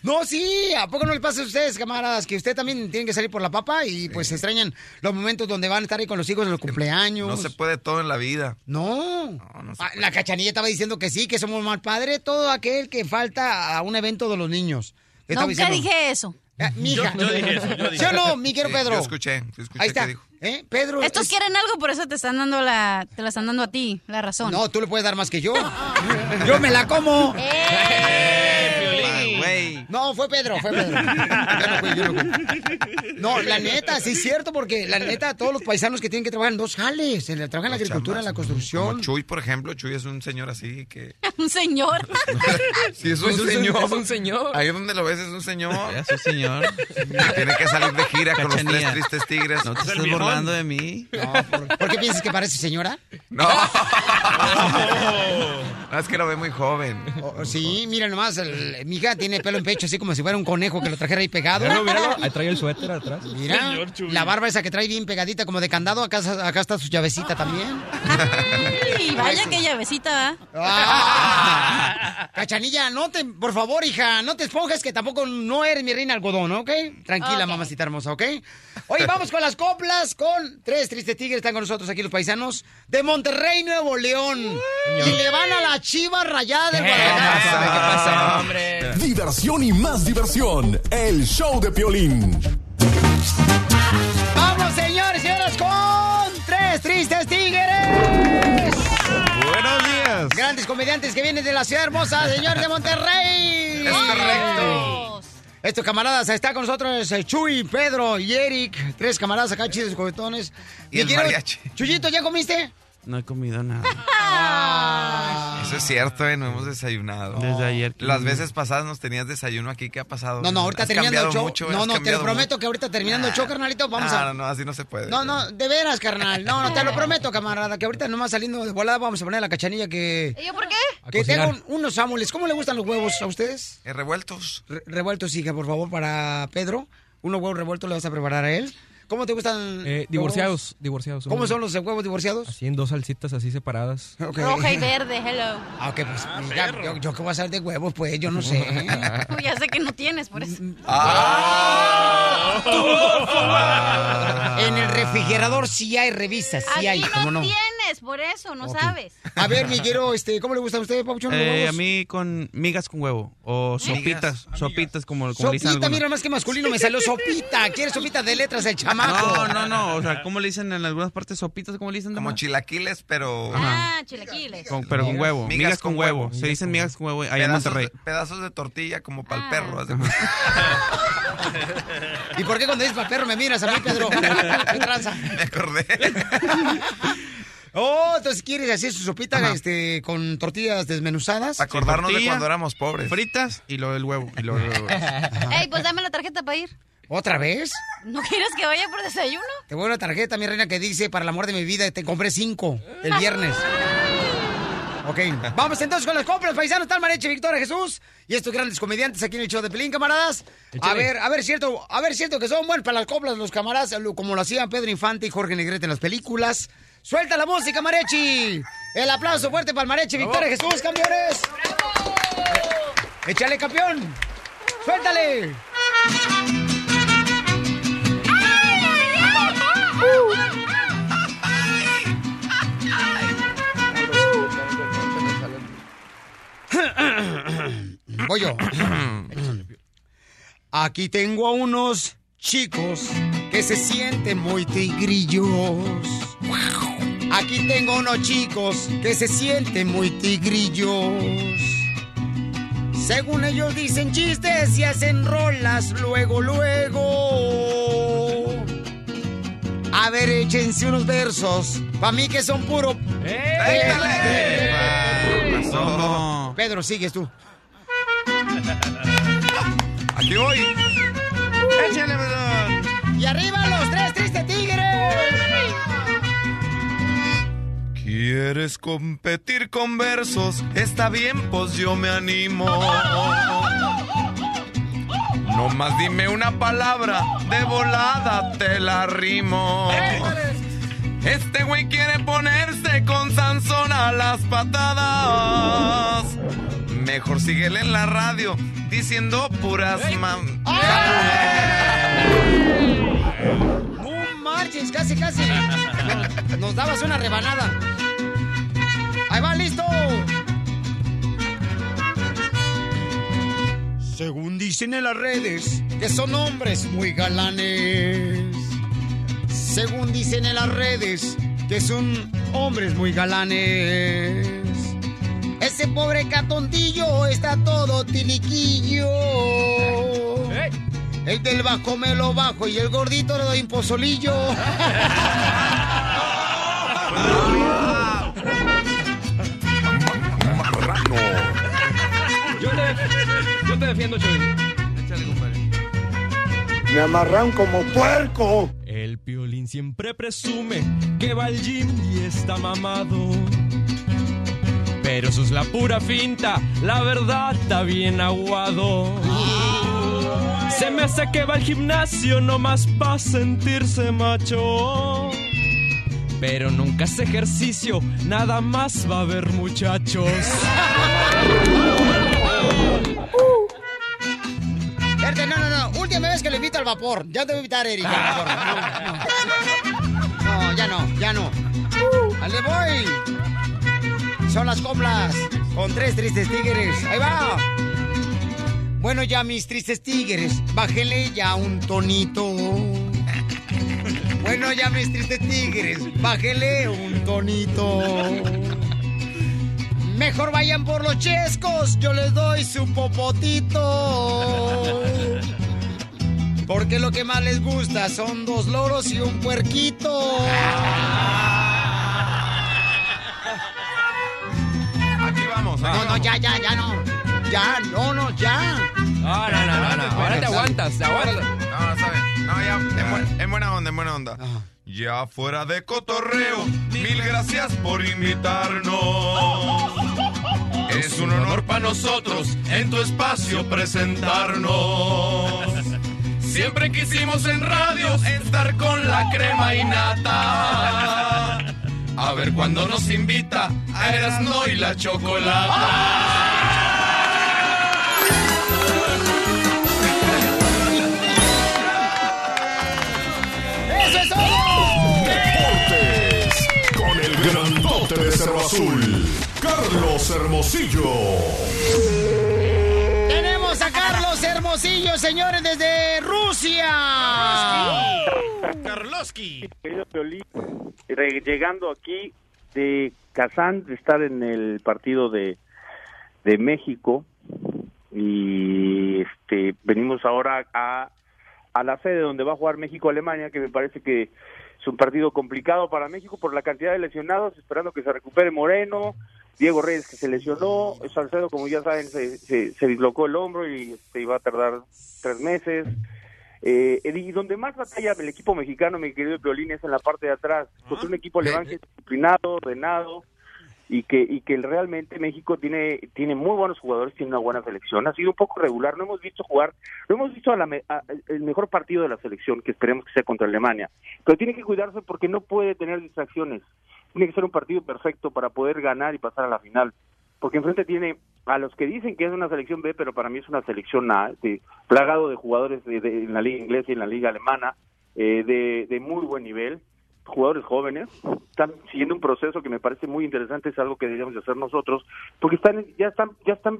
No, sí, ¿a poco no le pasa a ustedes, camaradas, que usted también tienen que salir por la papa y pues se extrañan los momentos donde van a estar ahí con los hijos en los cumpleaños? No se puede todo en la vida. No. Ah, la cachanilla estaba diciendo que sí, que somos mal padre, todo aquel que falta a un evento de los niños. ¿Qué estaba Nunca diciendo? dije eso. Ah, mija. Yo- yo dije eso, yo dije ¿Sí o no, mi Sí, Pedro? Yo escuché, sí escuché Ahí está. que dijo. ¿Eh? Pedro. Estos es- quieren algo, por eso te están dando la, te la están dando a ti, la razón. No, tú le puedes dar más que yo. yo me la como. Güey. No, fue Pedro, fue Pedro. Yo no fui, yo no fui. No, la neta, sí es cierto, porque la neta, todos los paisanos que tienen que trabajar en dos jales, en la- trabajan en la agricultura, en la construcción. Como Chuy, por ejemplo. Chuy es un señor así que... Un señor. Sí, es Pues un es un- señor. es un señor. Ahí donde lo ves es un señor. Es un señor. Que tiene que salir de gira con los tres tristes tigres. ¿No te estás burlando de mí? No, ¿por, por qué piensas que parece señora? No. No, es que lo ve muy joven. Oh, sí, mira nomás, el- mi hija tiene pelo en pecho, así como si fuera un conejo que lo trajera ahí pegado. Míralo, míralo. Ahí trae el suéter atrás. Mira, la barba esa que trae bien pegadita como de candado, acá, acá está su llavecita también. Y vaya que llavecita, ¿ah? Ah. Cachanilla, no te, por favor, hija, no te esponjes que tampoco no eres mi reina algodón, ¿ok? Tranquila, mamacita hermosa, ¿ok? Oye, vamos con las coplas con tres tristes tigres, están con nosotros aquí los paisanos de Monterrey, Nuevo León. Y le van a la chiva rayada del Guadalajara. ¿Qué pasa, hombre? Diversión y más diversión. El show de Piolín. Vamos, señores y señoras, con tres tristes tigres. Buenos días. Grandes comediantes que vienen de la ciudad hermosa, señor de Monterrey. Es correcto. Estos camaradas, está con nosotros eh, Chuy, Pedro y Eric. Tres camaradas acá, chidos juguetones. Y el quiero- mariachi. Chuyito, ¿ya comiste? No he comido nada. Eso es cierto, ¿eh? No hemos desayunado. Desde ayer que Las veces pasadas nos tenías desayuno aquí. ¿Qué ha pasado? No, no, ahorita Has terminando el cambiado show. mucho, no, has no, te lo cambiado prometo mucho. que ahorita terminando el show, carnalito, vamos Ah, a... No, no, así no se puede. No, no, de veras, carnal. No, no, te lo prometo, camarada, que ahorita nomás saliendo de volada vamos a poner la cachanilla que... ¿Y yo por qué? Que cocinar. tengo un- unos sámules. ¿Cómo le gustan los huevos a ustedes? Eh, revueltos. Re- revueltos, hija, por favor, para Pedro. Unos huevos revueltos le vas a preparar a él. ¿Cómo te gustan? Eh, divorciados, divorciados. ¿Cómo son los huevos divorciados? Así en dos salsitas así separadas. Roja y verde, hello. Ah, ok, pues mira, yo, yo qué voy a hacer de huevos, pues yo no sé. Uy, ya sé que no tienes, por eso. En el refrigerador sí hay revistas, sí hay, Aquí ¿cómo no, no? Tienes, por eso, no sabes. A ver, mi quiero, este, ¿cómo le gusta a usted, Pauchón, los Eh, a mí con migas con huevo. O sopitas. Sopitas, como, como le dicen Sopita, mira más que masculino me salió sopita. ¿Quieres sopita de letras el chamaco? No, no, no. O sea, ¿cómo le dicen en algunas partes sopitas? ¿Cómo le dicen? Como chilaquiles, pero... Ah, chilaquiles. Con- pero con huevo. Migas Migas, con con huevo. huevo. Se dicen migas con huevo allá en pedazos, Monterrey. de, pedazos de tortilla como para el Ah. perro. ¿Y por qué cuando dices para perro me miras a mí, Pedro? ¿Qué tranza? Me acordé. Oh, entonces quieres hacer su sopita este, con tortillas desmenuzadas. Acordarnos de cuando éramos pobres. Fritas y lo del huevo. Y lo, lo- Ey, pues dame la tarjeta para ir. ¿Otra vez? ¿No quieres que vaya por desayuno? Te voy a una tarjeta, mi reina, que dice, para el amor de mi vida, te compré cinco el viernes. Ok, vamos entonces con las compras, paisanos. El Mareche Victoria Jesús y estos grandes comediantes aquí en el show de Pelín, camaradas. A ver, a ver, cierto, a ver, cierto que son buenos para las coplas los camaradas, como lo hacían Pedro Infante y Jorge Negrete en las películas. Suelta la música, Marechi. El aplauso fuerte para el Mareche Victoria Jesús, campeones. Échale, campeón. Suéltale. Voy yo. Aquí tengo a unos chicos que se sienten muy tigrillos. Aquí tengo unos chicos que se sienten muy tigrillos. Según ellos dicen chistes y hacen rolas luego, luego. A ver, échense unos versos. Pa' mí que son puro... No. Pedro, sigues tú. Aquí voy. Échale. ¡Y arriba los ¿Quieres competir con versos? Está bien, pues yo me animo. No más dime una palabra, de volada te la rimo. Este güey quiere ponerse con Sansón a las patadas. Mejor síguele en la radio diciendo puras mam. No marches, casi, casi. Nos dabas una rebanada. Ahí va, listo. Según dicen en las redes, que son hombres muy galanes. Según dicen en las redes, que son hombres muy galanes. Ese pobre catontillo está todo tiliquillo. El del bajo me lo bajo y el gordito le doy un pozolillo. te, yo te defiendo, Choy. Me amarran como puerco. El piolín siempre presume que va al gym y está mamado. Pero eso es la pura finta, la verdad está bien aguado. Se me hace que va al gimnasio nomás para sentirse macho. Pero nunca hace ejercicio, nada más va a haber muchachos. Verte, no, no, no. Última vez que le invito al vapor. Ya te voy a invitar, Erika. No, no. No, ya no, ya no. ¡Ale voy! Son las coplas con tres tristes tigres. Ahí va. Bueno, ya mis tristes tigres, bájele ya un tonito. Bueno, ya mis tristes tigres, bájele un tonito. Mejor vayan por los chescos, yo les doy su popotito. Porque lo que más les gusta son dos loros y un puerquito. Aquí vamos. No, no, ya, ya, ya no. Ya, no, no, ya. No, no, no, no, no. Ahora te aguantas, te aguantas. No. No, ya, en, buen- en buena onda, en buena onda. Ya fuera de cotorreo, mil gracias por invitarnos. Es un honor para nosotros en tu espacio presentarnos. Siempre quisimos en radio estar con la crema y nata. A ver cuándo nos invita a Erasno y la chocolata. De Cerro Azul, Carlos Hermosillo. Tenemos a Carlos Hermosillo, señores, desde Rusia. Re- llegando aquí de Kazán, de estar en el partido de, de México y este venimos ahora a, a la sede donde va a jugar México-Alemania, que me parece que es un partido complicado para México por la cantidad de lesionados, esperando que se recupere Moreno, Diego Reyes que se lesionó, Salcedo como ya saben se, se, se dislocó el hombro y este, iba a tardar tres meses. Eh, y donde más batalla el equipo mexicano, mi querido Violín, es en la parte de atrás, porque un equipo alemán que es disciplinado, ordenado, y que y que realmente México tiene tiene muy buenos jugadores, tiene una buena selección. Ha sido un poco regular, no hemos visto jugar, no hemos visto a la a- el mejor partido de la selección, que esperemos que sea contra Alemania. Pero tiene que cuidarse porque no puede tener distracciones. Tiene que ser un partido perfecto para poder ganar y pasar a la final. Porque enfrente tiene a los que dicen que es una selección B, pero para mí es una selección A, de, plagado de jugadores de, de- en la liga inglesa y en la liga alemana, eh, de, de muy buen nivel jugadores jóvenes, están siguiendo un proceso que me parece muy interesante, es algo que deberíamos de hacer nosotros, porque están ya están ya están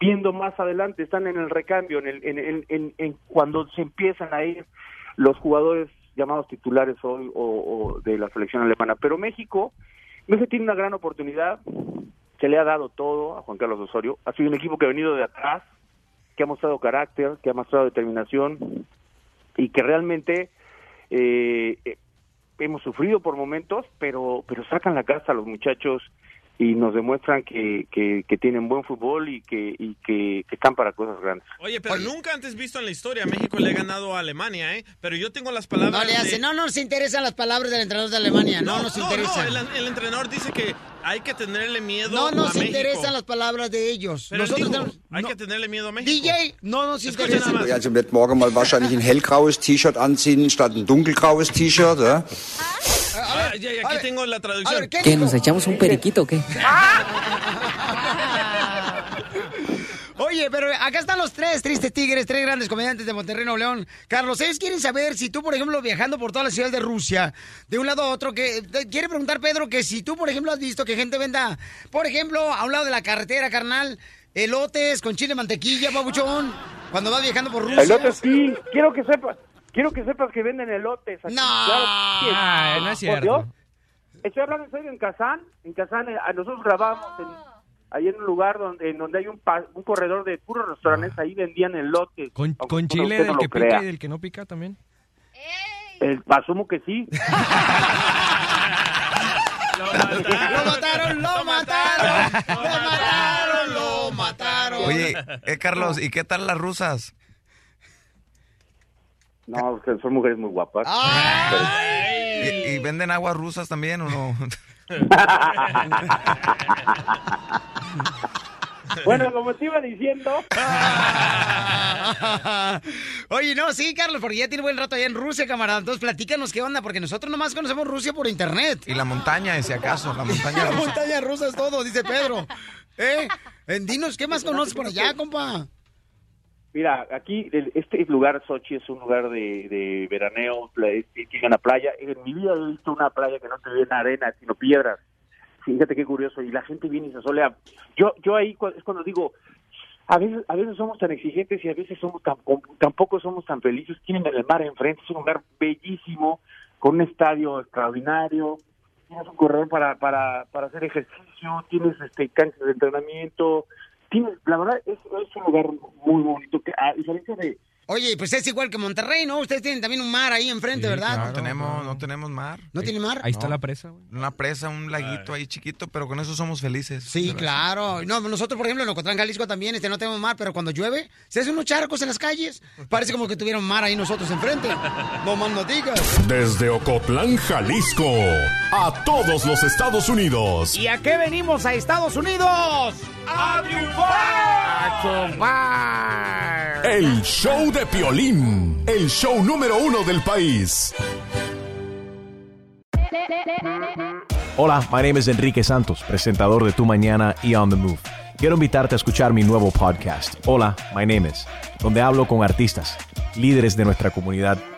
viendo más adelante, están en el recambio, en, el, en, en, en- en cuando se empiezan a ir los jugadores llamados titulares hoy o, o de la selección alemana. Pero México, México tiene una gran oportunidad, se le ha dado todo a Juan Carlos Osorio, ha sido un equipo que ha venido de atrás, que ha mostrado carácter, que ha mostrado determinación y que realmente eh, eh, hemos sufrido por momentos, pero pero sacan la casa los muchachos, y nos demuestran que, que, que tienen buen fútbol y que y que, que están para cosas grandes. Oye, pero nunca antes visto en la historia México le ha ganado a Alemania, ¿eh? Pero yo tengo las palabras No le hace, de- no nos interesan las palabras del entrenador de Alemania, no, nos no, interesa. el, el entrenador dice que hay que tenerle miedo No a nos México. interesan las palabras de ellos. Pero Nosotros dijo, tenemos- hay no- que tenerle miedo a México. DJ, no nos interesa. nada más. Also ich werde morgen mal wahrscheinlich ein hellgraues T-Shirt anziehen statt ein dunkelgraues T-Shirt. Ja? Ya, ya, aquí tengo la traducción. ¿Qué? ¿Nos echamos un periquito o qué? Oye, pero acá están los tres tristes tigres, tres grandes comediantes de Monterrey, Nuevo León. Carlos, ellos quieren saber si tú, por ejemplo, viajando por toda la ciudad de Rusia, de un lado a otro, que quiere preguntar, Pedro, que si tú, por ejemplo, has visto que gente venda, por ejemplo, a un lado de la carretera, carnal, elotes con chile mantequilla, babuchón, cuando vas viajando por Rusia. Elotes sí, quiero que sepas, quiero que sepas que venden elotes. Aquí. No. Claro que sí. Ay, no es Por cierto. Dios. Estoy hablando en serio en Kazán, en Kazán eh, a nosotros grabamos en, ahí en un lugar donde en donde hay un, pa- un corredor de puros restaurantes, ahí vendían elotes. Con, chile del que crea. pica y del que no pica también. El asumo que sí. Lo mataron, lo mataron, lo mataron, lo mataron. Oye, eh, Carlos, ¿y qué tal las rusas? No, que son mujeres muy guapas. ¿Y, y venden aguas rusas también o no? Bueno, como te iba diciendo. Oye, no, sí, Carlos, porque ya tiene buen rato allá en Rusia, camarada. Entonces, platícanos qué onda, porque nosotros nomás conocemos Rusia por internet. Y la montaña, si acaso, la montaña La rusa. montaña rusa es todo, dice Pedro. ¿Eh? Eh, Dinos, ¿qué más conoces por allá, compa? Mira, aquí este lugar, Sochi, es un lugar de, de veraneo, tiene una playa. En mi vida he visto una playa que no te viene arena, sino piedras. Fíjate qué curioso. Y la gente viene y se solea. Yo, yo ahí es cuando digo, a veces, a veces somos tan exigentes y a veces somos tan, tampoco somos tan felices. Tienen el mar enfrente, es un lugar bellísimo, con un estadio extraordinario. Tienes un corredor para, para, para hacer ejercicio, tienes este canchas de entrenamiento. Tienes, la verdad, es, es un lugar muy bonito. Que, a diferencia de, Oye, pues es igual que Monterrey, ¿no? Ustedes tienen también un mar ahí enfrente, ¿verdad? no tenemos, no tenemos mar. ¿No tiene mar? Ahí está la presa, güey. Una presa, un laguito ahí chiquito, pero con eso somos felices. Sí, claro. No, nosotros, por ejemplo, en Ocotlán, Jalisco también este, no tenemos mar, pero cuando llueve, se hacen unos charcos en las calles. Parece como que tuvieron mar ahí nosotros enfrente. No más no digas. Desde Ocotlán, Jalisco, a todos los Estados Unidos. ¿Y a qué venimos a Estados Unidos? ¡A triunfar! ¡A chupar! El show de Piolín, el show número uno del país. Hola, my name is Enrique Santos, presentador de Tu Mañana y On the Move. Quiero invitarte a escuchar mi nuevo podcast, Hola, my name is, donde hablo con artistas, líderes de nuestra comunidad